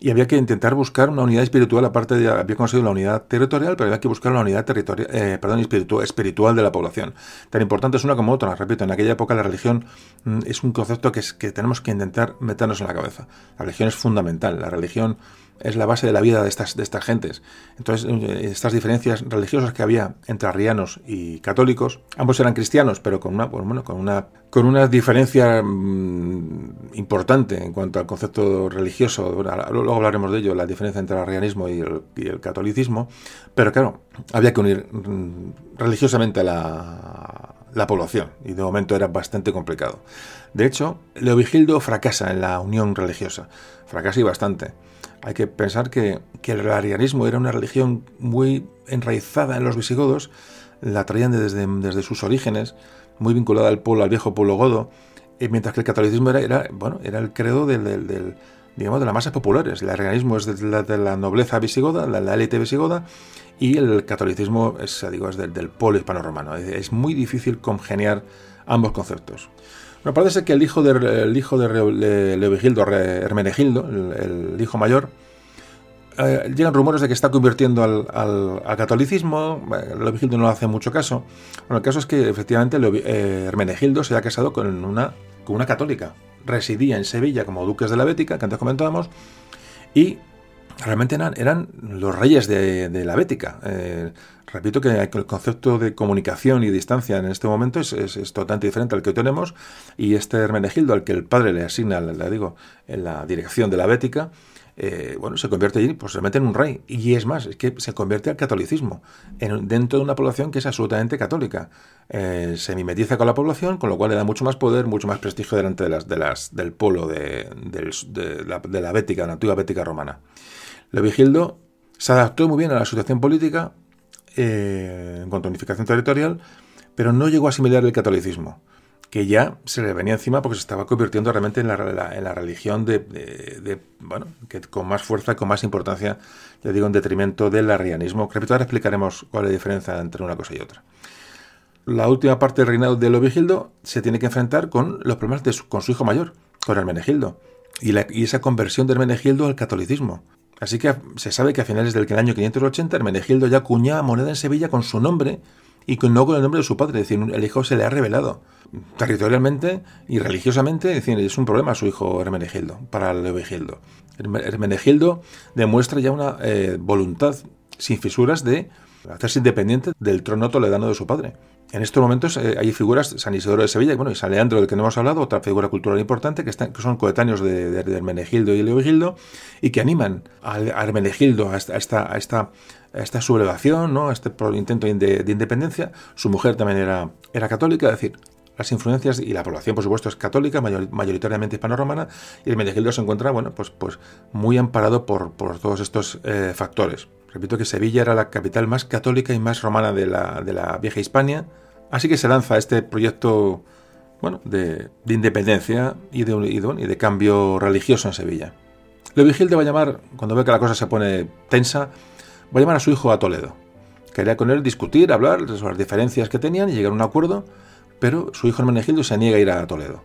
Y había que intentar buscar una unidad espiritual, aparte de había conseguido la unidad territorial, pero había que buscar la unidad territorial, eh, perdón, espiritual, espiritual de la población. Tan importante es una como otra, repito, en aquella época la religión mm, es un concepto que, es, que tenemos que intentar meternos en la cabeza. La religión es fundamental, la religión es la base de la vida de estas, de estas gentes. Entonces, estas diferencias religiosas que había entre arrianos y católicos, ambos eran cristianos, pero con una, bueno, con una, con diferencia mm, importante en cuanto al concepto religioso. Luego hablaremos de ello, la diferencia entre el arrianismo y el, catolicismo. Pero claro, había que unir mm, religiosamente la, la población y de momento era bastante complicado. De hecho, Leovigildo fracasa en la unión religiosa, fracasa y bastante. Hay que pensar que, el arianismo era una religión muy enraizada en los visigodos, la traían desde, desde sus orígenes, muy vinculada al pueblo, al viejo pueblo godo, mientras que el catolicismo era, bueno, era el credo del, digamos, de las masas populares. El arianismo es de la, nobleza visigoda, la élite visigoda, y el catolicismo es, digo, es del, del pueblo hispano-romano. Es, muy difícil congeniar ambos conceptos. Me parece que el hijo de, hijo de Leovigildo, Hermenegildo, el, hijo mayor, eh, llegan rumores de que está convirtiendo al, al, catolicismo. Leovigildo no hace mucho caso. Bueno, el caso es que efectivamente eh, Hermenegildo se ha casado con una, con una católica. Residía en Sevilla como duques de la Bética, que antes comentábamos, y realmente eran, los reyes de, la Bética. Eh, repito que el concepto de comunicación y distancia en este momento es, totalmente diferente al que tenemos y este Hermenegildo al que el padre le asigna, le digo, en la dirección de la Bética, eh, bueno, se convierte allí posiblemente en un rey. Y es más, es que se convierte al catolicismo, en, dentro de una población que es absolutamente católica. Eh, se mimetiza con la población, con lo cual le da mucho más poder, mucho más prestigio delante de las, del pueblo de, la, de la Bética, de la antigua Bética romana. Leovigildo se adaptó muy bien a la situación política eh, en cuanto a unificación territorial, pero no llegó a asimilar el catolicismo, que ya se le venía encima porque se estaba convirtiendo realmente en la, religión de, bueno, que con más fuerza, con más importancia, le digo, en detrimento del arrianismo. Repito, ahora explicaremos cuál es la diferencia entre una cosa y otra. La última parte del reinado de Leovigildo se tiene que enfrentar con los problemas de con su hijo mayor, con Hermenegildo, y, y esa conversión de Hermenegildo al catolicismo. Así que se sabe que a finales del año 580 Hermenegildo ya cuñaba moneda en Sevilla con su nombre y no con el nombre de su padre, es decir, el hijo se le ha revelado territorialmente y religiosamente, es decir, es un problema a su hijo Hermenegildo, para Leovigildo. Hermenegildo demuestra ya una eh, voluntad sin fisuras de hacerse independiente del trono toledano de su padre. En estos momentos eh, hay figuras, San Isidoro de Sevilla y, bueno, y San Leandro, del que no hemos hablado, otra figura cultural importante, que, están, que son coetáneos de, de, Hermenegildo y Leovigildo, y que animan a, Hermenegildo a esta, a esta, esta, sublevación, ¿no? a este intento de, independencia. Su mujer también era, era católica, es decir, las influencias y la población, por supuesto, es católica, mayoritariamente hispano-romana, y Hermenegildo se encuentra, bueno, pues, pues muy amparado por, por todos estos eh, factores. Repito que Sevilla era la capital más católica y más romana de la, de la vieja Hispania, así que se lanza este proyecto bueno, de, independencia y de, y de cambio religioso en Sevilla. Leovigildo va a llamar, cuando ve que la cosa se pone tensa, va a llamar a su hijo a Toledo. Quería con él discutir, hablar sobre las diferencias que tenían y llegar a un acuerdo, pero su hijo Hermenegildo se niega a ir a Toledo.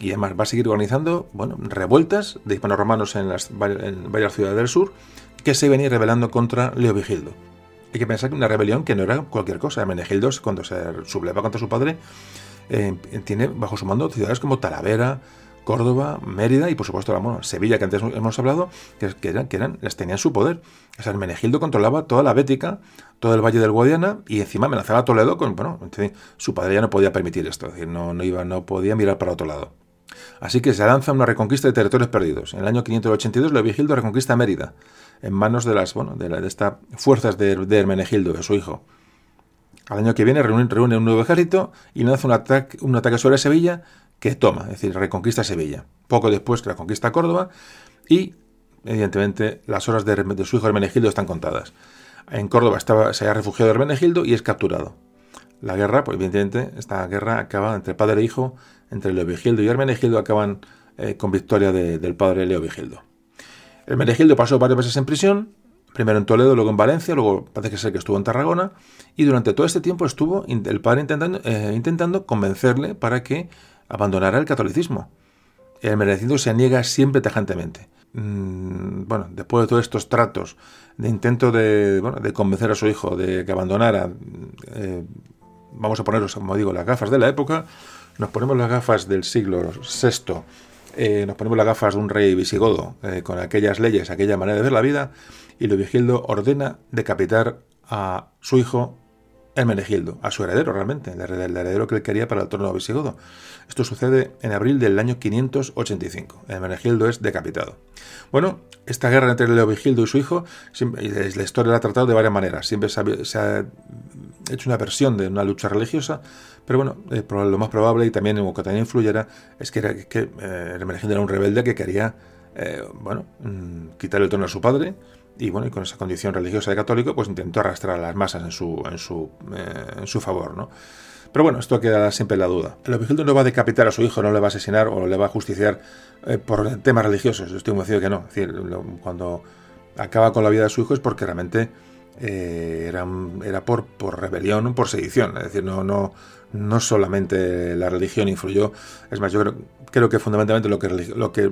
Y además va a seguir organizando bueno, revueltas de hispano-romanos en, en varias ciudades del sur que se venía rebelando contra Leovigildo. Hay que pensar que una rebelión que no era cualquier cosa. Hermenegildo, cuando se subleva contra su padre, eh, tiene bajo su mando ciudades como Talavera, Córdoba, Mérida y por supuesto bueno, Sevilla, que antes hemos hablado, que, eran, que eran, las tenía en su poder. O sea, controlaba toda la Bética, todo el Valle del Guadiana y encima amenazaba a Toledo con, bueno, su padre ya no podía permitir esto, es decir, no, no, iba, no podía mirar para otro lado. Así que se lanza una reconquista de territorios perdidos. En el año 582 Leovigildo reconquista Mérida en manos de las bueno, de, de estas fuerzas de, Hermenegildo, de su hijo. Al año que viene reúne, un nuevo ejército y lanza un ataque, un ataque sobre Sevilla que toma, es decir, reconquista Sevilla. Poco después que la conquista Córdoba y, evidentemente, las horas de, su hijo Hermenegildo están contadas. En Córdoba estaba, se ha refugiado Hermenegildo y es capturado. La guerra, pues evidentemente, esta guerra acaba entre padre e hijo, entre Leovigildo y Hermenegildo, acaban eh, con victoria del padre Leovigildo. El Menegildo pasó varios meses en prisión, primero en Toledo, luego en Valencia, luego parece ser que estuvo en Tarragona, y durante todo este tiempo estuvo el padre intentando, eh, intentando convencerle para que abandonara el catolicismo. El Menegildo se niega siempre tajantemente. Mm, bueno, después de todos estos tratos, de intento de, bueno, de convencer a su hijo de que abandonara, eh, vamos a ponernos, como digo, las gafas de la época, nos ponemos las gafas del siglo VI eh, nos ponemos las gafas de un rey visigodo, eh, con aquellas leyes, aquella manera de ver la vida, y Leovigildo ordena decapitar a su hijo Hermenegildo, a su heredero realmente, el heredero que él quería para el trono visigodo. Esto sucede en abril del año 585. Hermenegildo es decapitado. Bueno, esta guerra entre Leovigildo y su hijo, la historia la ha tratado de varias maneras. Siempre se ha hecho una versión de una lucha religiosa, pero bueno, eh, lo más probable y también lo que también influyera es que, era, que eh, Hermenegildo era un rebelde que quería eh, bueno, mm, quitarle el trono a su padre y bueno, y con esa condición religiosa de católico, pues intentó arrastrar a las masas en su, en su, eh, en su favor, ¿no? Pero bueno, esto queda siempre la duda. El Leovigildo no va a decapitar a su hijo, no le va a asesinar o le va a justiciar eh, por temas religiosos. Estoy convencido que no. Es decir, cuando acaba con la vida de su hijo es porque realmente eh, era, era por, por rebelión, por sedición. Es decir, no, no, no solamente la religión influyó. Es más, yo creo, que fundamentalmente lo que, lo que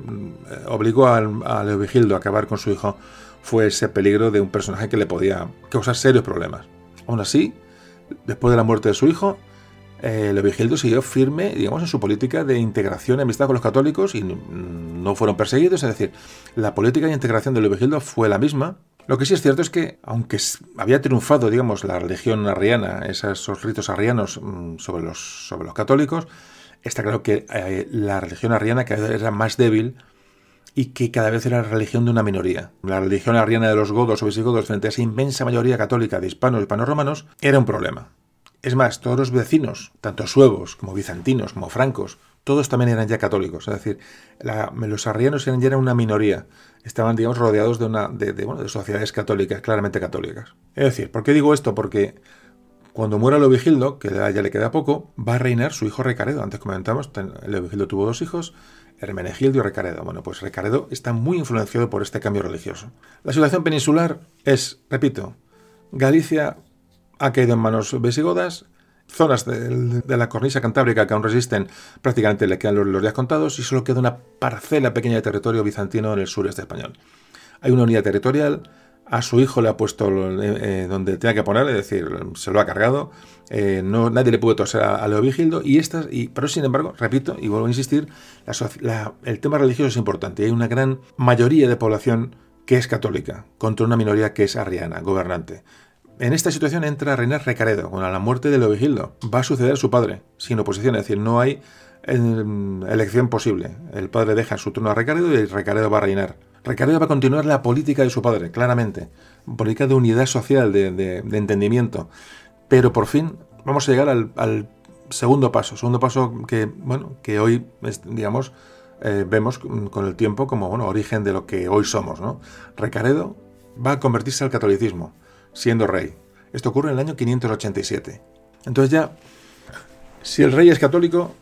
obligó al, a Leovigildo a acabar con su hijo fue ese peligro de un personaje que le podía causar serios problemas. Aún así, después de la muerte de su hijo, eh, Leovigildo siguió firme, digamos, en su política de integración y amistad con los católicos y no fueron perseguidos. Es decir, la política de integración de Leovigildo fue la misma. Lo que sí es cierto es que, aunque había triunfado, digamos, la religión arriana, esos ritos arrianos mm, sobre los, católicos, está claro que eh, la religión arriana cada vez era más débil y que cada vez era la religión de una minoría. La religión arriana de los godos o visigodos frente a esa inmensa mayoría católica de hispanos y hispanos-romanos era un problema. Es más, todos los vecinos, tanto suevos como bizantinos como francos, todos también eran ya católicos. Es decir, los arrianos eran ya una minoría. Estaban, digamos, rodeados de, una, de, de, sociedades católicas, claramente católicas. Es decir, ¿por qué digo esto? Porque cuando muera Leovigildo, que ya le queda poco, va a reinar su hijo Recaredo. Antes comentamos, Leovigildo tuvo dos hijos, Hermenegildo y Recaredo. Bueno, pues Recaredo está muy influenciado por este cambio religioso. La situación peninsular es, repito, Galicia ha caído en manos visigodas, zonas de, la cornisa cantábrica que aún resisten prácticamente le quedan los, días contados y solo queda una parcela pequeña de territorio bizantino en el sureste español. Hay una unidad territorial, a su hijo le ha puesto eh, donde tenía que poner, es decir, se lo ha cargado, eh, no, nadie le puede toser a, Leovigildo, y estas, y, pero sin embargo, repito y vuelvo a insistir, el tema religioso es importante, hay una gran mayoría de población que es católica, contra una minoría que es arriana, gobernante. En esta situación entra reinar Recaredo, con la muerte de Leovigildo. Va a suceder a su padre, sin oposición, es decir, no hay em, elección posible. El padre deja su trono a Recaredo y Recaredo va a reinar. Recaredo va a continuar la política de su padre, claramente. Política de unidad social, de, entendimiento. Pero por fin vamos a llegar al, segundo paso. Segundo paso que, bueno, que hoy, digamos, eh, vemos con el tiempo como bueno, origen de lo que hoy somos. Recaredo va a convertirse al catolicismo, siendo rey. Esto ocurre en el año 587. Entonces ya, si el rey es católico,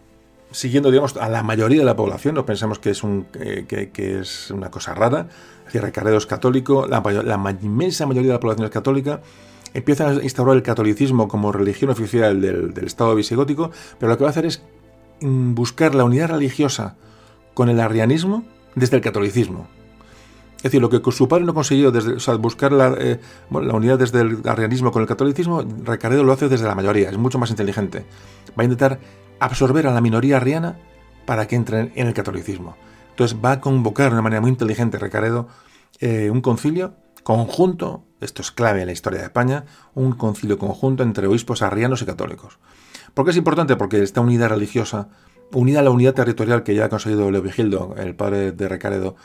siguiendo, digamos, a la mayoría de la población, no pensamos que es, un, que, es una cosa rara, es decir, Recaredo es católico, la, inmensa mayoría de la población es católica, empieza a instaurar el catolicismo como religión oficial del, Estado visigótico, pero lo que va a hacer es mm, buscar la unidad religiosa con el arrianismo desde el catolicismo. Es decir, lo que su padre no consiguió, desde, buscar la, eh, la, unidad desde el arrianismo con el catolicismo, Recaredo lo hace desde la mayoría, es mucho más inteligente. Va a intentar absorber a la minoría arriana para que entren en el catolicismo. Entonces va a convocar de una manera muy inteligente Recaredo eh, un concilio conjunto, esto es clave en la historia de España, un concilio conjunto entre obispos arrianos y católicos. ¿Por qué es importante? Porque esta unidad religiosa, unida a la unidad territorial que ya ha conseguido Leovigildo, el padre de Recaredo,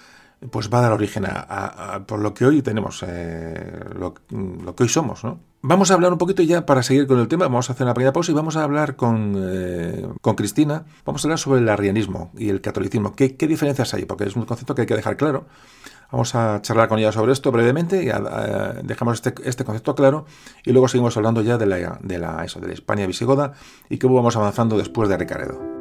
pues va a dar origen a, por lo que hoy tenemos, eh, lo, que hoy somos. ¿no? Vamos a hablar un poquito ya para seguir con el tema, vamos a hacer una pequeña pausa y vamos a hablar con, eh, con Cristina, vamos a hablar sobre el arrianismo y el catolicismo. ¿Qué, ¿Qué, diferencias hay? Porque es un concepto que hay que dejar claro. Vamos a charlar con ella sobre esto brevemente y dejamos este, este, concepto claro y luego seguimos hablando ya de la, de la, eso, de la España visigoda y cómo vamos avanzando después de Recaredo.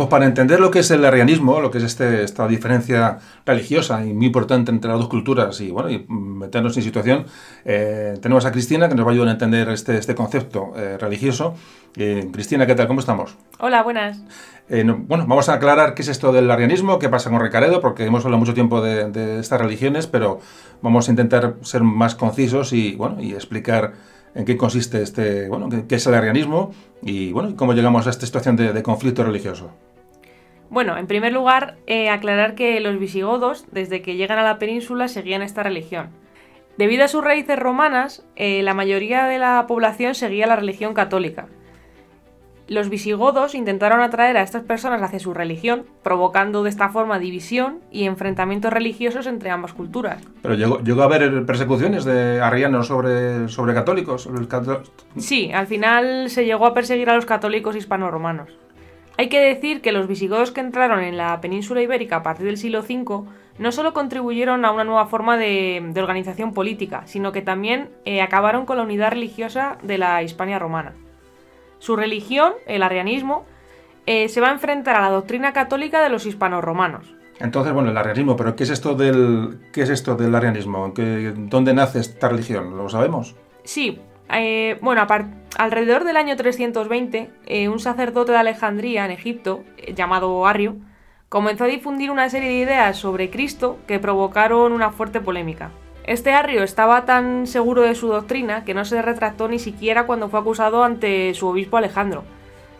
Pues para entender lo que es el arrianismo, lo que es este, esta diferencia religiosa y muy importante entre las dos culturas y, bueno, y meternos en situación, eh, tenemos a Cristina que nos va a ayudar a entender este, este concepto eh, religioso. Eh, Cristina, ¿qué tal? ¿Cómo estamos? Hola, buenas. bueno, vamos a aclarar qué es esto del arrianismo, qué pasa con Recaredo, porque hemos hablado mucho tiempo de, de estas religiones, pero vamos a intentar ser más concisos y, bueno, y explicar en qué consiste este, bueno, qué, es el arrianismo y, bueno, cómo llegamos a esta situación de, conflicto religioso. Bueno, en primer lugar, eh, aclarar que los visigodos, desde que llegan a la península, seguían esta religión. Debido a sus raíces romanas, eh, la mayoría de la población seguía la religión católica, los visigodos intentaron atraer a estas personas hacia su religión, provocando de esta forma división y enfrentamientos religiosos entre ambas culturas. Pero llegó, a haber persecuciones de arrianos sobre, sobre católicos. Sí, al final se llegó a perseguir a los católicos hispano-romanos. Hay que decir que los visigodos que entraron en la península ibérica a partir del siglo V no solo contribuyeron a una nueva forma de, organización política, sino que también eh, acabaron con la unidad religiosa de la Hispania romana. Su religión, el arrianismo, eh, se va a enfrentar a la doctrina católica de los hispanorromanos. Entonces, bueno, el arrianismo, pero ¿qué es esto del, qué es esto del arrianismo? ¿Dónde nace esta religión? ¿Lo sabemos? Sí, eh, bueno, alrededor del año 320, eh, un sacerdote de Alejandría, en Egipto, llamado Arrio, comenzó a difundir una serie de ideas sobre Cristo que provocaron una fuerte polémica. Este Arrio estaba tan seguro de su doctrina que no se retractó ni siquiera cuando fue acusado ante su obispo Alejandro.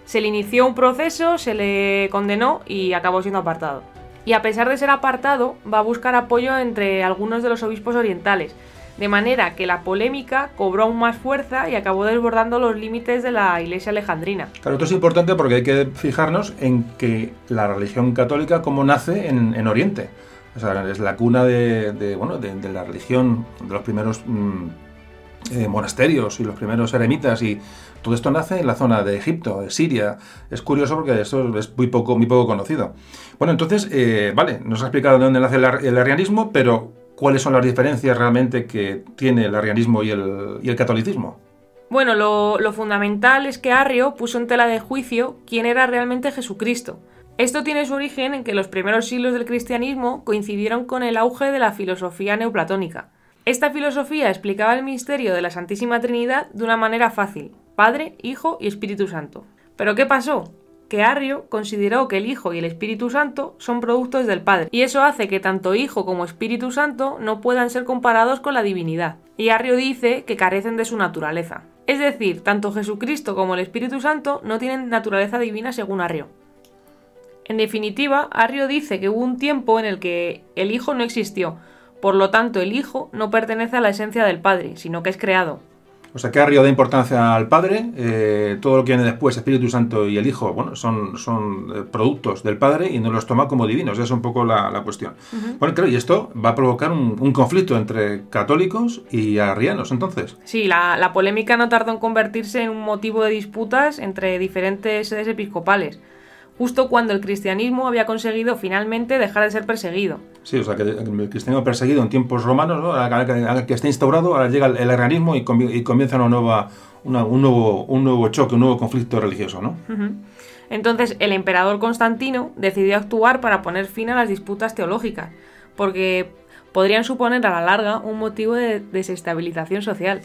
Se le inició un proceso, se le condenó y acabó siendo apartado. Y a pesar de ser apartado, va a buscar apoyo entre algunos de los obispos orientales, de manera que la polémica cobró aún más fuerza y acabó desbordando los límites de la iglesia alejandrina. Claro, esto es importante porque hay que fijarnos en que la religión católica cómo nace en Oriente es la cuna de, bueno, de, la religión, de los primeros mm, eh, monasterios y los primeros eremitas y todo esto nace en la zona de Egipto, de Siria. Es curioso porque esto es muy poco, muy poco conocido. Bueno, entonces, eh, vale, nos ha explicado de dónde nace el, arianismo, pero ¿cuáles son las diferencias realmente que tiene el arianismo y el, y el catolicismo? Bueno, lo, lo fundamental es que Arrio puso en tela de juicio quién era realmente Jesucristo esto tiene su origen en que los primeros siglos del cristianismo coincidieron con el auge de la filosofía neoplatónica. Esta filosofía explicaba el misterio de la Santísima Trinidad de una manera fácil, Padre, Hijo y Espíritu Santo. Pero ¿qué pasó? Que Arrio consideró que el Hijo y el Espíritu Santo son productos del Padre, y eso hace que tanto Hijo como Espíritu Santo no puedan ser comparados con la divinidad. Y Arrio dice que carecen de su naturaleza. Es decir, tanto Jesucristo como el Espíritu Santo no tienen naturaleza divina según Arrio. En definitiva, Arrio dice que hubo un tiempo en el que el Hijo no existió, por lo tanto el Hijo no pertenece a la esencia del Padre, sino que es creado. O sea que Arrio da importancia al Padre, eh, todo lo que viene después, Espíritu Santo y el Hijo, bueno, son, son eh, productos del Padre y no los toma como divinos, esa es un poco la, cuestión. Bueno, claro, y esto va a provocar un, conflicto entre católicos y arrianos, entonces. Sí, la, la polémica no tardó en convertirse en un motivo de disputas entre diferentes sedes episcopales justo cuando el cristianismo había conseguido finalmente dejar de ser perseguido. Sí, o sea, que el cristianismo perseguido en tiempos romanos, ¿no? ahora que, está instaurado, ahora llega el arrianismo y, comienza una nueva, un, nuevo, un nuevo choque, un nuevo conflicto religioso, ¿no? Entonces, el emperador Constantino decidió actuar para poner fin a las disputas teológicas, porque podrían suponer a la larga un motivo de desestabilización social.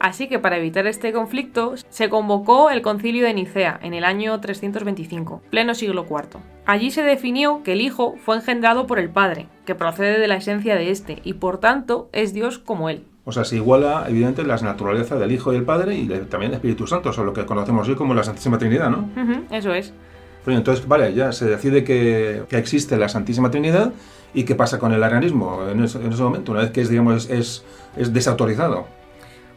Así que para evitar este conflicto se convocó el concilio de Nicea en el año 325, pleno siglo IV. Allí se definió que el Hijo fue engendrado por el Padre, que procede de la esencia de éste, y por tanto es Dios como Él. O sea, se iguala, evidentemente, las naturalezas del Hijo y el Padre y también del Espíritu Santo, o lo que conocemos hoy como la Santísima Trinidad, ¿no? eso es. Bueno, entonces, vale, ya se decide que, existe la Santísima Trinidad y qué pasa con el arianismo en ese, momento, una vez que es, digamos, es, es desautorizado.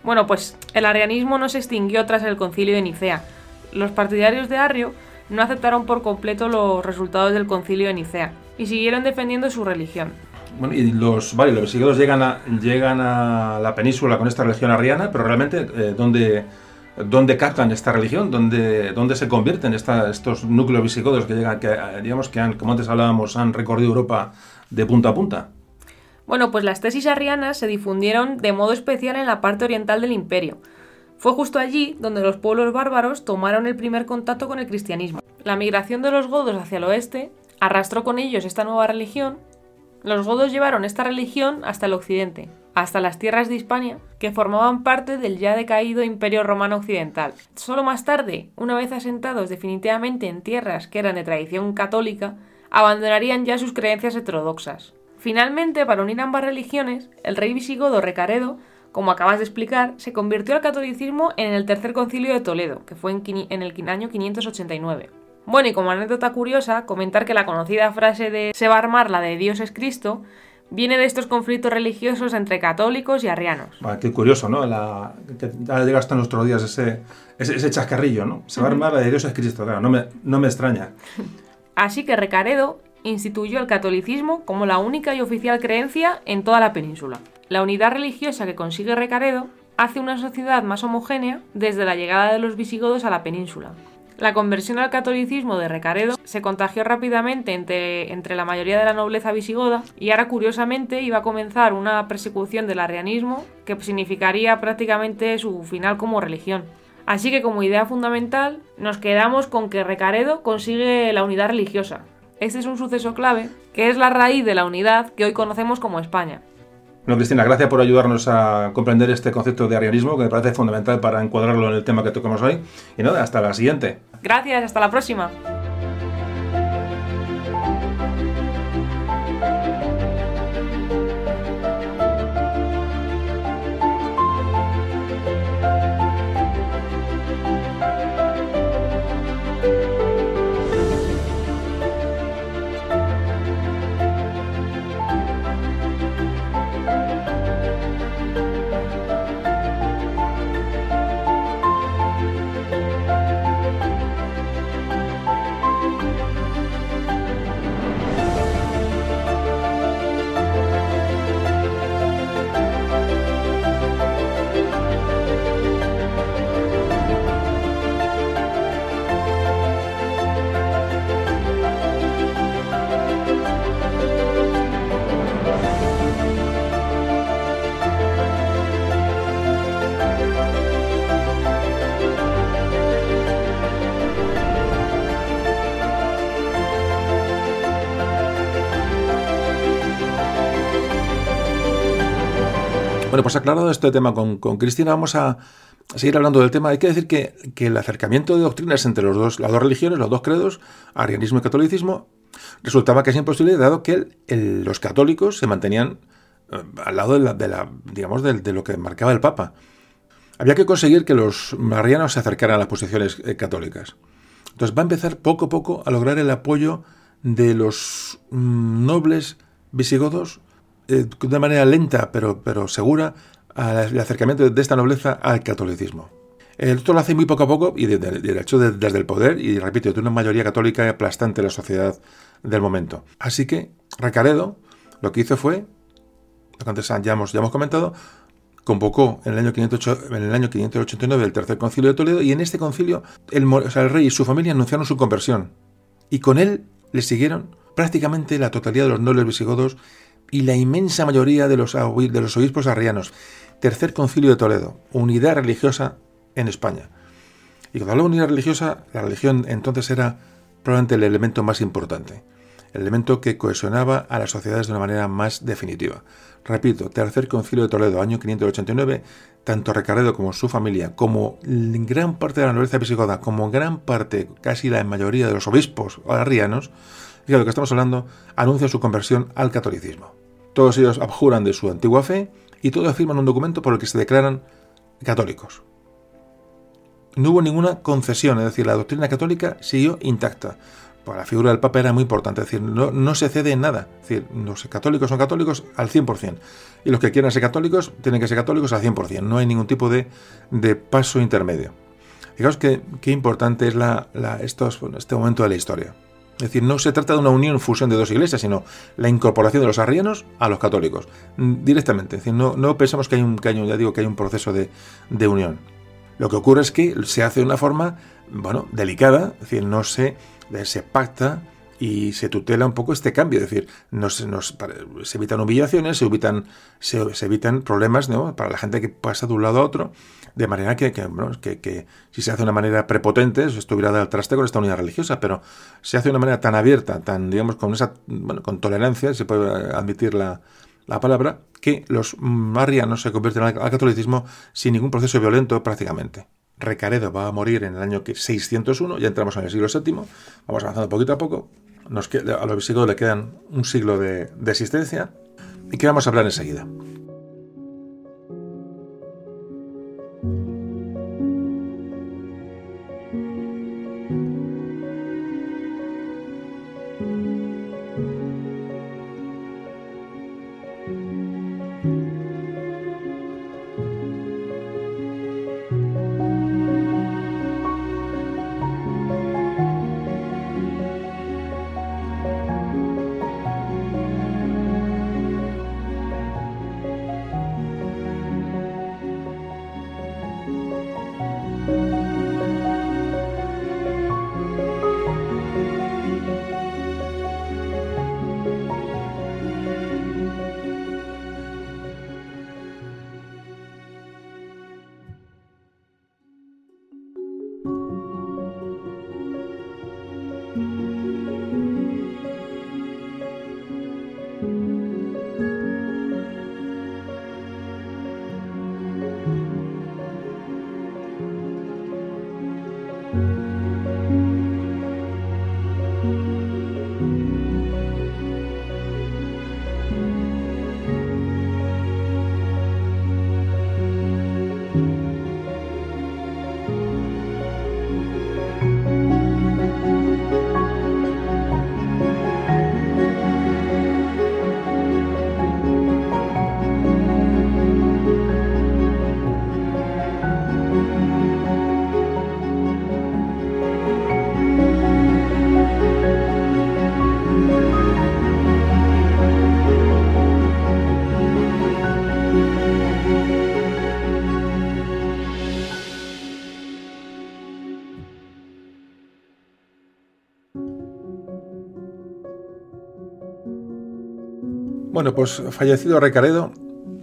Bueno, pues el arianismo no se extinguió tras el concilio de Nicea. Los partidarios de Arrio no aceptaron por completo los resultados del concilio de Nicea y siguieron defendiendo su religión. Bueno, y los, vale, los visigodos llegan a, llegan a la península con esta religión arriana, pero realmente, eh, ¿dónde, ¿dónde, captan esta religión? ¿Dónde, dónde se convierten estos núcleos visigodos que llegan, que, digamos, que han, como antes hablábamos, han recorrido Europa de punta a punta? Bueno, pues las tesis arrianas se difundieron de modo especial en la parte oriental del imperio. Fue justo allí donde los pueblos bárbaros tomaron el primer contacto con el cristianismo. La migración de los godos hacia el oeste arrastró con ellos esta nueva religión. Los godos llevaron esta religión hasta el occidente, hasta las tierras de Hispania, que formaban parte del ya decaído Imperio Romano Occidental. Solo más tarde, una vez asentados definitivamente en tierras que eran de tradición católica, abandonarían ya sus creencias heterodoxas. Finalmente, para unir ambas religiones, el rey visigodo Recaredo, como acabas de explicar, se convirtió al catolicismo en el tercer concilio de Toledo, que fue en, el año 589. Bueno, y como anécdota curiosa, comentar que la conocida frase de se va a armar la de Dios es Cristo viene de estos conflictos religiosos entre católicos y arrianos. qué curioso, ¿no? La, que llega hasta nuestros días ese, ese, chascarrillo, ¿no? Se va a armar la de Dios es Cristo, claro, no me, no me extraña. Así que Recaredo instituyó el catolicismo como la única y oficial creencia en toda la península. La unidad religiosa que consigue Recaredo hace una sociedad más homogénea desde la llegada de los visigodos a la península. La conversión al catolicismo de Recaredo se contagió rápidamente entre, entre, la mayoría de la nobleza visigoda y ahora curiosamente iba a comenzar una persecución del arrianismo que significaría prácticamente su final como religión. Así que como idea fundamental nos quedamos con que Recaredo consigue la unidad religiosa. Este es un suceso clave que es la raíz de la unidad que hoy conocemos como España. Bueno, Cristina, gracias por ayudarnos a comprender este concepto de arrianismo que me parece fundamental para encuadrarlo en el tema que tocamos hoy. Y nada, hasta la siguiente. Gracias, hasta la próxima. Bueno, pues aclarado este tema con, Cristina, vamos a seguir hablando del tema. Hay que decir que, el acercamiento de doctrinas entre los dos, las dos religiones, los dos credos, arianismo y catolicismo, resultaba que es imposible dado que los católicos se mantenían eh, al lado de, la, digamos, de, lo que marcaba el Papa. Había que conseguir que los marianos se acercaran a las posiciones eh, católicas. Entonces va a empezar poco a poco a lograr el apoyo de los mm, nobles visigodos eh, de manera lenta pero, pero segura el acercamiento de esta nobleza al catolicismo. Esto lo hace muy poco a poco y de, hecho desde el poder y repito, de una mayoría católica aplastante en la sociedad del momento. Así que Recaredo lo que hizo fue, lo que antes ya hemos, ya hemos comentado, convocó en el, año 508, en el año 589 el tercer concilio de Toledo y en este concilio el, el rey y su familia anunciaron su conversión y con él le siguieron prácticamente la totalidad de los nobles visigodos y la inmensa mayoría de los, de los obispos arrianos. Tercer concilio de Toledo, unidad religiosa en España. Y cuando hablo de unidad religiosa, la religión entonces era probablemente el elemento más importante, el elemento que cohesionaba a las sociedades de una manera más definitiva. Repito, tercer concilio de Toledo, año 589, tanto Recaredo como su familia, como gran parte de la nobleza visigoda, como gran parte, casi la mayoría de los obispos arrianos, de lo que estamos hablando, anuncia su conversión al catolicismo. Todos ellos abjuran de su antigua fe y todos firman un documento por el que se declaran católicos. No hubo ninguna concesión, es decir, la doctrina católica siguió intacta. Pues la figura del Papa era muy importante, es decir, no, se cede en nada. Es decir, los católicos son católicos al 100%. Y los que quieran ser católicos tienen que ser católicos al 100%. No hay ningún tipo de, paso intermedio. Fijaos qué importante es la, este momento de la historia. Es decir, no se trata de una unión, fusión de dos iglesias, sino la incorporación de los arrianos a los católicos, mm, directamente. Es decir, no, no pensamos que hay un, que ya digo, que hay un proceso de, unión. Lo que ocurre es que se hace de una forma, bueno, delicada, es decir, no se, se pacta y se tutela un poco este cambio, es decir, no se, se evitan humillaciones, se evitan, se, evitan problemas ¿no? para la gente que pasa de un lado a otro, De manera que, que, si se hace de una manera prepotente, eso estuviera al traste con esta unidad religiosa, pero se hace de una manera tan abierta, tan, digamos, con esa, bueno, con tolerancia, se puede admitir la, la palabra, que los marianos se convierten al, catolicismo sin ningún proceso violento prácticamente. Recaredo va a morir en el año 601, ya entramos en el siglo VII, vamos avanzando poquito a poco, nos, a los visigodos le quedan un siglo de, de existencia, y que vamos a hablar enseguida. Bueno, pues fallecido Recaredo,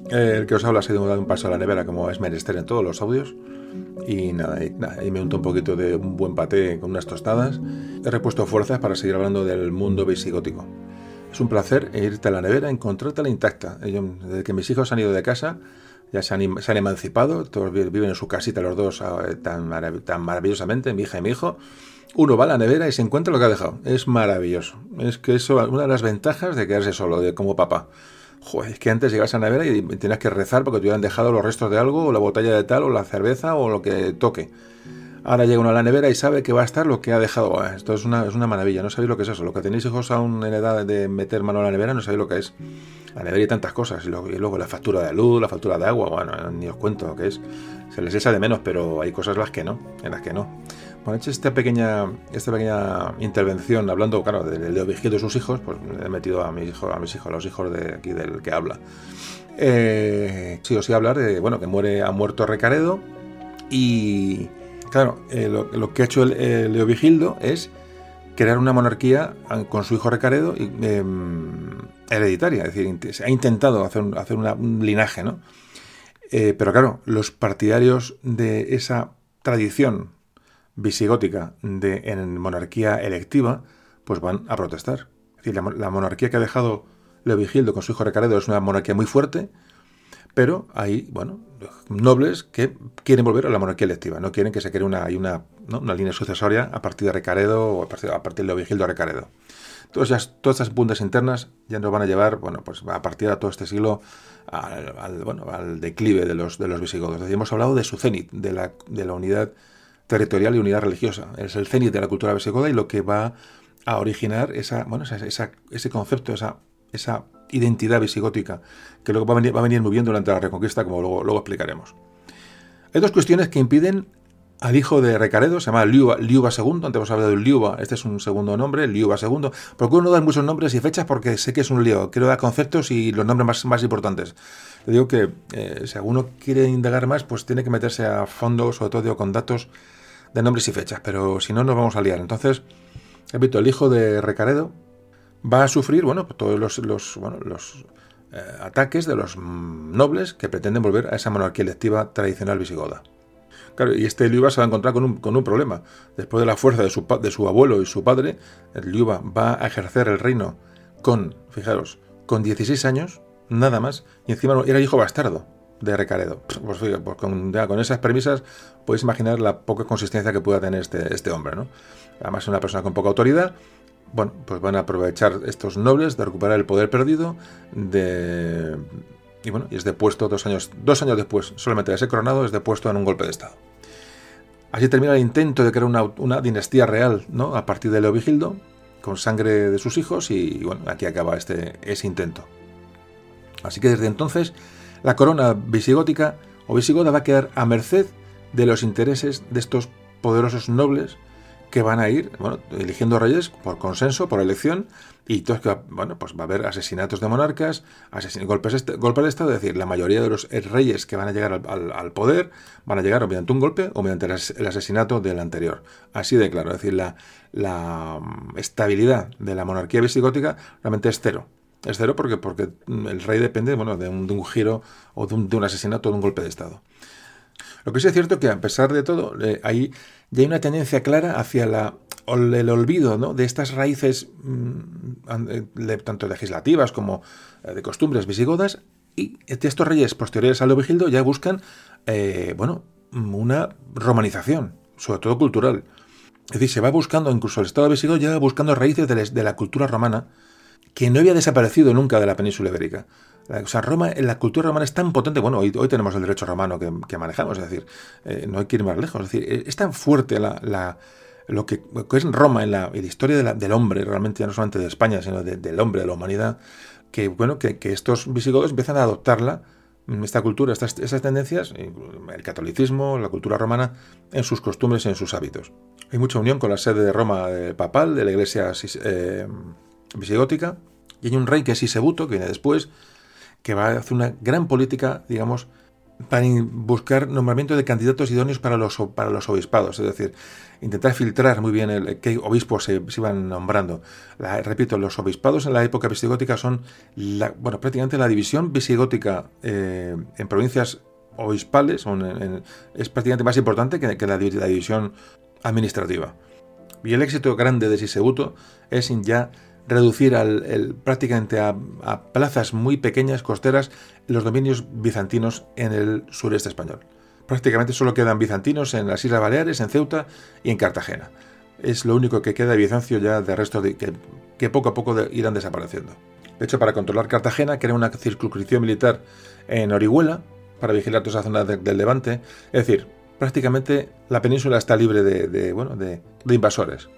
el que os habla ha sido dado un paso a la nevera como es menester en todos los audios. Y nada, y, me unto un poquito de un buen paté con unas tostadas. He repuesto fuerzas para seguir hablando del mundo visigótico. Es un placer irte a la nevera, encontrártela intacta. desde que mis hijos han ido de casa, ya se han, se han emancipado, todos viven en su casita los dos ah, tan, tan maravillosamente, mi hija y mi hijo uno va a la nevera y se encuentra lo que ha dejado. Es maravilloso. Es que eso es una de las ventajas de quedarse solo, de como papá. Joder, es que antes llegas a la nevera y tenías que rezar porque te hubieran dejado los restos de algo, o la botella de tal, o la cerveza, o lo que toque. Ahora llega uno a la nevera y sabe que va a estar lo que ha dejado. Esto es una, es una maravilla, no sabéis lo que es eso. Lo que tenéis hijos aún en edad de meter mano a la nevera, no sabéis lo que es. La nevera y tantas cosas. Y luego, y luego, la factura de luz, la factura de agua, bueno, ni os cuento lo que es. Se les echa de menos, pero hay cosas las que no, en las que no. Bueno, hecho esta pequeña, esta pequeña intervención hablando, claro, de Leo Vigil de sus hijos, pues he metido a, mi hijo, a mis hijos, a los hijos de aquí del que habla. Eh, sí, iba a hablar de, bueno, que muere, ha muerto Recaredo y, claro, eh, lo, que ha hecho el, Leo Vigildo es crear una monarquía con su hijo Recaredo y, em, hereditaria, es decir, ha intentado hacer, hacer un linaje, ¿no? Eh, pero claro, los partidarios de esa tradición visigótica de, en monarquía electiva, pues van a protestar. Es decir, la, monarquía que ha dejado Leovigildo con su hijo Recaredo es una monarquía muy fuerte, pero hay, bueno, nobles que quieren volver a la monarquía electiva, no quieren que se cree una, hay una, una línea sucesoria a partir de Recaredo o a partir, a partir de Leovigildo a Recaredo. Entonces, todas estas puntas internas ya nos van a llevar, bueno, pues a partir de todo este siglo al, bueno, al declive de los, de los visigodos. hemos hablado de su cenit, de la, de la unidad territorial y unidad religiosa. Es el cenit de la cultura visigoda y lo que va a originar esa, bueno, esa, ese concepto, esa, esa identidad visigótica, que luego va a, venir, va a venir muy bien durante la Reconquista, como luego, luego explicaremos. Hay dos cuestiones que impiden al hijo de Recaredo, se llama Liuba, Liuba II, antes hemos hablado de Liuba, este es un segundo nombre, Liuba II. Procuro no dar muchos nombres y fechas porque sé que es un lío, quiero dar conceptos y los nombres más, más importantes. Le digo que eh, si alguno quiere indagar más, pues tiene que meterse a fondo, sobre todo con datos de nombres y fechas, pero si no nos vamos a liar. Entonces, repito, el hijo de Recaredo va a sufrir, bueno, todos los, los, los eh, ataques de los nobles que pretenden volver a esa monarquía electiva tradicional visigoda. Claro, y este Liuba se va a encontrar con un, con un problema. Después de la fuerza de su, de su abuelo y su padre, el Liuba va a ejercer el reino con, fijaros, con 16 años, nada más, y encima era hijo bastardo de Recaredo. Pues, pues con, con, esas premisas podéis imaginar la poca consistencia que pueda tener este, este hombre, ¿no? Además es una persona con poca autoridad, bueno, pues van a aprovechar estos nobles de recuperar el poder perdido, de... Y bueno, y es depuesto dos años, dos años después, solamente de ser coronado, es depuesto en un golpe de Estado. Así termina el intento de crear una, dinastía real, ¿no? A partir de Leovigildo, con sangre de sus hijos, y, bueno, aquí acaba este, ese intento. Así que desde entonces, la corona visigótica o visigoda va a quedar a merced de los intereses de estos poderosos nobles que van a ir bueno, eligiendo reyes por consenso, por elección, y entonces que, bueno, pues va a haber asesinatos de monarcas, golpes, este, golpes de Estado, es decir, la mayoría de los reyes que van a llegar al, poder van a llegar o mediante un golpe o mediante el asesinato del anterior. Así de claro, es decir, la, la mm, estabilidad de la monarquía visigótica realmente es cero. Es cero porque, porque el rey depende bueno, de, un, giro o de un, asesinato o de un golpe de Estado. Lo que sí es cierto es que a pesar de todo, eh, ahí ya hay una tendencia clara hacia la, el olvido ¿no? de estas raíces mm, tanto legislativas como eh, de costumbres visigodas y estos reyes posteriores a Leovigildo ya buscan eh, bueno, una romanización, sobre todo cultural. Es decir, se va buscando, incluso el Estado visigodo ya buscando raíces de la cultura romana que no había desaparecido nunca de la península ibérica. O sea, Roma, la cultura romana es tan potente, bueno, hoy, hoy tenemos el derecho romano que, manejamos, es decir, eh, no hay que ir más lejos, es decir, es tan fuerte la, lo, que, es Roma en la, historia del hombre, realmente ya no solamente de España, sino del hombre, de la humanidad, que bueno, que, estos visigodos empiezan a adoptarla, mm, esta cultura, estas, esas tendencias, el catolicismo, la cultura romana, en sus costumbres y en sus hábitos. Hay mucha unión con la sede de Roma papal, de la iglesia eh, visigótica, y hay un rey que es Sisebuto, que viene después, que va a hacer una gran política, digamos, para buscar nombramiento de candidatos idóneos para los, para los obispados, es decir, intentar filtrar muy bien el, qué obispos se, iban nombrando. repito, los obispados en la época visigótica son, la, bueno, prácticamente la división visigótica eh, en provincias obispales es prácticamente más importante que, la, división administrativa. Y el éxito grande de Sisebuto es ya reducir prácticamente a, plazas muy pequeñas, costeras, los dominios bizantinos en el sureste español. Prácticamente solo quedan bizantinos en las Islas Baleares, en Ceuta y en Cartagena. Es lo único que queda de Bizancio ya de resto de, que, poco a poco irán desapareciendo. De hecho, para controlar Cartagena, crea una circunscripción militar en Orihuela para vigilar toda esa zona del Levante. Es decir, prácticamente la península está libre de, bueno, de, invasores.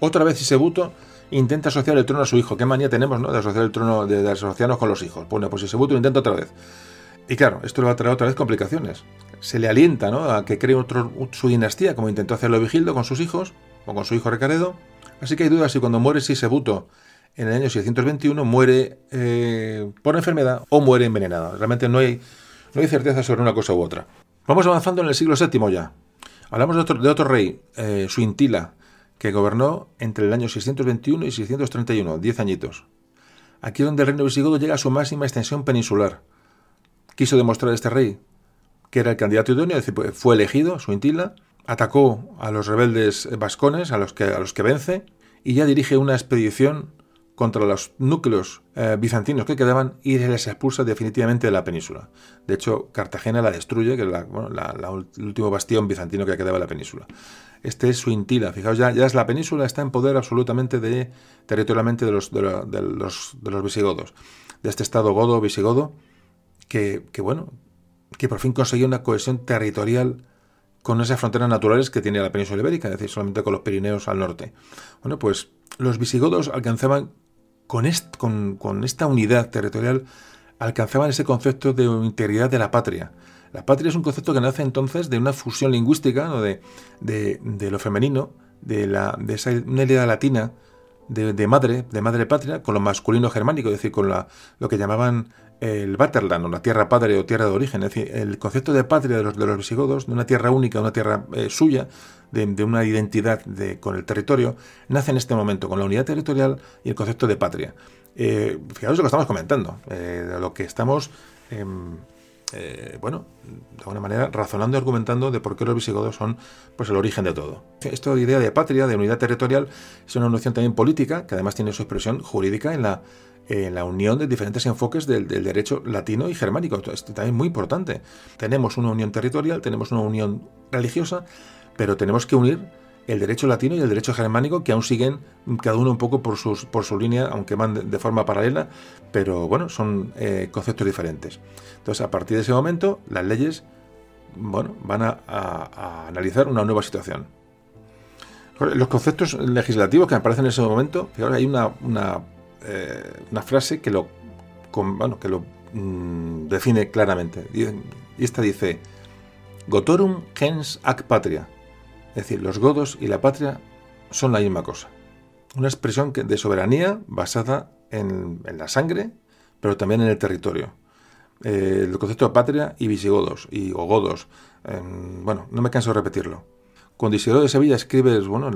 Otra vez Isebuto intenta asociar el trono a su hijo. ¿Qué manía tenemos, ¿no? De asociar el trono, de, asociarnos con los hijos. Bueno, pues Isebuto lo intenta otra vez. Y claro, esto le va a traer otra vez complicaciones. Se le alienta, ¿no? A que cree otro, su dinastía, como intentó hacerlo Vigildo con sus hijos, o con su hijo Recaredo. Así que hay dudas si cuando muere Sisebuto en el año 621 muere eh, por enfermedad o muere envenenado. Realmente no hay, no hay certeza sobre una cosa u otra. Vamos avanzando en el siglo VII ya. Hablamos de otro, de otro rey, eh, Suintila, que gobernó entre el año 621 y 631, 10 añitos. Aquí es donde el reino visigodo llega a su máxima extensión peninsular. Quiso demostrar este rey que era el candidato idóneo, pues, fue elegido, Suintila, atacó a los rebeldes vascones, a los que, a los que vence, y ya dirige una expedición contra los núcleos eh, bizantinos que quedaban y les expulsa definitivamente de la península. De hecho, Cartagena la destruye, que es el último bastión bizantino que quedaba en la península. Este es su intila. Fijaos, ya, ya es la península, está en poder absolutamente de, territorialmente de los, de, los, de los visigodos. De este estado godo, visigodo, que, bueno, que por fin consiguió una cohesión territorial con esas fronteras naturales que tiene la península ibérica, es decir, solamente con los Pirineos al norte. Bueno, pues los visigodos alcanzaban con, con, con esta unidad territorial, alcanzaban ese concepto de integridad de la patria. La patria es un concepto que nace entonces de una fusión lingüística, ¿no? de, de, lo femenino, de, la, de esa, una idea latina de, madre, de madre patria, con lo masculino germánico, es decir, con la, lo que llamaban el Vaterland, o la tierra padre o tierra de origen, es decir, el concepto de patria de los, de los visigodos, de una tierra única, una tierra eh, suya, de, una identidad de, con el territorio, nace en este momento, con la unidad territorial y el concepto de patria. Eh, fijaos lo que estamos comentando, eh, lo que estamos em, eh, bueno, de alguna manera razonando y argumentando de por qué los visigodos son pues el origen de todo. Esta idea de patria, de unidad territorial, es una noción también política, que además tiene su expresión jurídica en la, en la unión de diferentes enfoques del, del, derecho latino y germánico. Esto es también muy importante. Tenemos una unión territorial, tenemos una unión religiosa, pero tenemos que unir el derecho latino y el derecho germánico, que aún siguen cada uno un poco por, sus, por su línea, aunque van de, forma paralela, pero bueno, son eh, conceptos diferentes. Entonces, a partir de ese momento, las leyes bueno, van a, analizar una nueva situación. Los conceptos legislativos que aparecen en ese momento, ahora hay una, eh, una, frase que lo, bueno, que lo mm, define claramente. Y esta dice, Gotorum gens ac patria es decir, los godos y la patria son la misma cosa. Una expresión de soberanía basada en, la sangre, pero también en el territorio. Eh, el concepto de patria y visigodos y o godos. bueno, no me canso de repetirlo. Cuando Isidoro de Sevilla escribe bueno,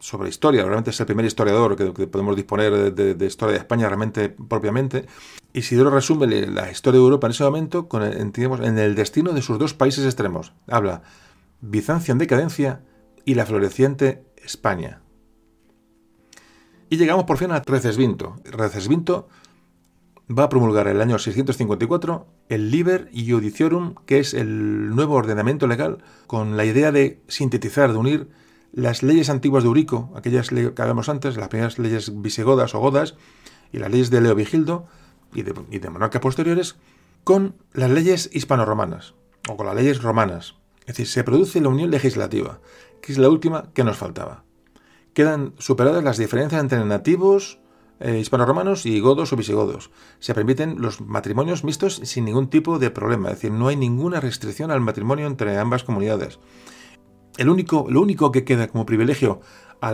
sobre historia, realmente es el primer historiador que, podemos disponer de, historia de España realmente propiamente, Isidoro resume la historia de Europa en ese momento con en el destino de sus dos países extremos. Habla Bizancio en decadencia y la floreciente España. Y llegamos por fin a Recesvinto. Recesvinto va a promulgar el año 654 el Liber Iudiciorum, que es el nuevo ordenamiento legal con la idea de sintetizar, de unir las leyes antiguas de Urico, aquellas que hablábamos antes, las primeras leyes visigodas o godas, y las leyes de Leovigildo y de, y de monarcas posteriores, con las leyes hispano-romanas, o con las leyes romanas. Es decir, se produce la unión legislativa, que es la última que nos faltaba. Quedan superadas las diferencias entre nativos, eh, hispano-romanos y godos o visigodos. Se permiten los matrimonios mixtos sin ningún tipo de problema, es decir, no hay ninguna restricción al matrimonio entre ambas comunidades. El único, lo único que queda como privilegio a,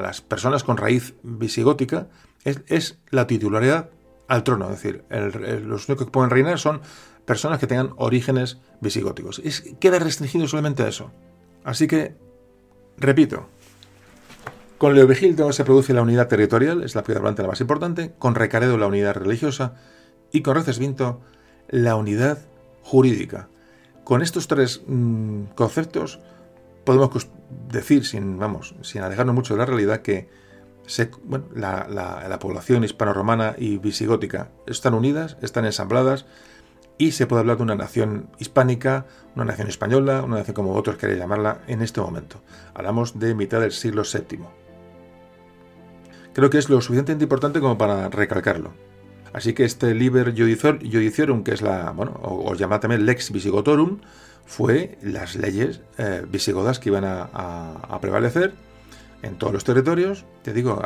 las personas con raíz visigótica es, la titularidad al trono, es decir, los únicos que pueden reinar son personas que tengan orígenes visigóticos. Es, queda restringido solamente a eso. Así que, repito, con Leovigildo se produce la unidad territorial, es la piedra volante la más importante, con Recaredo la unidad religiosa y con Recesvinto la unidad jurídica. Con estos tres mm, conceptos podemos decir, sin, vamos, sin alejarnos mucho de la realidad, que la, la población hispano-romana y visigótica están unidas, están ensambladas, y se puede hablar de una nación hispánica, una nación española, una nación como otros queréis llamarla en este momento. Hablamos de mitad del siglo VII. Creo que es lo suficientemente importante como para recalcarlo. Así que este Liber Judiciorum, que es la, bueno, o, llamada también Lex Visigotorum, fue las leyes eh, visigodas que iban a, prevalecer en todos los territorios, te digo,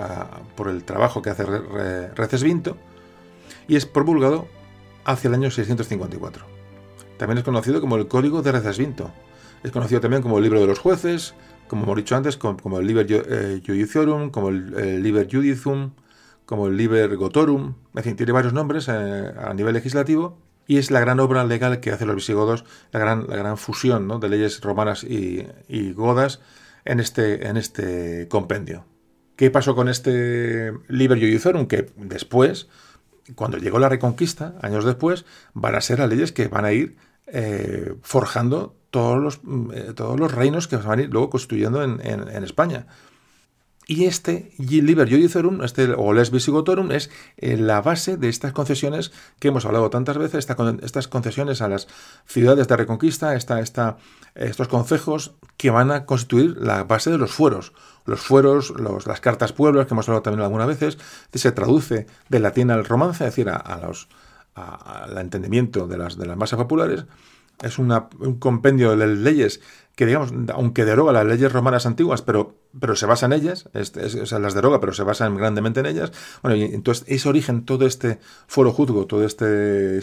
por el trabajo que hace Recesvinto, y es promulgado hacia el año 654. También es conocido como el Código de Recesvinto. Es conocido también como el Libro de los Jueces, como hemos dicho antes, como, el Liber eh, Judiciorum, como el, Liber Judicium, como el Liber Gotorum. En fin, tiene varios nombres eh, a nivel legislativo y es la gran obra legal que hacen los visigodos, la gran, la gran fusión de leyes romanas y, godas en este, en este compendio. ¿Qué pasó con este Liber Judiciorum? Que después cuando llegó la Reconquista, años después, van a ser las leyes que van a ir eh, forjando todos los, mm, eh, todos los reinos que van a ir luego construyendo en, España. Y este Liber Iudicerum, este, o Les Visigotorum, es eh, la base de estas concesiones que hemos hablado tantas veces, estas concesiones a las ciudades de Reconquista, esta, estos concejos que van a constituir la base de los fueros los fueros, las cartas pueblos, que hemos hablado también algunas veces, se traduce del latín al romance, es decir, a, los, al entendimiento de las, de las masas populares. Es un compendio de leyes que, digamos, aunque deroga las leyes romanas antiguas, pero, pero se basa en ellas, sea, las deroga, pero se basa grandemente en ellas. Bueno, y entonces ese origen, todo este foro juzgo, todo este,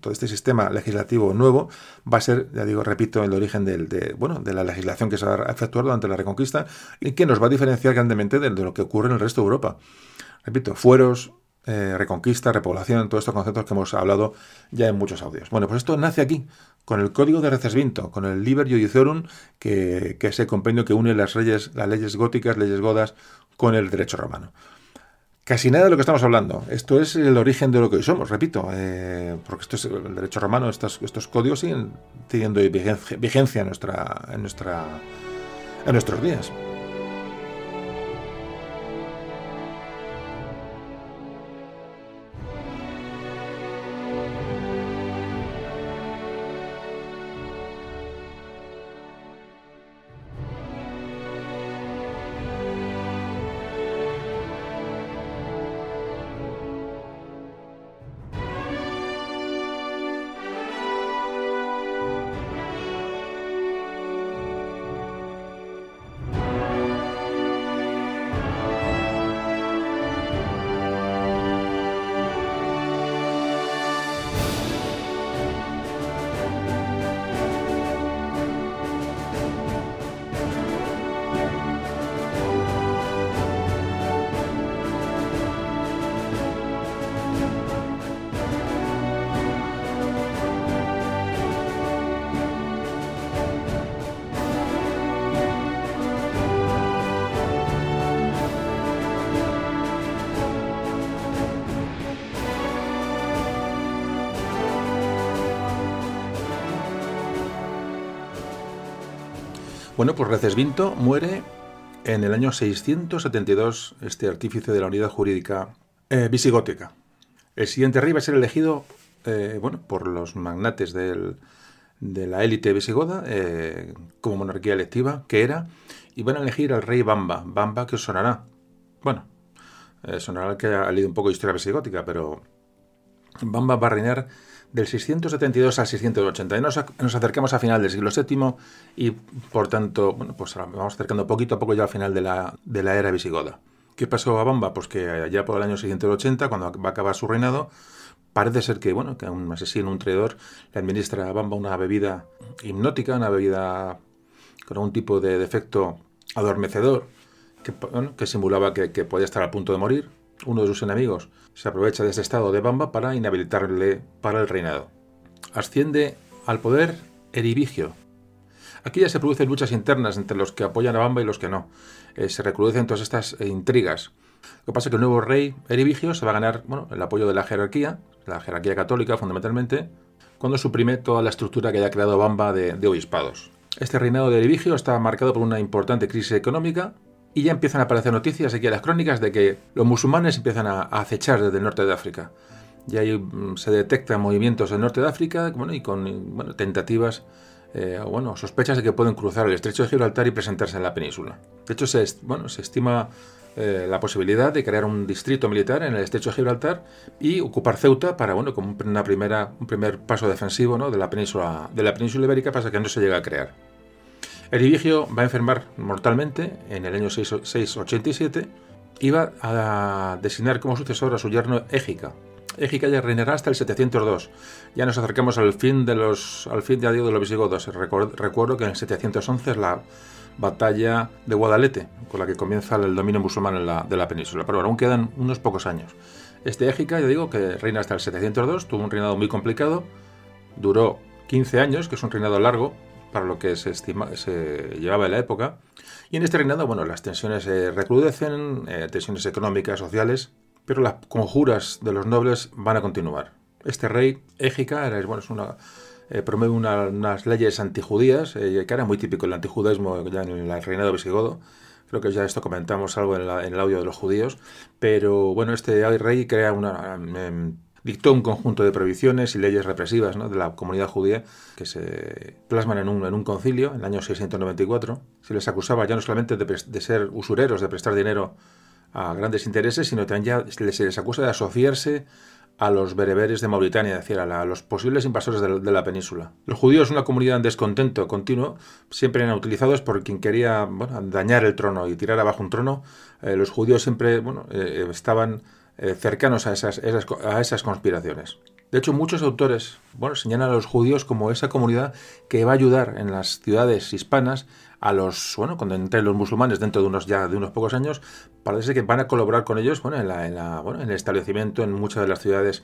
todo este sistema legislativo nuevo, va a ser, ya digo, repito, el origen de, bueno, de la legislación que se va a efectuar durante la Reconquista y que nos va a diferenciar grandemente de, lo que ocurre en el resto de Europa. Repito, fueros, eh, reconquista, repoblación, todos estos conceptos que hemos hablado ya en muchos audios. Bueno, pues esto nace aquí, con el código de Recesvinto, con el Liber Iudiciorum, que, que es el compendio que une las leyes, las leyes góticas, leyes godas, con el derecho romano. Casi nada de lo que estamos hablando. Esto es el origen de lo que hoy somos, repito, eh, porque esto es el derecho romano, estos, códigos siguen teniendo vigencia, en, nuestra, en nuestros días. Bueno, pues Recesvinto muere en el año 672, este artífice de la unidad jurídica eh, visigótica. El siguiente rey va a ser elegido eh, bueno, por los magnates de la élite visigoda eh, como monarquía electiva, que era, y van a elegir al rey Bamba. Bamba que os sonará. Bueno, sonará que ha leído un poco de historia visigótica, pero Bamba va a reinar del 672 al 680. Nos, acercamos a final del siglo VII y, por tanto, bueno, pues vamos acercando poquito a poco ya al final de la, de la era visigoda. ¿Qué pasó a Bamba? Pues que allá por el año 680, cuando va a acabar su reinado, parece ser que, bueno, que un asesino, un traidor, le administra a Bamba una bebida hipnótica, una bebida con algún tipo de defecto adormecedor, que, que simulaba que, que podía estar a punto de morir. Uno de sus enemigos se aprovecha de ese estado de Bamba para inhabilitarle para el reinado. Asciende al poder Eribigio. Aquí ya se producen luchas internas entre los que apoyan a Bamba y los que no. Eh, se recrudecen todas estas eh, intrigas. Lo que pasa es que el nuevo rey Eribigio se va a ganar bueno, el apoyo de la jerarquía, la jerarquía católica fundamentalmente, cuando suprime toda la estructura que haya creado Bamba de, de obispados. Este reinado de Eribigio está marcado por una importante crisis económica, y ya empiezan a aparecer noticias aquí en las crónicas de que los musulmanes empiezan a, acechar desde el norte de África. Y ahí mm, se detectan movimientos en el norte de África bueno, y con bueno, tentativas eh, bueno, sospechas de que pueden cruzar el estrecho de Gibraltar y presentarse en la península. De hecho, se, bueno, se estima eh, la posibilidad de crear un distrito militar en el estrecho de Gibraltar y ocupar Ceuta para, bueno, como una primera, un primer paso defensivo ¿no? de, la península, de la península ibérica, pasa que no se llega a crear. Eribigio va a enfermar mortalmente en el año 687 y va a designar como sucesor a su yerno Égica. Égica ya reinará hasta el 702. Ya nos acercamos al fin de los al fin de adiós de los visigodos. Recuerdo que en el 711 es la batalla de Guadalete, con la que comienza el dominio musulmán de la península. Pero aún quedan unos pocos años. Este Égica, ya digo, que reina hasta el 702, tuvo un reinado muy complicado, duró 15 años, que es un reinado largo, para lo que se, estima, se llevaba en la época. Y en este reinado, bueno, las tensiones se recrudecen, eh, tensiones económicas, sociales, pero las conjuras de los nobles van a continuar. Este rey, Égica, era, bueno, es una, eh, promueve unas leyes antijudías, eh, que era muy típico el antijudaísmo ya en el reinado visigodo. Creo que ya esto comentamos algo en, en el audio de los judíos. Pero bueno, este rey crea una em, dictó un conjunto de prohibiciones y leyes represivas de la comunidad judía que se plasman en un, concilio en el año 694. Se les acusaba ya no solamente de, ser usureros, de prestar dinero a grandes intereses, sino también ya se les acusa de asociarse a los bereberes de Mauritania, es decir, a, los posibles invasores de, la península. Los judíos, una comunidad en descontento continuo, siempre eran utilizados por quien quería dañar el trono y tirar abajo un trono. Eh, los judíos siempre bueno, eh, estaban eh, cercanos a esas, a esas conspiraciones. De hecho, muchos autores bueno, señalan a los judíos como esa comunidad que va a ayudar en las ciudades hispanas a los, bueno, cuando entre los musulmanes dentro de unos ya de unos pocos años, parece que van a colaborar con ellos bueno, en, el establecimiento en muchas de las ciudades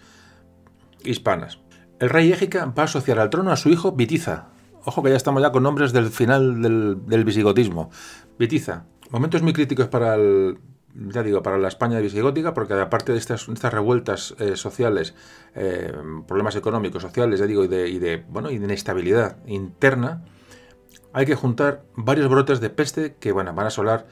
hispanas. El rey Égica va a asociar al trono a su hijo Bitiza. Ojo que ya estamos ya con nombres del final del, del visigotismo. Bitiza. Momentos muy críticos para el, ya digo, para la España visigótica, porque aparte de estas, estas revueltas eh, sociales, eh, problemas económicos, sociales, ya digo, y de, bueno, y de inestabilidad interna, hay que juntar varios brotes de peste que van a asolar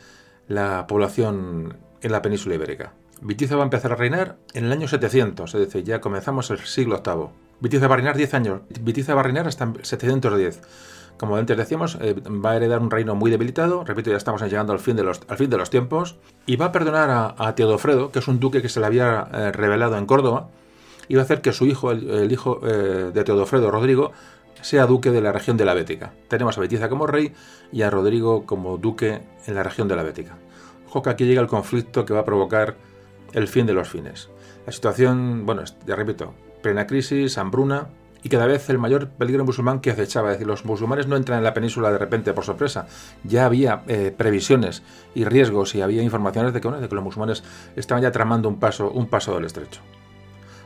la población en la península ibérica. Vitiza va a empezar a reinar en el año 700, es decir, ya comenzamos el siglo VIII. Vitiza va a reinar 10 años, Vitiza va a reinar hasta 710. Como antes decíamos, eh, va a heredar un reino muy debilitado, repito, ya estamos llegando al fin de los, al fin de los tiempos, y va a perdonar a, Teodofredo, que es un duque que se le había eh, revelado en Córdoba, y va a hacer que su hijo, el, hijo eh, de Teodofredo, Rodrigo, sea duque de la región de la Bética. Tenemos a Betiza como rey y a Rodrigo como duque en la región de la Bética. Ojo que aquí llega el conflicto que va a provocar el fin de los fines. La situación, bueno, ya repito, plena crisis, hambruna, y cada vez el mayor peligro musulmán que acechaba. Es decir, los musulmanes no entran en la península de repente por sorpresa. Ya había eh, previsiones y riesgos y había informaciones de que, de que los musulmanes estaban ya tramando un paso, un paso del estrecho.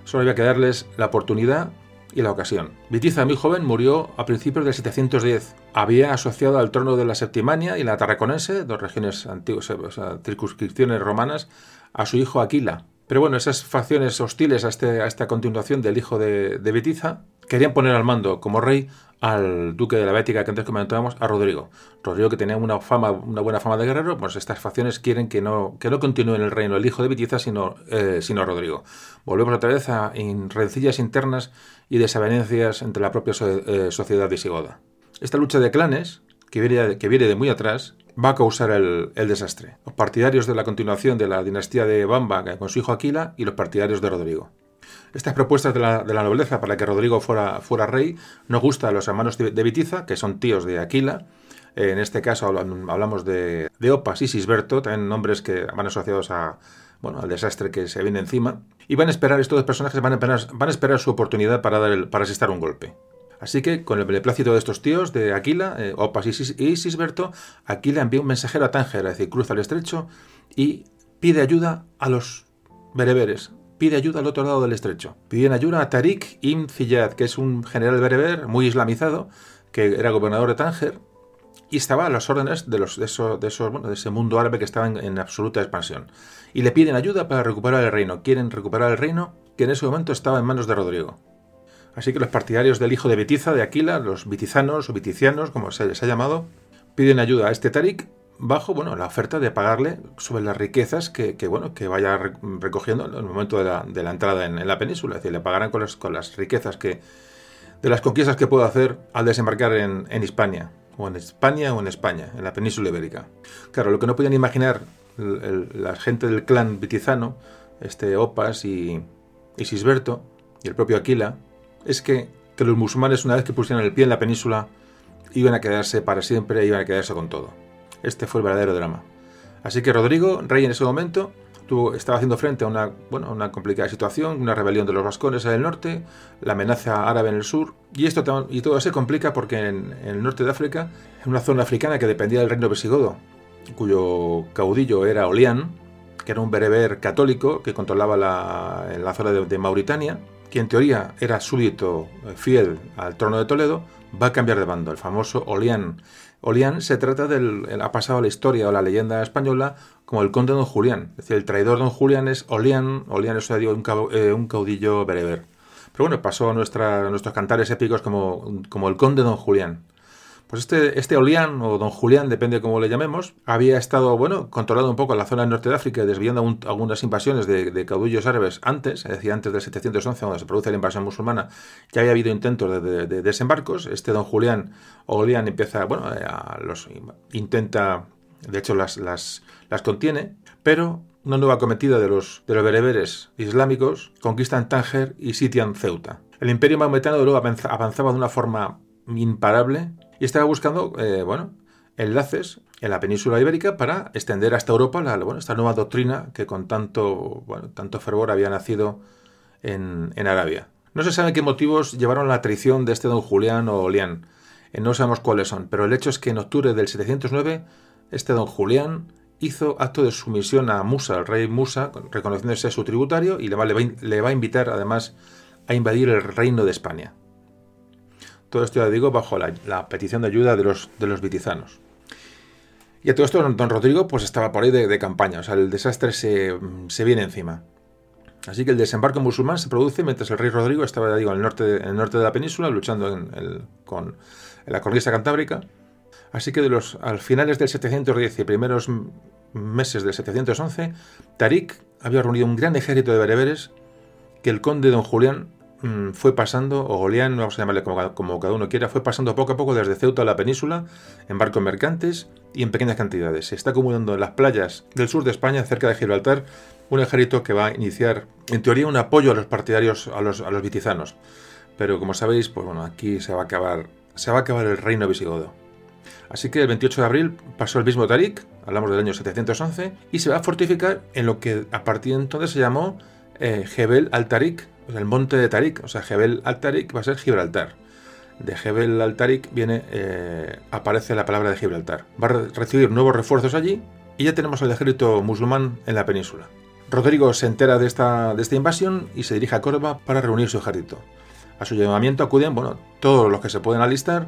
Solo había que darles la oportunidad y la ocasión. Vitiza, muy joven, murió a principios del 710. Había asociado al trono de la Septimania y la Tarraconense, dos regiones antiguas, o sea, circunscripciones romanas, a su hijo Aquila. Pero bueno, esas facciones hostiles a, este, a esta continuación del hijo de, de Bitiza querían poner al mando como rey al duque de la Bética que antes comentábamos, a Rodrigo. Rodrigo que tenía una fama, una buena fama de guerrero, pues estas facciones quieren que no, que no continúe en el reino el hijo de Bitiza, sino, eh, sino Rodrigo. Volvemos otra vez a rencillas internas y desavenencias entre la propia eh, sociedad visigoda. Esta lucha de clanes, que viene, que viene de muy atrás, va a causar el, el, desastre. Los partidarios de la continuación de la dinastía de Bamba con su hijo Aquila y los partidarios de Rodrigo. Estas propuestas de la, nobleza para que Rodrigo fuera, rey no gusta a los hermanos de, Vitiza, que son tíos de Aquila. en este caso hablamos de, Opas y Sisberto, también nombres que van asociados a, bueno, al desastre que se viene encima. Y van a esperar, estos dos personajes van a esperar, su oportunidad para, dar el, para asestar un golpe. Así que, con el beneplácito de estos tíos, de Aquila, eh, Opas y, Sisberto, Aquila envía un mensajero a Tánger, es decir, cruza el estrecho y pide ayuda a los bereberes, pide ayuda al otro lado del estrecho. Piden ayuda a Tariq ibn Ziyad, que es un general bereber muy islamizado, que era gobernador de Tánger y estaba a las órdenes de, los, de, de, ese mundo árabe que estaba en, absoluta expansión. Y le piden ayuda para recuperar el reino. Quieren recuperar el reino que en ese momento estaba en manos de Rodrigo. Así que los partidarios del hijo de Bitiza, de Aquila, los vitizanos o viticianos, como se les ha llamado, piden ayuda a este Tariq bajo bueno, la oferta de pagarle sobre las riquezas que, bueno, que vaya recogiendo en el momento de la, de la entrada en, la península. Es decir, le pagarán con, con las riquezas que, de las conquistas que pueda hacer al desembarcar en, en Hispania, o en España o en España, en la península ibérica. Claro, lo que no podían imaginar la gente del clan vitizano, este Opas y, y Sisberto, y el propio Aquila, es que, que los musulmanes, una vez que pusieran el pie en la península, iban a quedarse para siempre, iban a quedarse con todo. Este fue el verdadero drama. Así que Rodrigo, rey en ese momento, tuvo, estaba haciendo frente a una, bueno, una complicada situación, una rebelión de los vascones en el norte, la amenaza árabe en el sur, y, esto, y todo se complica porque en, el norte de África, en una zona africana que dependía del reino visigodo, cuyo caudillo era Olián, que era un bereber católico que controlaba la, la zona de, de Mauritania, que en teoría era súbdito eh, fiel al trono de Toledo, va a cambiar de bando, el famoso Olián, Olián se trata del. ha pasado a la historia o la leyenda española como el conde don Julián. Es decir, el traidor don Julián es Olián, Olián es un, eh, un caudillo bereber. Pero bueno, pasó a, nuestra, nuestros cantares épicos como, como el conde don Julián. Pues este, este Olián, o don Julián, depende de cómo le llamemos, había estado, bueno, controlado un poco la zona del norte de África, desviando algunas invasiones de, caudillos árabes antes, es decir, antes del 711, cuando se produce la invasión musulmana, ya había habido intentos de, desembarcos. Este don Julián, o Olián, empieza, bueno, eh, los, intenta, de hecho las, las, las contiene, pero una nueva cometida de los, de los bereberes islámicos conquistan Tánger y sitian Ceuta. El imperio maometano luego avanzaba de una forma imparable y estaba buscando, eh, bueno, enlaces en la península ibérica para extender hasta Europa la, bueno, esta nueva doctrina que con tanto, bueno, tanto fervor había nacido en, Arabia. No se sabe qué motivos llevaron a la traición de este don Julián o Olián. Eh, no sabemos cuáles son, pero el hecho es que en octubre del 709 este don Julián hizo acto de sumisión a Musa, el rey Musa, reconociéndose su tributario y le va, le va a invitar además a invadir el reino de España. Todo esto ya digo bajo la, petición de ayuda de los, de los vitizanos. Y a todo esto don Rodrigo pues estaba por ahí de, campaña, o sea, el desastre se, viene encima. Así que el desembarco musulmán se produce mientras el rey Rodrigo estaba, digo, en el norte, el norte de la península, luchando con la cornisa cantábrica. Así que de los, al finales del 710 y primeros meses del 711, Tarik había reunido un gran ejército de bereberes que el conde don Julián mm, fue pasando, o Golián, vamos a llamarle como, cada uno quiera, fue pasando poco a poco desde Ceuta a la península, en barcos mercantes y en pequeñas cantidades. Se está acumulando en las playas del sur de España, cerca de Gibraltar, un ejército que va a iniciar, en teoría, un apoyo a los partidarios, a los, a vitizanos. Pero como sabéis, pues bueno, aquí se va a acabar, se va a acabar el reino visigodo. Así que el 28 de abril pasó el mismo Tarik, hablamos del año 711, y se va a fortificar en lo que a partir de entonces se llamó eh, al-Tarik, el monte de Tarik, o sea, Jebel al-Tarik va a ser Gibraltar. De Jebel al-Tarik viene, eh, aparece la palabra de Gibraltar. Va a recibir nuevos refuerzos allí y ya tenemos al ejército musulmán en la península. Rodrigo se entera de esta, de esta invasión y se dirige a Córdoba para reunir su ejército. A su llamamiento acuden bueno, todos los que se pueden alistar,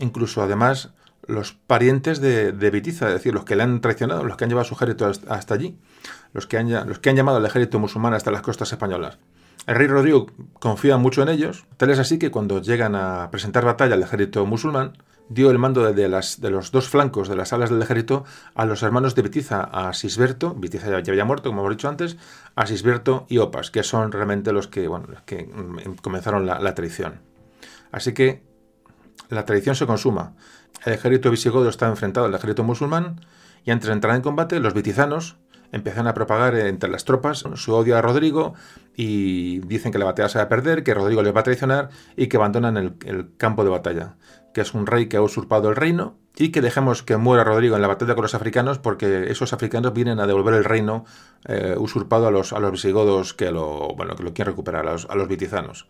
incluso además los parientes de, de, Bitiza, es decir, los que le han traicionado, los que han llevado su ejército hasta allí, los que, han, los que han llamado al ejército musulmán hasta las costas españolas. El rey Rodrigo confía mucho en ellos, tal es así que cuando llegan a presentar batalla al ejército musulmán, dio el mando de, las, de los dos flancos de las alas del ejército a los hermanos de Bitiza, a Sisberto, Bitiza ya había muerto, como hemos dicho antes, a Sisberto y Opas, que son realmente los que, bueno, que mm, comenzaron la, la traición. Así que la traición se consuma. El ejército visigodo está enfrentado al ejército musulmán y antes de entrar en combate, los vitizanos empiezan a propagar entre las tropas su odio a Rodrigo y dicen que la batalla se va a perder, que Rodrigo les va a traicionar y que abandonan el, campo de batalla, que es un rey que ha usurpado el reino y que dejemos que muera Rodrigo en la batalla con los africanos porque esos africanos vienen a devolver el reino eh, usurpado a los, visigodos que lo, bueno, que lo quieren recuperar, a los, a los vitizanos.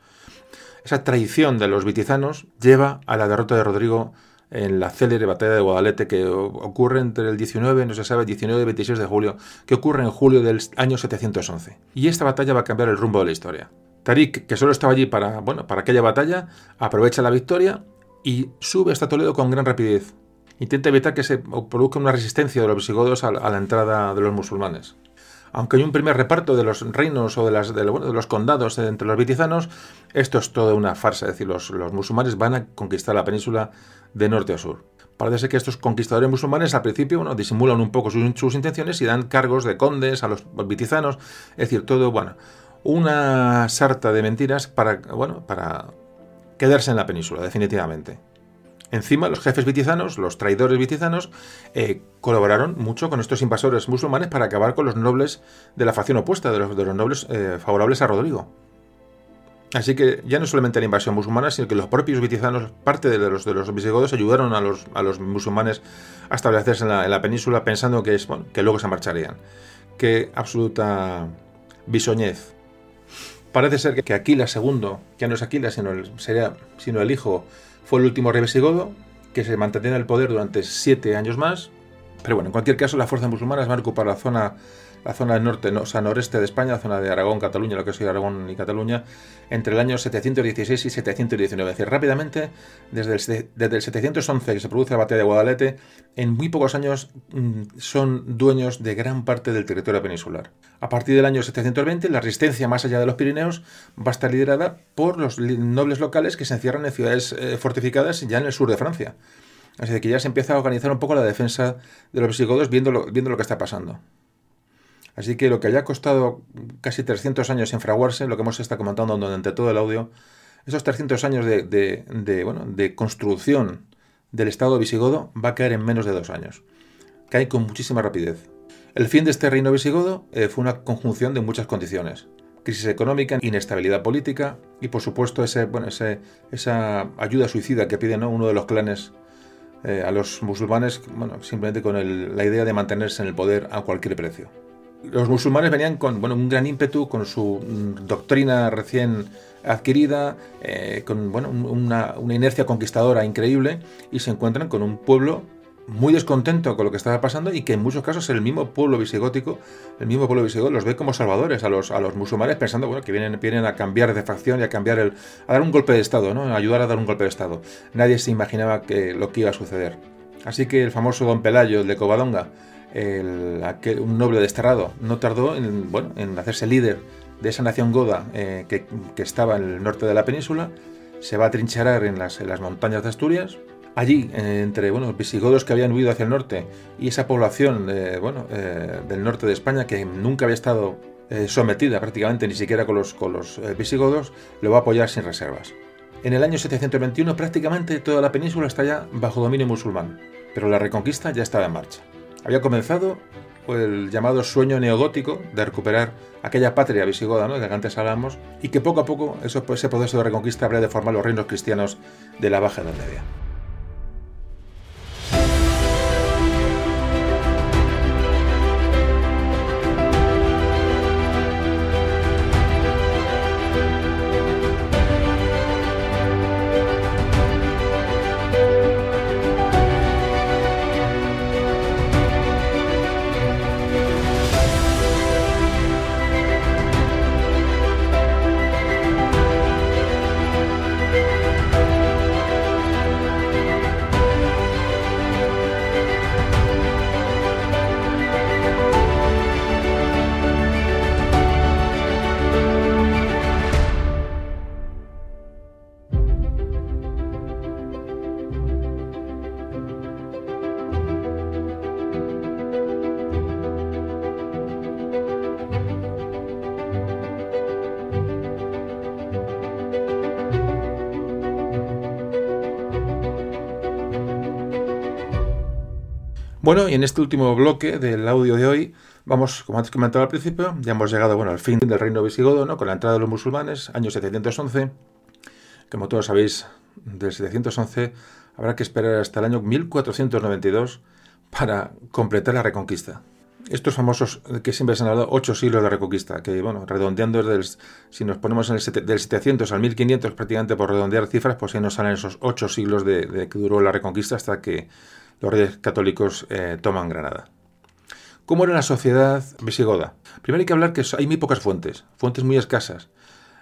Esa traición de los vitizanos lleva a la derrota de Rodrigo en la célebre batalla de Guadalete que ocurre entre el 19, no se sabe, 19 y 26 de julio, que ocurre en julio del año 711. Y esta batalla va a cambiar el rumbo de la historia. Tarik, que solo estaba allí para, bueno, para aquella batalla, aprovecha la victoria y sube hasta Toledo con gran rapidez. Intenta evitar que se produzca una resistencia de los visigodos a la entrada de los musulmanes aunque hay un primer reparto de los reinos o de, los condados entre los vitizanos, esto es toda una farsa, es decir, los, musulmanes van a conquistar la península de norte a sur. Parece que estos conquistadores musulmanes al principio bueno, disimulan un poco sus, intenciones y dan cargos de condes a los vitizanos, es decir, todo, bueno, una sarta de mentiras para, bueno, para quedarse en la península, definitivamente. Encima, los jefes vitizanos, los traidores vitizanos, eh, colaboraron mucho con estos invasores musulmanes para acabar con los nobles de la facción opuesta, de los, nobles eh, favorables a Rodrigo. Así que ya no solamente la invasión musulmana, sino que los propios vitizanos, parte de los, visigodos, ayudaron a los, musulmanes a establecerse en la, península pensando que, luego se marcharían. Qué absoluta bisoñez. Parece ser que Aquiles II, ya no es Aquiles, sino el, sería, sino el hijo fue el último rey visigodo que se mantendría en el poder durante siete años más. Pero bueno, en cualquier caso, las fuerzas musulmanas van a ocupar la zona la zona norte, o sea, noreste de España, la zona de Aragón, Cataluña, lo que es Aragón y Cataluña, entre el año 716 y 719. Es decir, rápidamente, desde el, desde el 711 que se produce la batalla de Guadalete, en muy pocos años mm, son dueños de gran parte del territorio peninsular. A partir del año 720, la resistencia más allá de los Pirineos va a estar liderada por los nobles locales que se encierran en ciudades eh, fortificadas ya en el sur de Francia. Así que ya se empieza a organizar un poco la defensa de los visigodos viendo viendo lo que está pasando. Así que lo que haya costado casi 300 años en fraguarse, lo que hemos estado comentando durante todo el audio, esos 300 años de, bueno, de construcción del Estado visigodo va a caer en menos de dos años. Cae con muchísima rapidez. El fin de este reino visigodo eh, fue una conjunción de muchas condiciones. Crisis económica, inestabilidad política y por supuesto ese, bueno, ese, esa ayuda suicida que pide uno de los clanes eh, a los musulmanes, bueno, simplemente con la idea de mantenerse en el poder a cualquier precio los musulmanes venían con bueno, un gran ímpetu, con su mm, doctrina recién adquirida, eh, con bueno, una, inercia conquistadora increíble, y se encuentran con un pueblo muy descontento con lo que estaba pasando y que en muchos casos el mismo pueblo visigótico, el mismo pueblo visigodo los ve como salvadores a los, a los musulmanes pensando bueno, que vienen, vienen a cambiar de facción y a cambiar el, a dar un golpe de estado, ¿no? a ayudar a dar un golpe de estado. Nadie se imaginaba que lo que iba a suceder. Así que el famoso don Pelayo, de Covadonga, un noble desterrado, no tardó en, hacerse líder de esa nación goda eh, que, estaba en el norte de la península, se va a trincherar en las, montañas de Asturias. Allí, eh, entre bueno, visigodos que habían huido hacia el norte y esa población eh, del norte de España que nunca había estado sometida prácticamente ni siquiera con los, con los visigodos, lo va a apoyar sin reservas. En el año 721 prácticamente toda la península está ya bajo dominio musulmán, pero la reconquista ya estaba en marcha. Había comenzado el llamado sueño neogótico de recuperar aquella patria visigoda de que antes hablamos y que poco a poco ese proceso de reconquista habría de formar los reinos cristianos de la Baja Edad Media. Bueno, y en este último bloque del audio de hoy, vamos, como antes comentaba al principio, ya hemos llegado bueno, al fin del reino visigodo, ¿no? con la entrada de los musulmanes, año 711. Como todos sabéis, del 711 habrá que esperar hasta el año 1492 para completar la reconquista. Estos famosos que siempre se han hablado, ocho siglos de reconquista, que bueno, redondeando desde si nos ponemos del 700 al 1500 prácticamente por redondear cifras, pues ahí nos salen esos ocho siglos de que duró la reconquista hasta que los reyes católicos eh, toman Granada. ¿Cómo era la sociedad visigoda? Primero hay que hablar que hay muy pocas fuentes, fuentes muy escasas.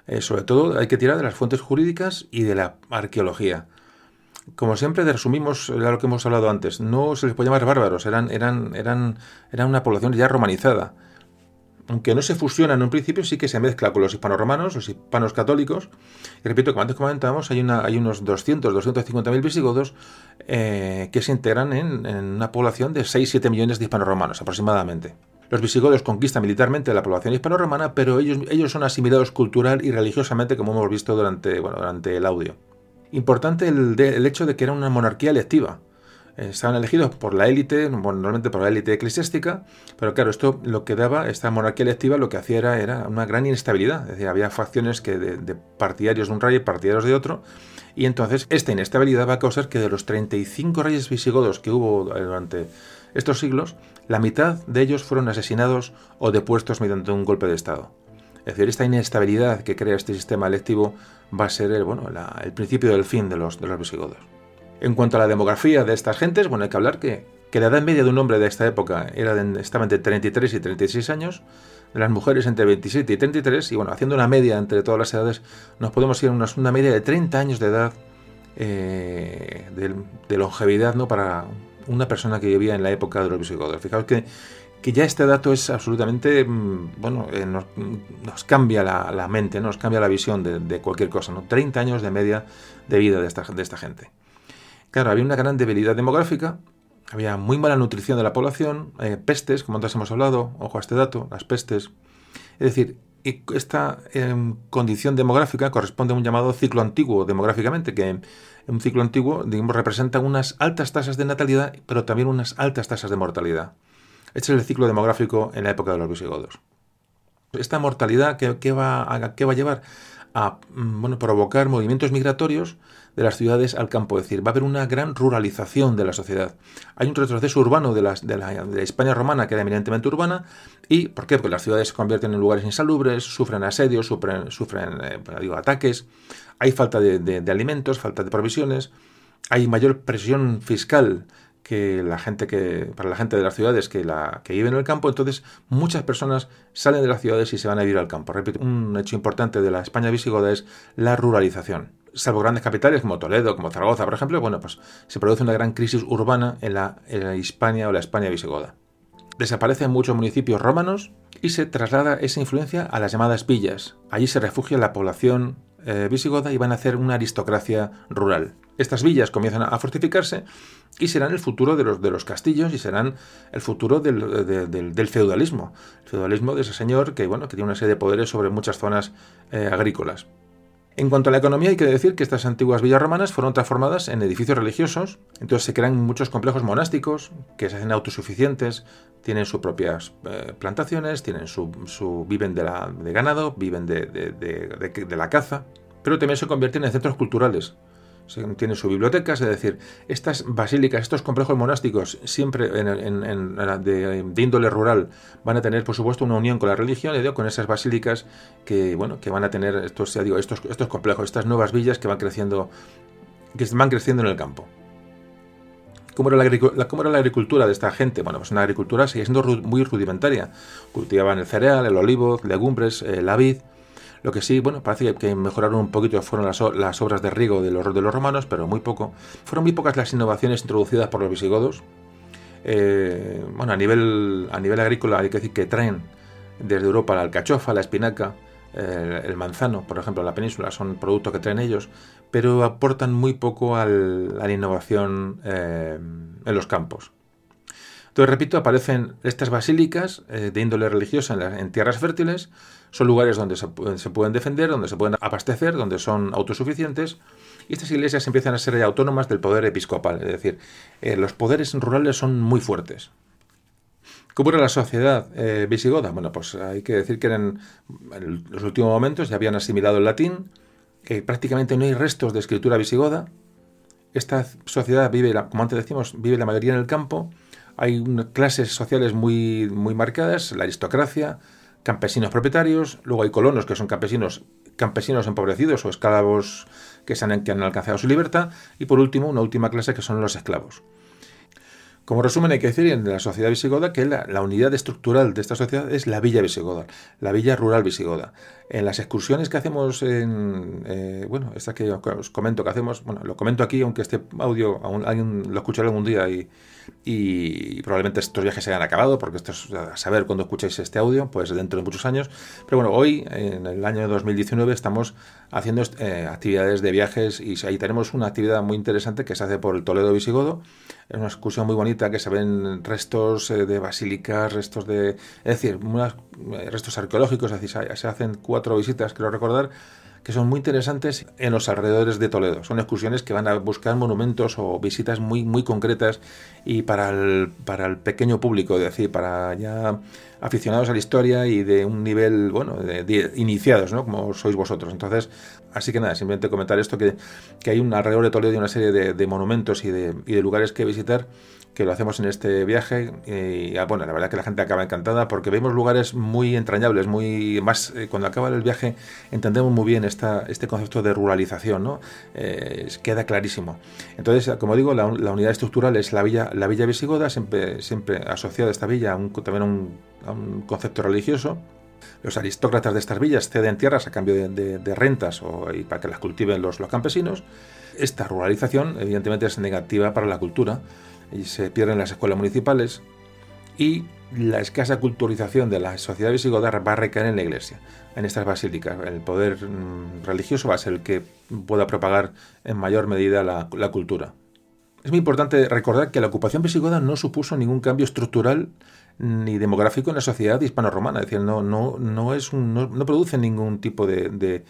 Eh, sobre todo hay que tirar de las fuentes jurídicas y de la arqueología. Como siempre, resumimos lo que hemos hablado antes. No se les puede llamar bárbaros, eran, eran, eran, eran una población ya romanizada aunque no se fusiona en un principio, sí que se mezcla con los hispanos-romanos, los hispanos católicos. Y repito, como antes comentábamos, hay, unos 200, 250.000 visigodos eh, que se integran en, una población de 6-7 millones de hispanos-romanos aproximadamente. Los visigodos conquistan militarmente la población hispano-romana, pero ellos, ellos son asimilados cultural y religiosamente, como hemos visto durante, durante el audio. Importante el, el hecho de que era una monarquía electiva estaban elegidos por la élite, normalmente por la élite eclesiástica, pero claro, esto lo que daba, esta monarquía electiva lo que hacía era, una gran inestabilidad, es decir, había facciones que de, partidarios de un rey y partidarios de otro, y entonces esta inestabilidad va a causar que de los 35 reyes visigodos que hubo durante estos siglos, la mitad de ellos fueron asesinados o depuestos mediante un golpe de Estado. Es decir, esta inestabilidad que crea este sistema electivo va a ser el, bueno, el principio del fin de los, de los visigodos. En cuanto a la demografía de estas gentes, bueno, hay que hablar que, la edad media de un hombre de esta época era de, estaba entre 33 y 36 años, de las mujeres entre 27 y 33, y bueno, haciendo una media entre todas las edades, nos podemos ir a una, media de 30 años de edad eh, de, longevidad ¿no? para una persona que vivía en la época de los visigodos. Fijaos que, que ya este dato es absolutamente, mm, bueno, eh, nos, cambia la, mente, nos cambia la visión de, cualquier cosa, ¿no? 30 años de media de vida de esta, de esta gente. Claro, había una gran debilidad demográfica, había muy mala nutrición de la población, eh, pestes, como antes hemos hablado, ojo a este dato, las pestes. Es decir, esta em, condición demográfica corresponde a un llamado ciclo antiguo demográficamente, que en un ciclo antiguo digamos, representa unas altas tasas de natalidad, pero también unas altas tasas de mortalidad. Este es el ciclo demográfico en la época de los visigodos. Esta mortalidad, ¿qué, va, a, va a llevar? A mm, bueno, provocar movimientos migratorios de las ciudades al campo. Es decir, va a haber una gran ruralización de la sociedad. Hay un retroceso urbano de, de, la, España romana, que era eminentemente urbana. ¿Y por qué? Porque las ciudades se convierten en lugares insalubres, sufren asedios, sufren, sufren eh, digo, ataques, hay falta de, alimentos, falta de provisiones, hay mayor presión fiscal que la gente que para la gente de las ciudades que la que vive en el campo entonces muchas personas salen de las ciudades y se van a vivir al campo repito un hecho importante de la España visigoda es la ruralización salvo grandes capitales como Toledo, como Zaragoza, por ejemplo, bueno, pues se produce una gran crisis urbana en la, en Hispania o la España visigoda. Desaparecen muchos municipios romanos y se traslada esa influencia a las llamadas villas. Allí se refugia la población eh, visigoda y van a hacer una aristocracia rural. Estas villas comienzan a fortificarse y serán el futuro de los, de los castillos y serán el futuro del, feudalismo. El feudalismo de ese señor que, bueno, que tiene una serie de poderes sobre muchas zonas eh, agrícolas. En cuanto a la economía, hay que decir que estas antiguas villas romanas fueron transformadas en edificios religiosos, entonces se crean muchos complejos monásticos que se hacen autosuficientes, tienen sus propias eh, plantaciones, tienen su, viven de, la, de ganado, viven de, de la caza, pero también se convierten en centros culturales tiene su biblioteca, es decir, estas basílicas, estos complejos monásticos, siempre de, índole rural, van a tener, por supuesto, una unión con la religión, con esas basílicas que, bueno, que van a tener estos, digo, estos, estos complejos, estas nuevas villas que van creciendo, que van creciendo en el campo. ¿Cómo era, la, ¿Cómo era, la, agricultura de esta gente? Bueno, pues una agricultura sigue siendo muy rudimentaria. Cultivaban el cereal, el olivo, legumbres, eh, la vid, lo que sí, bueno, parece que mejoraron un poquito fueron las, obras de riego de los, de los romanos, pero muy poco. Fueron muy pocas las innovaciones introducidas por los visigodos. Eh, bueno, a nivel, a nivel agrícola hay que decir que traen desde Europa la alcachofa, la espinaca, eh, el manzano, por ejemplo, la península, son productos que traen ellos, pero aportan muy poco a la innovación eh, en los campos. Entonces, repito, aparecen estas basílicas de índole religiosa en, en tierras fértiles, son lugares donde se, pueden defender, donde se pueden abastecer, donde son autosuficientes. Y estas iglesias empiezan a ser autónomas del poder episcopal. Es decir, eh, los poderes rurales son muy fuertes. ¿Cómo era la sociedad eh, visigoda? Bueno, pues hay que decir que en, los últimos momentos ya habían asimilado el latín, prácticamente no hay restos de escritura visigoda. Esta sociedad vive, como antes decimos, vive la mayoría en el campo. Hay clases sociales muy, muy marcadas, la aristocracia, campesinos propietarios, luego hay colonos que son campesinos, campesinos empobrecidos o esclavos que, han, que han alcanzado su libertad, y por último, una última clase que son los esclavos. Como resumen, hay que decir en la sociedad visigoda que la, unidad estructural de esta sociedad es la villa visigoda, la villa rural visigoda. En las excursiones que hacemos, en, eh, bueno, esta que os comento que hacemos, bueno, lo comento aquí, aunque este audio aún alguien lo escuchará algún día y, probablemente estos viajes se hayan acabado, porque esto es a saber cuando escucháis este audio, pues dentro de muchos años. Pero bueno, hoy, en el año 2019, estamos haciendo eh, actividades de viajes y ahí tenemos una actividad muy interesante que se hace por el Toledo Visigodo. Es una excursión muy bonita que se ven restos eh, de basílicas, restos de. Es decir, eh, restos arqueológicos, es decir, se hacen cuatro visitas, quiero recordar que son muy interesantes en los alrededores de Toledo. Son excursiones que van a buscar monumentos o visitas muy, muy concretas y para el, para el pequeño público, es decir, para ya aficionados a la historia y de un nivel, bueno, iniciados, ¿no? Como sois vosotros. Entonces, así que nada, simplemente comentar esto, que, que hay un alrededor de Toledo y una serie de, de monumentos y de, y de lugares que visitar que lo hacemos en este viaje y ah, bueno, la verdad que la gente acaba encantada porque vemos lugares muy entrañables, muy más eh, cuando acaba el viaje entendemos muy bien esta, este concepto de ruralización, ¿no? Eh, queda clarísimo. Entonces, como digo, la, unidad estructural es la villa, la villa visigoda, siempre, asociada a esta villa a un, también un, concepto religioso. Los aristócratas de estas villas ceden tierras a cambio de, rentas o, y para que las cultiven los, los campesinos. Esta ruralización, evidentemente, es negativa para la cultura y se pierden las escuelas municipales y la escasa culturización de la sociedad visigoda va a recaer en la iglesia, en estas basílicas. El poder mm, religioso va a ser el que pueda propagar en mayor medida la, cultura. Es muy importante recordar que la ocupación visigoda no supuso ningún cambio estructural ni demográfico en la sociedad hispano-romana, es decir, no, no, no, es no, produce ningún tipo de,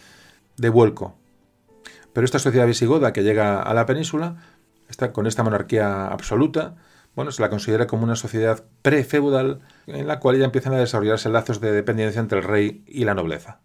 vuelco. Pero esta sociedad visigoda que llega a la península con esta monarquía absoluta, bueno, se la considera como una sociedad pre-feudal en la cual ya empiezan a desarrollarse lazos de dependencia entre el rey y la nobleza.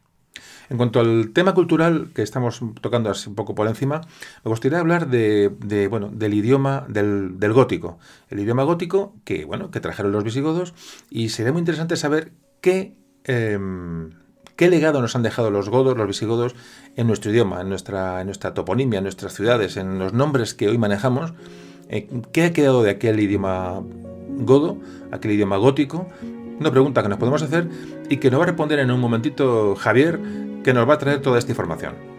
En cuanto al tema cultural que estamos tocando así un poco por encima, me gustaría hablar de, bueno, del idioma del, gótico. El idioma gótico que, bueno, que trajeron los visigodos y sería muy interesante saber qué, em, qué legado nos han dejado los godos, los visigodos, en nuestro idioma, en nuestra, en nuestra toponimia, en nuestras ciudades, en los nombres que hoy manejamos. Eh, ¿Qué ha quedado de aquel idioma godo, aquel idioma gótico? Una pregunta que nos podemos hacer y que nos va a responder en un momentito Javier, que nos va a traer toda esta información.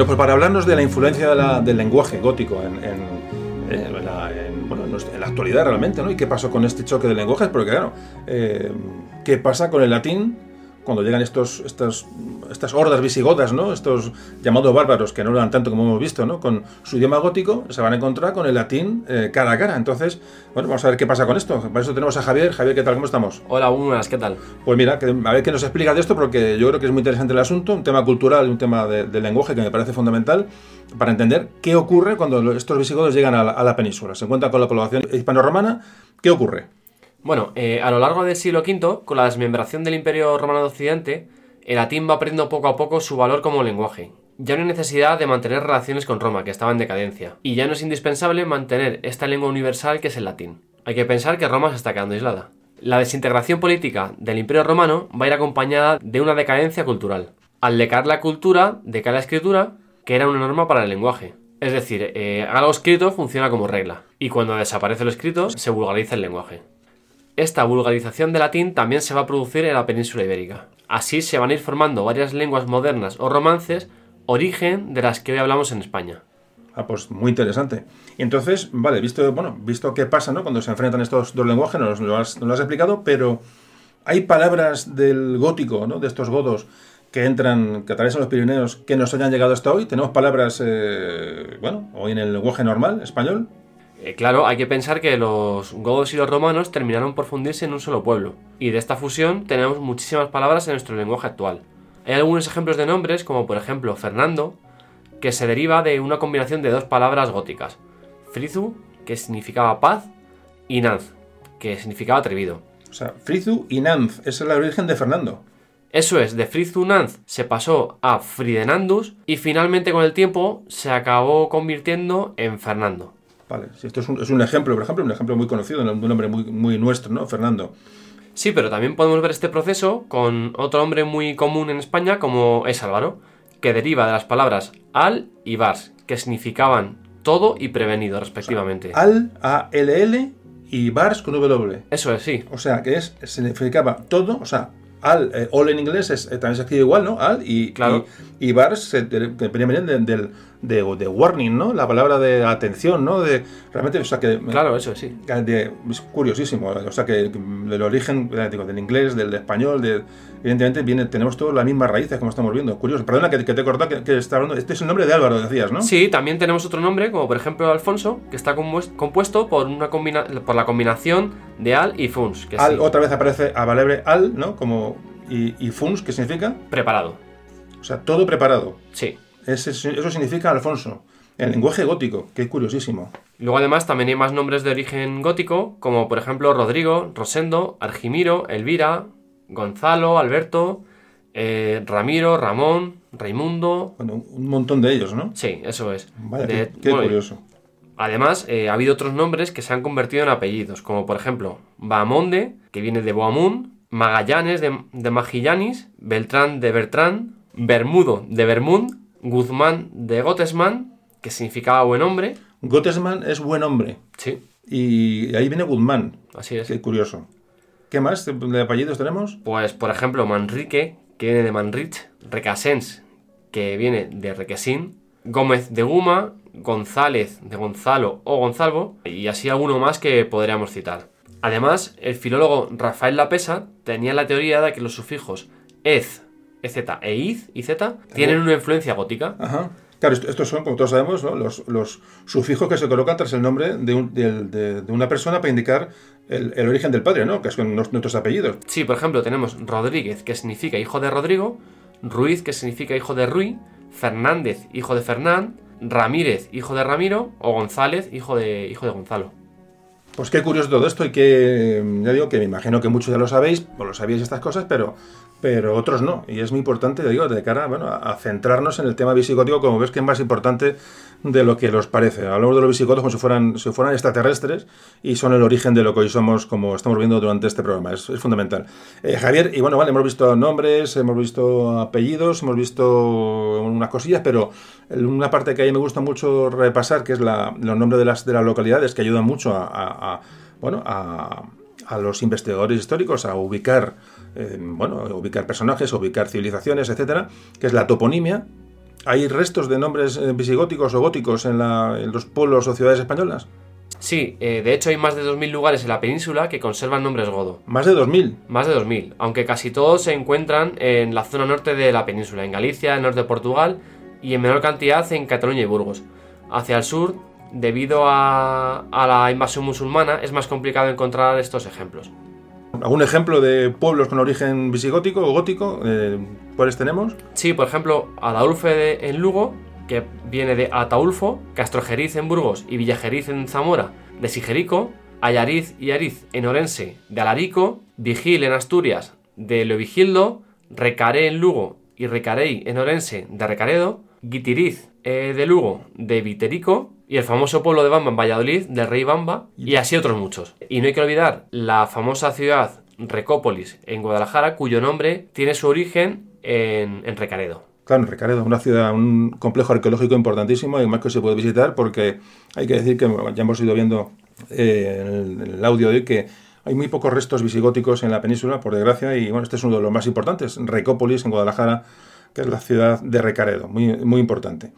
Bueno, pues para hablarnos de la influencia del lenguaje gótico en, la, actualidad realmente, ¿no? Y qué pasó con este choque de lenguajes, porque claro, eh, ¿qué pasa con el latín? Cuando llegan estos, estas, estas hordas visigodas, ¿no? estos llamados bárbaros, que no hablan tanto como hemos visto, ¿no? con su idioma gótico, se van a encontrar con el latín eh, cara a cara. Entonces, bueno, vamos a ver qué pasa con esto. Para eso tenemos a Javier. Javier, ¿qué tal? ¿Cómo estamos? Hola, buenas, ¿qué tal? Pues mira, a ver qué nos explica de esto, porque yo creo que es muy interesante el asunto, un tema cultural un tema de, lenguaje que me parece fundamental para entender qué ocurre cuando estos visigodos llegan a la, a la península. Se encuentran con la población hispano-romana, ¿qué ocurre? Bueno, eh, a lo largo del siglo V, con la desmembración del Imperio Romano de Occidente, el latín va perdiendo poco a poco su valor como lenguaje. Ya no hay necesidad de mantener relaciones con Roma, que estaba en decadencia, y ya no es indispensable mantener esta lengua universal que es el latín. Hay que pensar que Roma se está quedando aislada. La desintegración política del Imperio Romano va a ir acompañada de una decadencia cultural. Al decaer la cultura, decae la escritura, que era una norma para el lenguaje. Es decir, eh, algo escrito funciona como regla, y cuando desaparece lo escrito, se vulgariza el lenguaje. Esta vulgarización del latín también se va a producir en la península ibérica. Así se van a ir formando varias lenguas modernas o romances, origen de las que hoy hablamos en España. Ah, pues muy interesante. Y entonces, vale, visto, bueno, visto qué pasa ¿no? cuando se enfrentan estos dos lenguajes, nos lo, has, explicado, pero hay palabras del gótico, ¿no? de estos godos, que entran, que atraviesan los Pirineos, que nos hayan llegado hasta hoy. Tenemos palabras, eh, bueno, hoy en el lenguaje normal, español. Eh, claro, hay que pensar que los godos y los romanos terminaron por fundirse en un solo pueblo, y de esta fusión tenemos muchísimas palabras en nuestro lenguaje actual. Hay algunos ejemplos de nombres, como por ejemplo Fernando, que se deriva de una combinación de dos palabras góticas, Frizu, que significaba paz, y Nanz, que significaba atrevido. O sea, Frizu y Nanz, esa es la origen de Fernando. Eso es, de Frizu Nanz se pasó a Fridenandus y finalmente con el tiempo se acabó convirtiendo en Fernando. Vale, esto es un, ejemplo, por ejemplo, un ejemplo muy conocido, un nombre muy, muy nuestro, ¿no? Fernando. Sí, pero también podemos ver este proceso con otro nombre muy común en España como es Álvaro, que deriva de las palabras al y vars, que significaban todo y prevenido, respectivamente. al, A-L-L y vars con W. Eso es, sí. O sea, que es, significaba todo, o sea, al, eh, all en inglés es, eh, también se escribe igual, ¿no? Al y, claro. y, vars, que venía del de, de, warning, ¿no? La palabra de atención, ¿no? De realmente, o sea que claro, eso sí. es curiosísimo, o sea que del origen, digo, del inglés, del español, de, evidentemente viene, tenemos todas las mismas raíces como estamos viendo. Curioso. Perdona que, te he cortado, que, está hablando. Este es el nombre de Álvaro, decías, ¿no? Sí, también tenemos otro nombre, como por ejemplo Alfonso, que está compuesto por una combina por la combinación de al y funs. Que al otra vez aparece a valebre al, ¿no? Como y, y funs, ¿qué significa? Preparado. O sea, todo preparado. Sí eso significa Alfonso, el lenguaje gótico, que es curiosísimo. Luego además también hay más nombres de origen gótico, como por ejemplo Rodrigo, Rosendo, Argimiro, Elvira, Gonzalo, Alberto, eh, Ramiro, Ramón, Raimundo. Bueno, un montón de ellos, ¿no? Sí, eso es. Vaya, qué, curioso. Además, eh, ha habido otros nombres que se han convertido en apellidos, como por ejemplo Bahamonde, que viene de Boamún, Magallanes de, de Magillanis, Beltrán de Bertrán, Bermudo de Bermund, Guzmán de Gottesman, que significaba buen hombre. Gottesman es buen hombre. Sí. Y ahí viene Guzmán. Así es. Qué curioso. ¿Qué más de apellidos tenemos? Pues, por ejemplo, Manrique, que viene de Manrich, Recasens, que viene de Requesín, Gómez de Guma, González de Gonzalo o Gonzalvo, y así alguno más que podríamos citar. Además, el filólogo Rafael Lapesa tenía la teoría de que los sufijos ez, EZ e IZ, y Z tienen una influencia gótica. Ajá. Claro, estos son, como todos sabemos, los, sufijos que se colocan tras el nombre de, una persona para indicar el, origen del padre, ¿no? Que son nuestros apellidos. Sí, por ejemplo, tenemos Rodríguez, que significa hijo de Rodrigo, Ruiz, que significa hijo de Rui, Fernández, hijo de Fernán, Ramírez, hijo de Ramiro, o González, hijo de, hijo de Gonzalo. Pues qué curioso todo esto y que, ya digo, que me imagino que muchos ya lo sabéis, o lo sabíais estas cosas, pero pero otros no. Y es muy importante, digo, de cara bueno, a centrarnos en el tema visigótico, como ves que es más importante de lo que nos parece. Hablamos de los visigodos como si fueran, si fueran extraterrestres y son el origen de lo que hoy somos, como estamos viendo durante este programa. Es, fundamental. Eh, Javier, y bueno, vale, hemos visto nombres, hemos visto apellidos, hemos visto unas cosillas, pero una parte que a mí me gusta mucho repasar, que es la, los nombres de las, de las localidades, que ayudan mucho a, bueno, a, a los investigadores históricos a ubicar bueno, ubicar personajes, ubicar civilizaciones, etcétera, que es la toponimia, ¿Hay restos de nombres eh, visigóticos o góticos en, en los pueblos o ciudades españolas? Sí, eh, de hecho hay más de 2.000 lugares en la península que conservan nombres godo. ¿Más de 2.000? Más de 2.000, aunque casi todos se encuentran en la zona norte de la península, en Galicia, en el norte de Portugal y en menor cantidad en Cataluña y Burgos. Hacia el sur, debido a, la invasión musulmana, es más complicado encontrar estos ejemplos. ¿Algún ejemplo de pueblos con origen visigótico o gótico? Eh, ¿Cuáles tenemos? Sí, por ejemplo, Adaulfe en Lugo que viene de Ataulfo, Castrojeriz en Burgos y Villajeriz en Zamora, de Sigerico, Ayariz y Ariz en Orense, de Alarico, Vigil en Asturias, de Leovigildo, Recaré en Lugo y Recarey en Orense, de Recaredo, Guitiriz eh, de Lugo, de Viterico, y el famoso pueblo de Bamba en Valladolid, del Rey Bamba, y así otros muchos. Y no hay que olvidar la famosa ciudad Recópolis en Guadalajara, cuyo nombre tiene su origen en Recaredo. Claro, Recaredo, una ciudad, un complejo arqueológico importantísimo y más que se puede visitar porque hay que decir que ya hemos ido viendo eh, en, el, audio de hoy que hay muy pocos restos visigóticos en la península, por desgracia, y bueno, este es uno de los más importantes, Recópolis, en Guadalajara, que es la ciudad de Recaredo, muy, muy importante.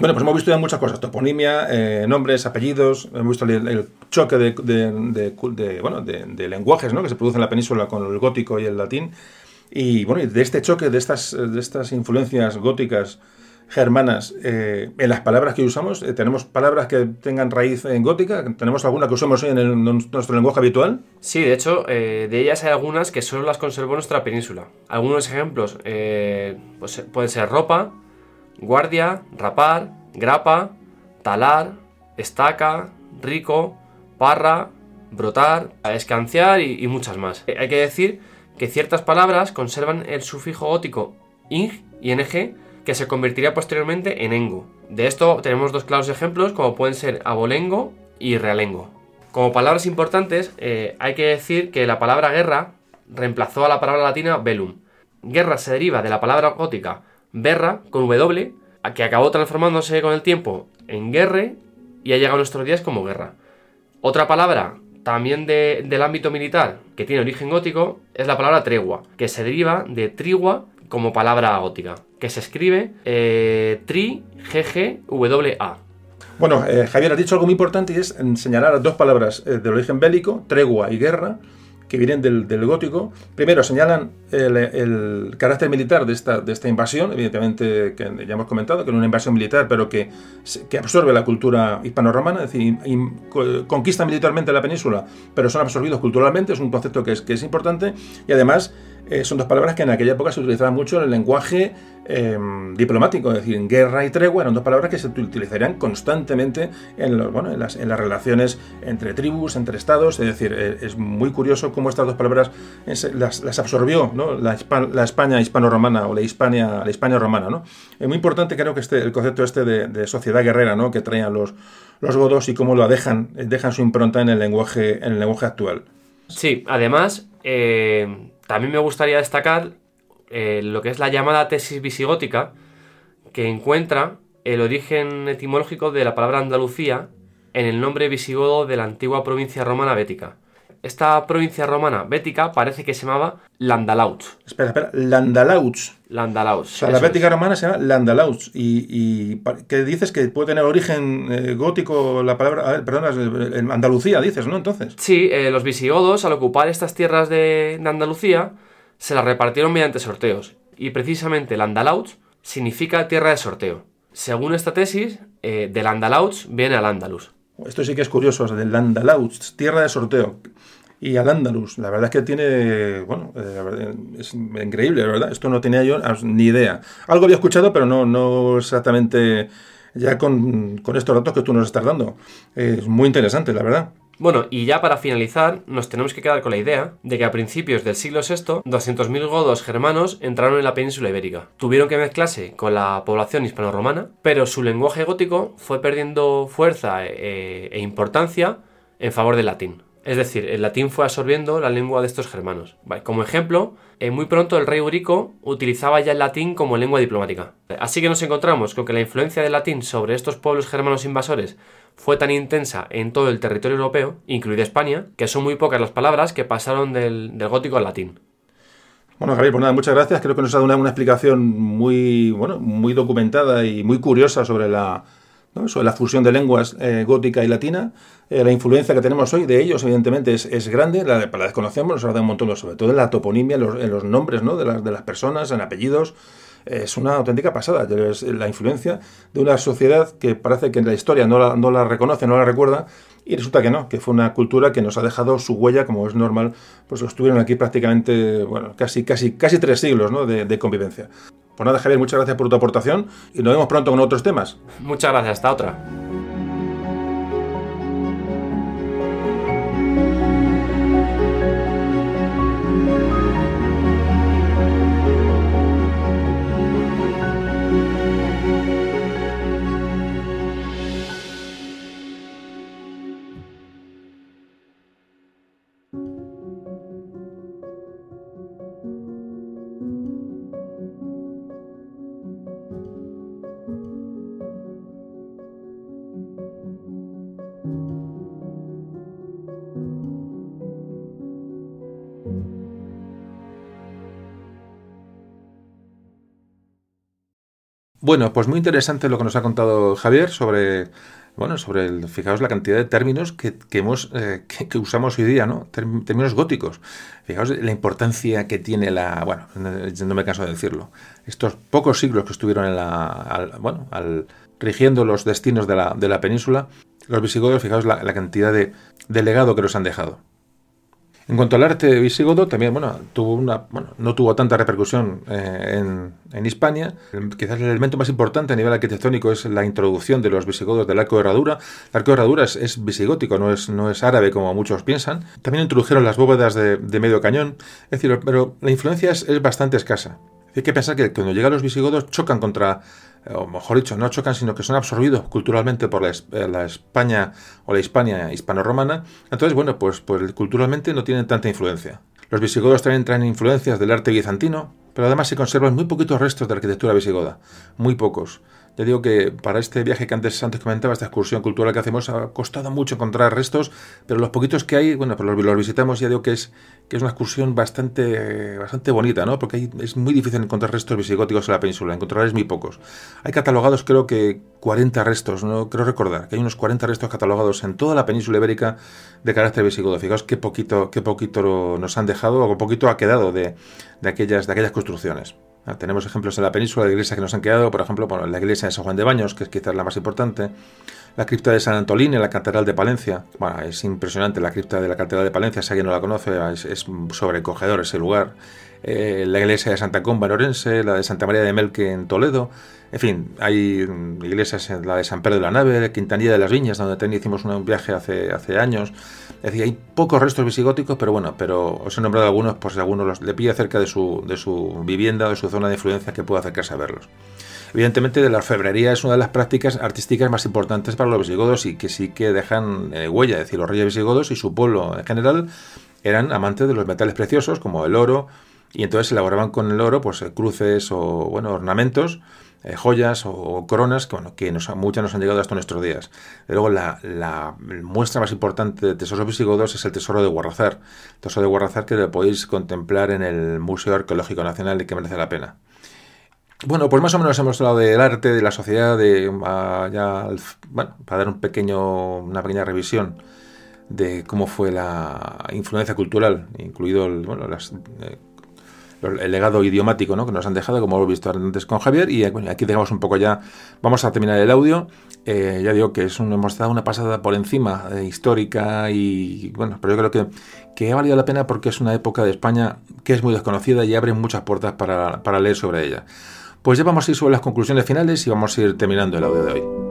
Bueno, pues hemos visto ya muchas cosas, toponimia, eh, nombres, apellidos, hemos visto el, choque de, de, de, lenguajes ¿no? que se produce en la península con el gótico y el latín, y bueno, de este choque, de estas, de estas influencias góticas germanas eh, en las palabras que usamos, eh, ¿tenemos palabras que tengan raíz en gótica? ¿Tenemos alguna que usamos hoy en, nuestro lenguaje habitual? Sí, de hecho, eh, de ellas hay algunas que solo las conservó nuestra península. Algunos ejemplos pues, pueden ser ropa, guardia, rapar, grapa, talar, estaca, rico, parra, brotar, escanciar y, y muchas más. Hay que decir que ciertas palabras conservan el sufijo gótico ing y ng que se convertiría posteriormente en engo. De esto tenemos dos claros ejemplos como pueden ser abolengo y realengo. Como palabras importantes eh, hay que decir que la palabra guerra reemplazó a la palabra latina velum. Guerra se deriva de la palabra gótica berra con w que acabó transformándose con el tiempo en guerre y ha llegado a nuestros días como guerra. Otra palabra también del ámbito militar, que tiene origen gótico, es la palabra tregua, que se deriva de trigua como palabra gótica, que se escribe eh, tri, g, w, a. Bueno, eh, Javier, has dicho algo muy importante y es señalar dos palabras eh, de origen bélico, tregua y guerra, que vienen del, gótico. Primero señalan el, carácter militar de esta, de esta invasión, evidentemente que ya hemos comentado que es una invasión militar, pero que, que absorbe la cultura hispano-romana, es decir, conquista militarmente la península, pero son absorbidos culturalmente, es un concepto que es, que es importante y además eh, son dos palabras que en aquella época se utilizaban mucho en el lenguaje em, diplomático, es decir, guerra y tregua eran dos palabras que se utilizarían constantemente en, las, en las, relaciones entre tribus, entre estados, es decir, eh, es muy curioso cómo estas dos palabras las, las, absorbió ¿no? la, la, España hispano-romana o la Hispania, la Hispania romana. ¿no? Es muy importante creo que este, el concepto este de, sociedad guerrera ¿no? que traían los, los godos y cómo lo dejan, dejan su impronta en el lenguaje, en el lenguaje actual. Sí, además... Eh también me gustaría destacar eh, lo que es la llamada tesis visigótica, que encuentra el origen etimológico de la palabra Andalucía en el nombre visigodo de la antigua provincia romana bética. Esta provincia romana bética parece que se llamaba Landalauts. Espera, espera, Landalauts. Landalauts. O sea, la bética romana se llama Landalauts. Y, y ¿qué dices? Que puede tener origen eh, gótico la palabra. perdón, Andalucía, dices, ¿no? Entonces. Sí, eh, los visigodos, al ocupar estas tierras de, Andalucía, se las repartieron mediante sorteos. Y precisamente Landalauts significa tierra de sorteo. Según esta tesis, eh, del Andalauts viene al Andalus. Esto sí que es curioso, del Andalus, tierra de sorteo. Y al Andalus, la verdad es que tiene, bueno, eh, es increíble, ¿verdad? Esto no tenía yo ni idea. Algo había escuchado, pero no, no exactamente ya con, con estos datos que tú nos estás dando. Es muy interesante, la verdad. Bueno, y ya para finalizar, nos tenemos que quedar con la idea de que a principios del siglo VI, 200.000 godos germanos entraron en la península ibérica. Tuvieron que mezclarse con la población hispano-romana, pero su lenguaje gótico fue perdiendo fuerza e, e importancia en favor del latín. Es decir, el latín fue absorbiendo la lengua de estos germanos. Como ejemplo, eh, muy pronto el rey Eurico utilizaba ya el latín como lengua diplomática. Así que nos encontramos con que la influencia del latín sobre estos pueblos germanos invasores fue tan intensa en todo el territorio europeo, incluida España, que son muy pocas las palabras que pasaron del, gótico al latín. Bueno, Javier, pues nada, muchas gracias. Creo que nos ha dado una, explicación muy, bueno, muy documentada y muy curiosa sobre la, sobre la fusión de lenguas eh, gótica y latina. Eh, la influencia que tenemos hoy de ellos, evidentemente, es, grande, la, la desconocemos, nos ha dado un montón, sobre todo en la toponimia, en los, nombres ¿no? de, las, de las personas, en apellidos. Es una auténtica pasada. Es la influencia de una sociedad que parece que en la historia no la, no la reconoce, no la recuerda, y resulta que no, que fue una cultura que nos ha dejado su huella, como es normal, pues estuvieron aquí prácticamente, bueno, casi, casi, casi tres siglos ¿no? de, de convivencia. Pues nada, Javier, muchas gracias por tu aportación y nos vemos pronto con otros temas. Muchas gracias, hasta otra. Bueno, pues muy interesante lo que nos ha contado Javier sobre, bueno, sobre el, fijaos la cantidad de términos que, hemos, eh, que, usamos hoy día, ¿no? Términos góticos. Fijaos la importancia que tiene la, bueno, no me canso de decirlo, estos pocos siglos que estuvieron en la, bueno, al, rigiendo los destinos de la, de la península, los visigodos, fijaos la, cantidad de, de legado que nos han dejado. En cuanto al arte visigodo, también bueno, no tuvo tanta repercusión eh, en, en, Hispania. Quizás el elemento más importante a nivel arquitectónico es la introducción de los visigodos del arco de herradura. El arco de herradura es, visigótico, no es, no es árabe como muchos piensan. También introdujeron las bóvedas de, medio cañón. Es decir, pero la influencia es, es bastante escasa. Hay que pensar que cuando llegan los visigodos chocan contra o mejor dicho, no chocan, sino que son absorbidos culturalmente por la, eh, España o la Hispania hispano-romana. Entonces, bueno, pues, pues culturalmente no tienen tanta influencia. Los visigodos también traen influencias del arte bizantino, pero además se conservan muy poquitos restos de arquitectura visigoda, muy pocos. Ya digo que para este viaje que antes, antes comentaba, esta excursión cultural que hacemos, ha costado mucho encontrar restos, pero los poquitos que hay, bueno, pues los, visitamos, ya digo que es, que es una excursión bastante, bastante bonita, ¿no? Porque es muy difícil encontrar restos visigóticos en la península, encontrarles muy pocos. Hay catalogados creo que 40 restos, no creo recordar, que hay unos 40 restos catalogados en toda la península ibérica de carácter visigodo. Fijaos qué poquito, qué poquito nos han dejado, o poquito ha quedado de, de, aquellas, de aquellas construcciones. Ah, tenemos ejemplos en la península de iglesias que nos han quedado, por ejemplo, bueno, la iglesia de San Juan de Baños, que es quizás la más importante, la cripta de San Antolín en la Catedral de Palencia. Bueno, es impresionante la cripta de la Catedral de Palencia, si alguien no la conoce, es, sobrecogedor ese lugar. Eh, la iglesia de Santa Comba en Orense, la de Santa María de Melque en Toledo. En fin, hay iglesias, la de San Pedro de la Nave, Quintanilla de las Viñas, donde también hicimos un viaje hace, hace años. Decir, hay pocos restos visigóticos, pero bueno, pero os he nombrado algunos por si alguno los, le pilla cerca de su, de su vivienda o de su zona de influencia que pueda acercarse a verlos. Evidentemente, de la orfebrería es una de las prácticas artísticas más importantes para los visigodos y que sí que dejan eh, huella. Es decir, los reyes visigodos y su pueblo en general eran amantes de los metales preciosos como el oro y entonces elaboraban con el oro pues cruces o bueno ornamentos eh, joyas o coronas que, bueno, que muchas nos han llegado hasta nuestros días. luego, la, muestra más importante de tesoros visigodos es el tesoro de Guarrazar. El tesoro de Guarrazar que lo podéis contemplar en el Museo Arqueológico Nacional y que merece la pena. Bueno, pues más o menos hemos hablado del arte, de la sociedad, de, ah, ya, bueno, para dar un pequeño, una pequeña revisión de cómo fue la influencia cultural, incluido el, bueno, las, eh, el legado idiomático ¿no? que nos han dejado, como hemos visto antes con Javier. Y aquí dejamos un poco ya, vamos a terminar el audio. Eh, ya digo que es un, hemos dado una pasada por encima eh, histórica y bueno, pero yo creo que, que ha valido la pena porque es una época de España que es muy desconocida y abre muchas puertas para, para leer sobre ella. Pues ya vamos a ir sobre las conclusiones finales y vamos a ir terminando el audio de hoy.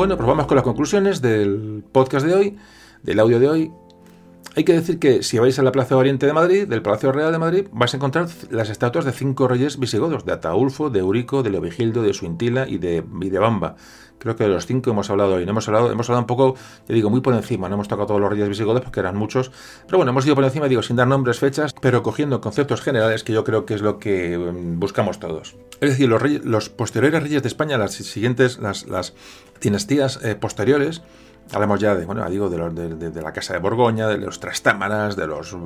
Bueno, pues vamos con las conclusiones del podcast de hoy, del audio de hoy. Hay que decir que si vais a la Plaza Oriente de Madrid, del Palacio Real de Madrid, vais a encontrar las estatuas de cinco reyes visigodos, de Ataulfo, de Eurico, de Leovigildo, de Suintila y de, y de Bamba. Creo que de los cinco hemos hablado hoy. hemos hablado, hemos hablado un poco, te digo, muy por encima. No hemos tocado todos los reyes visigodos porque eran muchos. Pero bueno, hemos ido por encima, digo, sin dar nombres, fechas, pero cogiendo conceptos generales que yo creo que es lo que mm, buscamos todos. Es decir, los, los posteriores reyes de España, las siguientes, las, las dinastías eh, posteriores, Hablamos ya de, bueno, digo, de, la Casa de Borgoña, de los Trastámaras, de los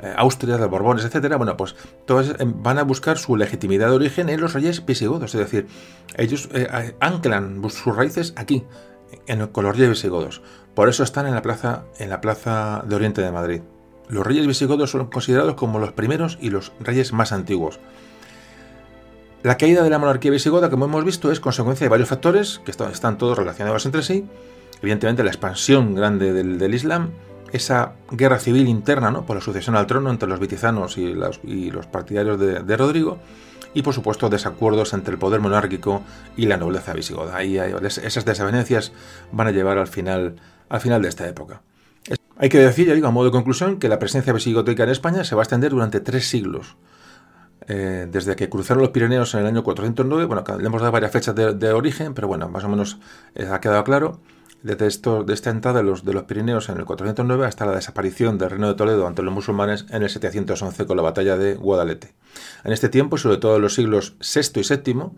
eh, Austrias, de los Borbones, etcétera. Bueno, pues todos eh, van a buscar su legitimidad de origen en los reyes visigodos. Es decir, ellos eh, anclan sus raíces aquí, en, con los reyes visigodos. Por eso están en la plaza, en la plaza de Oriente de Madrid. Los reyes visigodos son considerados como los primeros y los reyes más antiguos. La caída de la monarquía visigoda, como hemos visto, es consecuencia de varios factores que están todos relacionados entre sí evidentemente la expansión grande del, Islam, esa guerra civil interna ¿no? por la sucesión al trono entre los vitizanos y los, partidarios de, Rodrigo, y por supuesto desacuerdos entre el poder monárquico y la nobleza visigoda. Ahí esas desavenencias van a llevar al final, al final de esta época. Hay que decir, ya digo, a modo de conclusión, que la presencia visigótica en España se va a extender durante tres siglos. Eh, desde que cruzaron los Pirineos en el año 409, bueno, le hemos dado varias fechas de, origen, pero bueno, más o menos eh, ha quedado claro desde de esta entrada de los, de los Pirineos en el 409 hasta la desaparición del reino de Toledo ante los musulmanes en el 711 con la batalla de Guadalete. En este tiempo, sobre todo en los siglos VI y VII,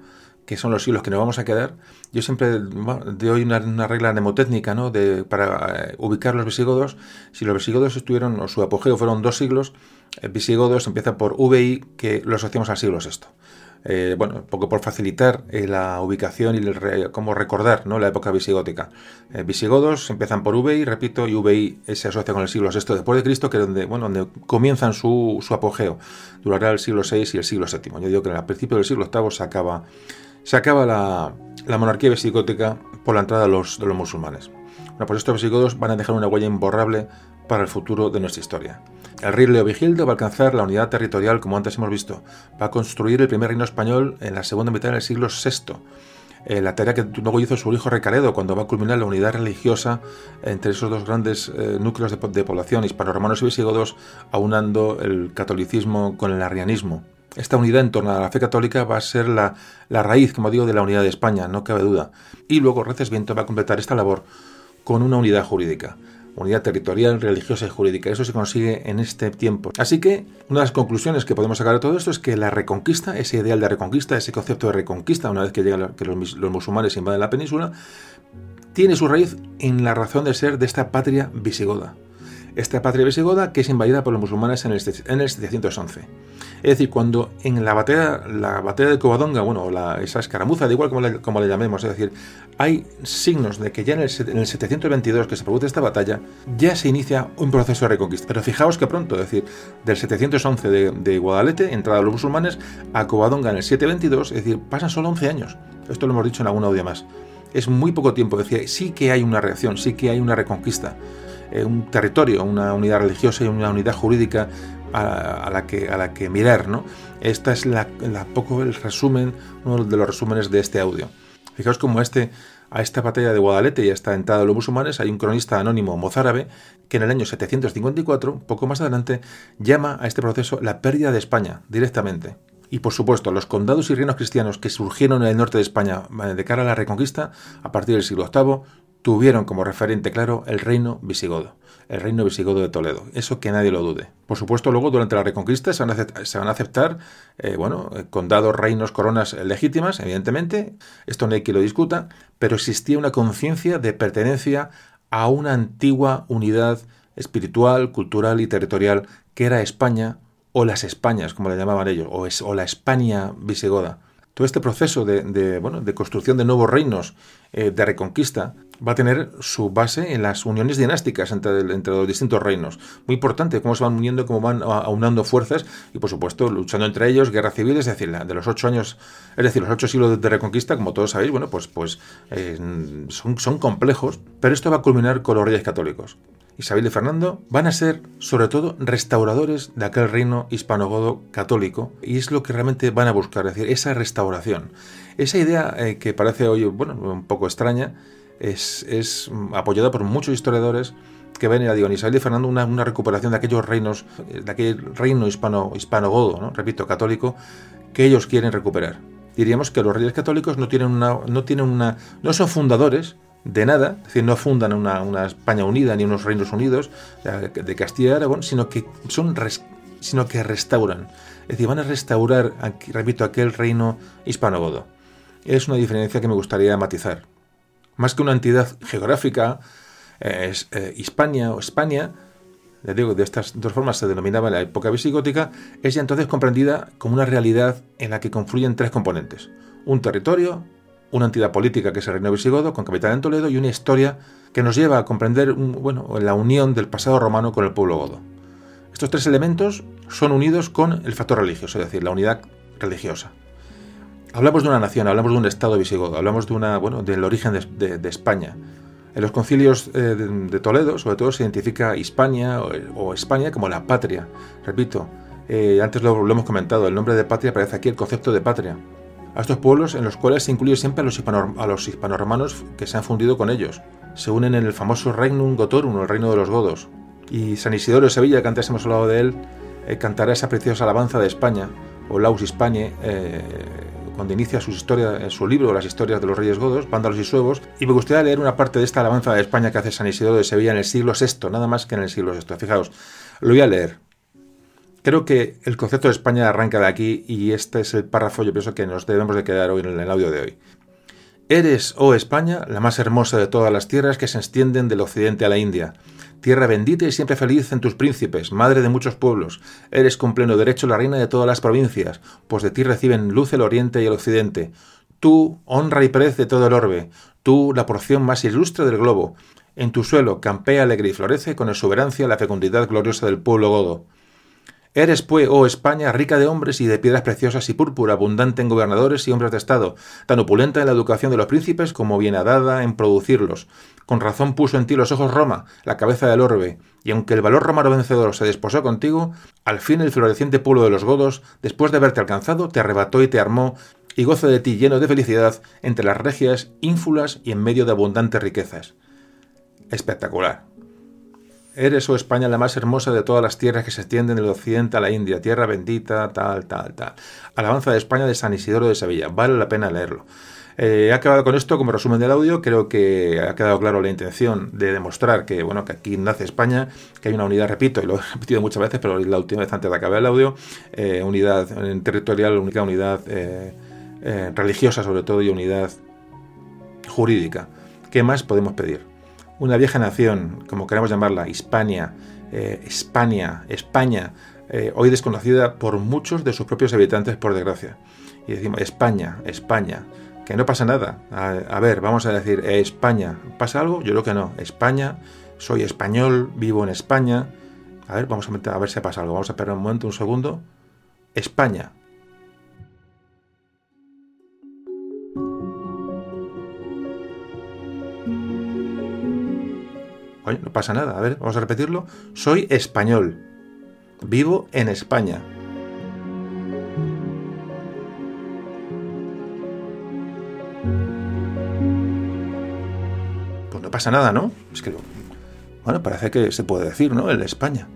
que son los siglos que nos vamos a quedar, yo siempre doy una, una regla mnemotécnica ¿no? de, para eh, ubicar los visigodos. Si los visigodos estuvieron, o su apogeo fueron dos siglos, eh, visigodos empieza por VI, que lo asociamos al siglo VI. Eh, bueno, un poco por facilitar eh, la ubicación y cómo recordar ¿no? la época visigótica. Eh, visigodos empiezan por VI, repito, y VI se asocia con el siglo VI después de Cristo, que es donde, bueno, donde comienzan su, apogeo. Durará el siglo VI y el siglo VII. Yo digo que al principio del siglo VIII se acaba, se acaba la, monarquía visigótica por la entrada de los, de los musulmanes. Bueno, pues estos visigodos van a dejar una huella imborrable para el futuro de nuestra historia. El rey Leovigildo va a alcanzar la unidad territorial, como antes hemos visto. Va a construir el primer reino español en la segunda mitad del siglo VI. Eh, la tarea que luego hizo su hijo Recaredo cuando va a culminar la unidad religiosa entre esos dos grandes eh, núcleos de, población, hispano-romanos y visigodos, aunando el catolicismo con el arrianismo. Esta unidad en torno a la fe católica va a ser la, la raíz, como digo, de la unidad de España, no cabe duda. Y luego Recesviento va a completar esta labor con una unidad jurídica unidad territorial, religiosa y jurídica. Eso se consigue en este tiempo. Así que una de las conclusiones que podemos sacar de todo esto es que la reconquista, ese ideal de reconquista, ese concepto de reconquista, una vez que llegan los, los musulmanes invaden la península, tiene su raíz en la razón de ser de esta patria visigoda esta patria visigoda que es invadida por los musulmanes en el, en 711. Es decir, cuando en la batalla, la batalla de Covadonga, bueno, la, esa escaramuza, de igual como le, como le, llamemos, es decir, hay signos de que ya en el, 722 que se produce esta batalla, ya se inicia un proceso de reconquista. Pero fijaos que pronto, es decir, del 711 de, de Guadalete, entrada de los musulmanes, a Covadonga en el 722, es decir, pasan solo 11 años. Esto lo hemos dicho en algún audio más. Es muy poco tiempo, decía, sí que hay una reacción, sí que hay una reconquista. Eh, un territorio, una unidad religiosa y una unidad jurídica a, la, que, a la que mirar. ¿no? Esta es la, poco el resumen, uno de los resúmenes de este audio. Fijaos como este, a esta batalla de Guadalete y a esta entrada de los musulmanes hay un cronista anónimo mozárabe que en el año 754, poco más adelante, llama a este proceso la pérdida de España directamente. Y por supuesto, los condados y reinos cristianos que surgieron en el norte de España eh, de cara a la reconquista a partir del siglo VIII tuvieron como referente claro el reino visigodo, el reino visigodo de Toledo. Eso que nadie lo dude. Por supuesto, luego durante la Reconquista se van a aceptar, eh, bueno, eh, condados, reinos, coronas legítimas, evidentemente. Esto no hay quien lo discuta, pero existía una conciencia de pertenencia a una antigua unidad espiritual, cultural y territorial que era España o las Españas, como le llamaban ellos, o, la España visigoda. Todo este proceso de, bueno, de construcción de nuevos reinos, eh, de reconquista, va a tener su base en las uniones dinásticas entre, los distintos reinos. Muy importante cómo se van uniendo, cómo van aunando fuerzas y, por supuesto, luchando entre ellos, guerra civil, es decir, de los ocho años, es decir, los ocho siglos de reconquista, como todos sabéis, bueno, pues, pues eh, son, son complejos, pero esto va a culminar con los reyes católicos. Isabel y Fernando van a ser, sobre todo, restauradores de aquel reino hispanogodo católico, y es lo que realmente van a buscar, es decir, esa restauración. Esa idea eh, que parece hoy, bueno, un poco extraña, es, apoyada por muchos historiadores que ven, en Isabel y Fernando una, recuperación de aquellos reinos, de aquel reino hispano, hispano-godo, ¿no? repito, católico, que ellos quieren recuperar. Diríamos que los reyes católicos no tienen una, no tienen una, no son fundadores de nada, es decir, no fundan una, una España unida ni unos reinos unidos de, Castilla y Aragón, sino que son, sino que restauran, es decir, van a restaurar, repito, aquel reino hispano-godo. Es una diferencia que me gustaría matizar. Más que una entidad geográfica, es, eh, Hispania o España, le digo, de estas dos formas se denominaba en la época visigótica, es ya entonces comprendida como una realidad en la que confluyen tres componentes. Un territorio, una entidad política que es el reino visigodo, con capital en Toledo, y una historia que nos lleva a comprender bueno, la unión del pasado romano con el pueblo godo. Estos tres elementos son unidos con el factor religioso, es decir, la unidad religiosa. Hablamos de una nación, hablamos de un estado visigodo, hablamos de una, bueno, del origen de España, en los concilios eh, de, Toledo, sobre todo, se identifica Hispania o, España como la patria. Repito, eh, antes lo, hemos comentado, el nombre de patria aparece aquí el concepto de patria. A estos pueblos en los cuales se incluye siempre a los, hispano, a los hispanoromanos que se han fundido con ellos. Se unen en el famoso Regnum Gotorum, el reino de los godos. Y San Isidoro de Sevilla, que antes hemos hablado de él, eh, cantará esa preciosa alabanza de España, o Laus Hispanie, cuando inicia su historia, en su libro Las historias de los reyes godos, vándalos y suevos, y me gustaría leer una parte de esta alabanza de España que hace San Isidoro de Sevilla en el siglo VI, nada más que en el siglo VI. Fijaos, lo voy a leer. Creo que el concepto de España arranca de aquí y este es el párrafo yo pienso que nos debemos de quedar hoy en el audio de hoy. Eres, oh España, la más hermosa de todas las tierras que se extienden del occidente a la India Tierra bendita y siempre feliz en tus príncipes, madre de muchos pueblos, eres con pleno derecho la reina de todas las provincias, pues de ti reciben luz el oriente y el occidente. Tú, honra y perez de todo el orbe, tú, la porción más ilustre del globo. En tu suelo campea alegre y florece con exuberancia la fecundidad gloriosa del pueblo godo. Eres, pues, oh España, rica de hombres y de piedras preciosas y púrpura, abundante en gobernadores y hombres de Estado, tan opulenta en la educación de los príncipes como bien adada en producirlos. Con razón puso en ti los ojos Roma, la cabeza del orbe, y aunque el valor romano vencedor se desposó contigo, al fin el floreciente pueblo de los godos, después de haberte alcanzado, te arrebató y te armó, y goza de ti lleno de felicidad entre las regias ínfulas y en medio de abundantes riquezas. Espectacular. Eres, oh España, la más hermosa de todas las tierras que se extienden del occidente a la India, tierra bendita, tal, tal, tal. Alabanza de España de San Isidoro de Sevilla. Vale la pena leerlo. Eh, he acabado con esto como resumen del audio. Creo que ha quedado claro la intención de demostrar que, bueno, que aquí nace España, que hay una unidad, repito, y lo he repetido muchas veces, pero la última vez antes de acabar el audio, eh, unidad territorial, única unidad eh, religiosa sobre todo y unidad jurídica. ¿Qué más podemos pedir? Una vieja nación, como queramos llamarla, Hispania, eh, España, España, eh, hoy desconocida por muchos de sus propios habitantes, por desgracia. Y decimos, España, España, que no pasa nada. A, ver, vamos a decir, eh, España, ¿pasa algo? Yo creo que no. España, soy español, vivo en España. A ver, vamos a, a ver si pasa algo. Vamos a esperar un momento, un segundo. España, Oye, no pasa nada. A ver, vamos a repetirlo. Soy español. Vivo en España. Pues no pasa nada, ¿no? Es que, bueno, parece que se puede decir, ¿no? El España.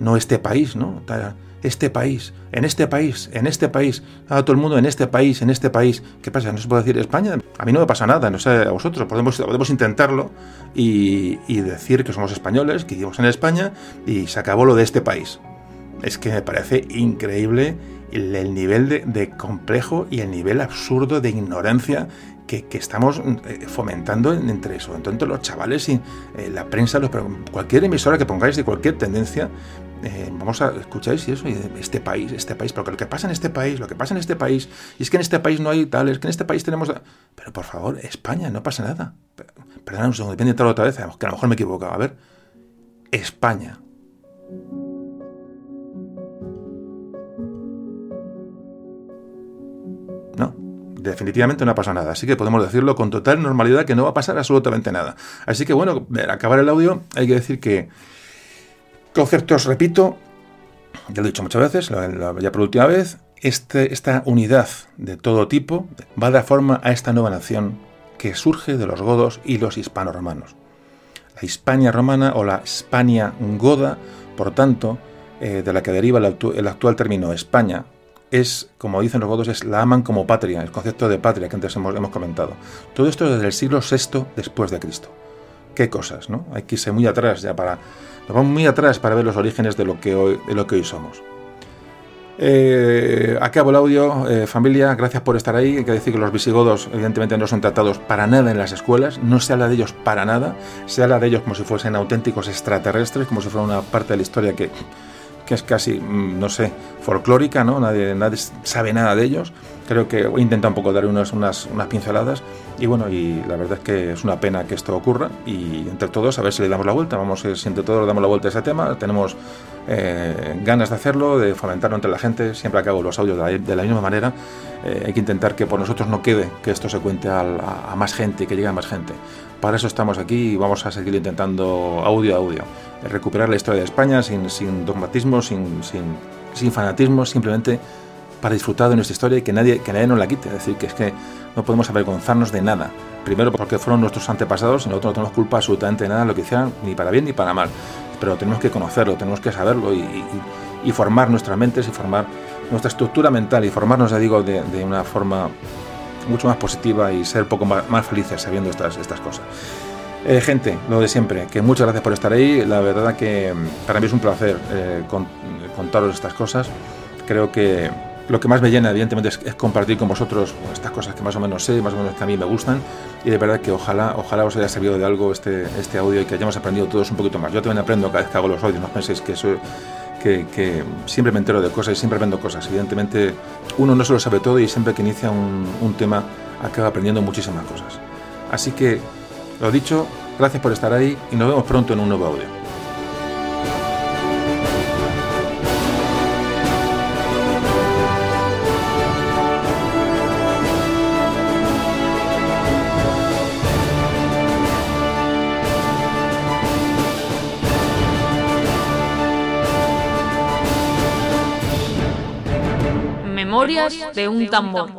No este país, ¿no? Este país, en este país, en este país, a todo el mundo en este país, en este país. ¿Qué pasa? ¿No se puede decir España? A mí no me pasa nada, no sé a vosotros. Podemos, intentarlo y, decir que somos españoles, que vivimos en España y se acabó lo de este país. Es que me parece increíble el, nivel de, complejo y el nivel absurdo de ignorancia que, estamos eh, fomentando entre eso. Entonces los chavales y eh, la prensa, los, cualquier emisora que pongáis de cualquier tendencia, eh, vamos a escuchar y eso, este país, este país, porque lo que pasa en este país, lo que pasa en este país, y es que en este país no hay tal, es que en este país tenemos... Pero por favor, España, no pasa nada. Perdón un segundo, depende de otra vez, que a lo mejor me he equivocado. A ver, España. No, definitivamente no ha pasado nada. Así que podemos decirlo con total normalidad que no va a pasar absolutamente nada. Así que bueno, al acabar el audio hay que decir que Conceptos, repito, ya lo he dicho muchas veces, ya por última vez, este, esta unidad de todo tipo va a dar forma a esta nueva nación que surge de los godos y los hispano-romanos. la Hispania romana o la Hispania goda, por tanto, eh, de la que deriva el, actual término España, es, como dicen los godos, es la aman como patria, el concepto de patria que antes hemos, comentado. Todo esto desde el siglo VI después de Cristo. Qué cosas, ¿no? Hay que irse muy atrás ya para... Nos vamos muy atrás para ver los orígenes de lo que hoy, de lo que hoy somos. Eh, acabo el audio, eh, familia, gracias por estar ahí. Hay que decir que los visigodos, evidentemente, no son tratados para nada en las escuelas, no se habla de ellos para nada, se habla de ellos como si fuesen auténticos extraterrestres, como si fuera una parte de la historia que, que es casi, mm, no sé, folclórica, ¿no? Nadie, nadie sabe nada de ellos. Creo que intenta un poco dar unas, unas, unas pinceladas y bueno, y la verdad es que es una pena que esto ocurra y entre todos a ver si le damos la vuelta. Vamos, si entre todos le damos la vuelta a ese tema, tenemos eh, ganas de hacerlo, de fomentarlo entre la gente. Siempre que hago los audios de la, misma manera, eh, hay que intentar que por nosotros no quede que esto se cuente a, más gente que llegue a más gente. Para eso estamos aquí y vamos a seguir intentando audio a audio. Recuperar la historia de España sin, sin dogmatismo, sin, sin, sin fanatismo, simplemente para disfrutar de nuestra historia y que nadie, que nadie nos la quite. Es decir, que es que no podemos avergonzarnos de nada. Primero porque fueron nuestros antepasados y nosotros no tenemos culpa absolutamente de nada de lo que hicieran, ni para bien ni para mal pero tenemos que conocerlo, tenemos que saberlo y, formar nuestras mentes y formar nuestra estructura mental y formarnos, ya digo, de, una forma mucho más positiva y ser poco más, felices sabiendo estas, estas cosas. Eh, gente, lo de siempre, que muchas gracias por estar ahí. La verdad que mm, para mí es un placer eh, contaros estas cosas. Creo que lo que más me llena, evidentemente, es, compartir con vosotros estas cosas que más o menos sé, más o menos que a mí me gustan. Y de verdad que ojalá, ojalá os haya servido de algo este, este audio y que hayamos aprendido todos un poquito más. Yo también aprendo cada vez que hago los audios, no penséis que soy, que, que, siempre me entero de cosas y siempre aprendo cosas. Evidentemente, uno no se lo sabe todo y siempre que inicia un, un tema acaba aprendiendo muchísimas cosas. Así que, lo dicho, gracias por estar ahí y nos vemos pronto en un nuevo audio. Memorias de un tambor.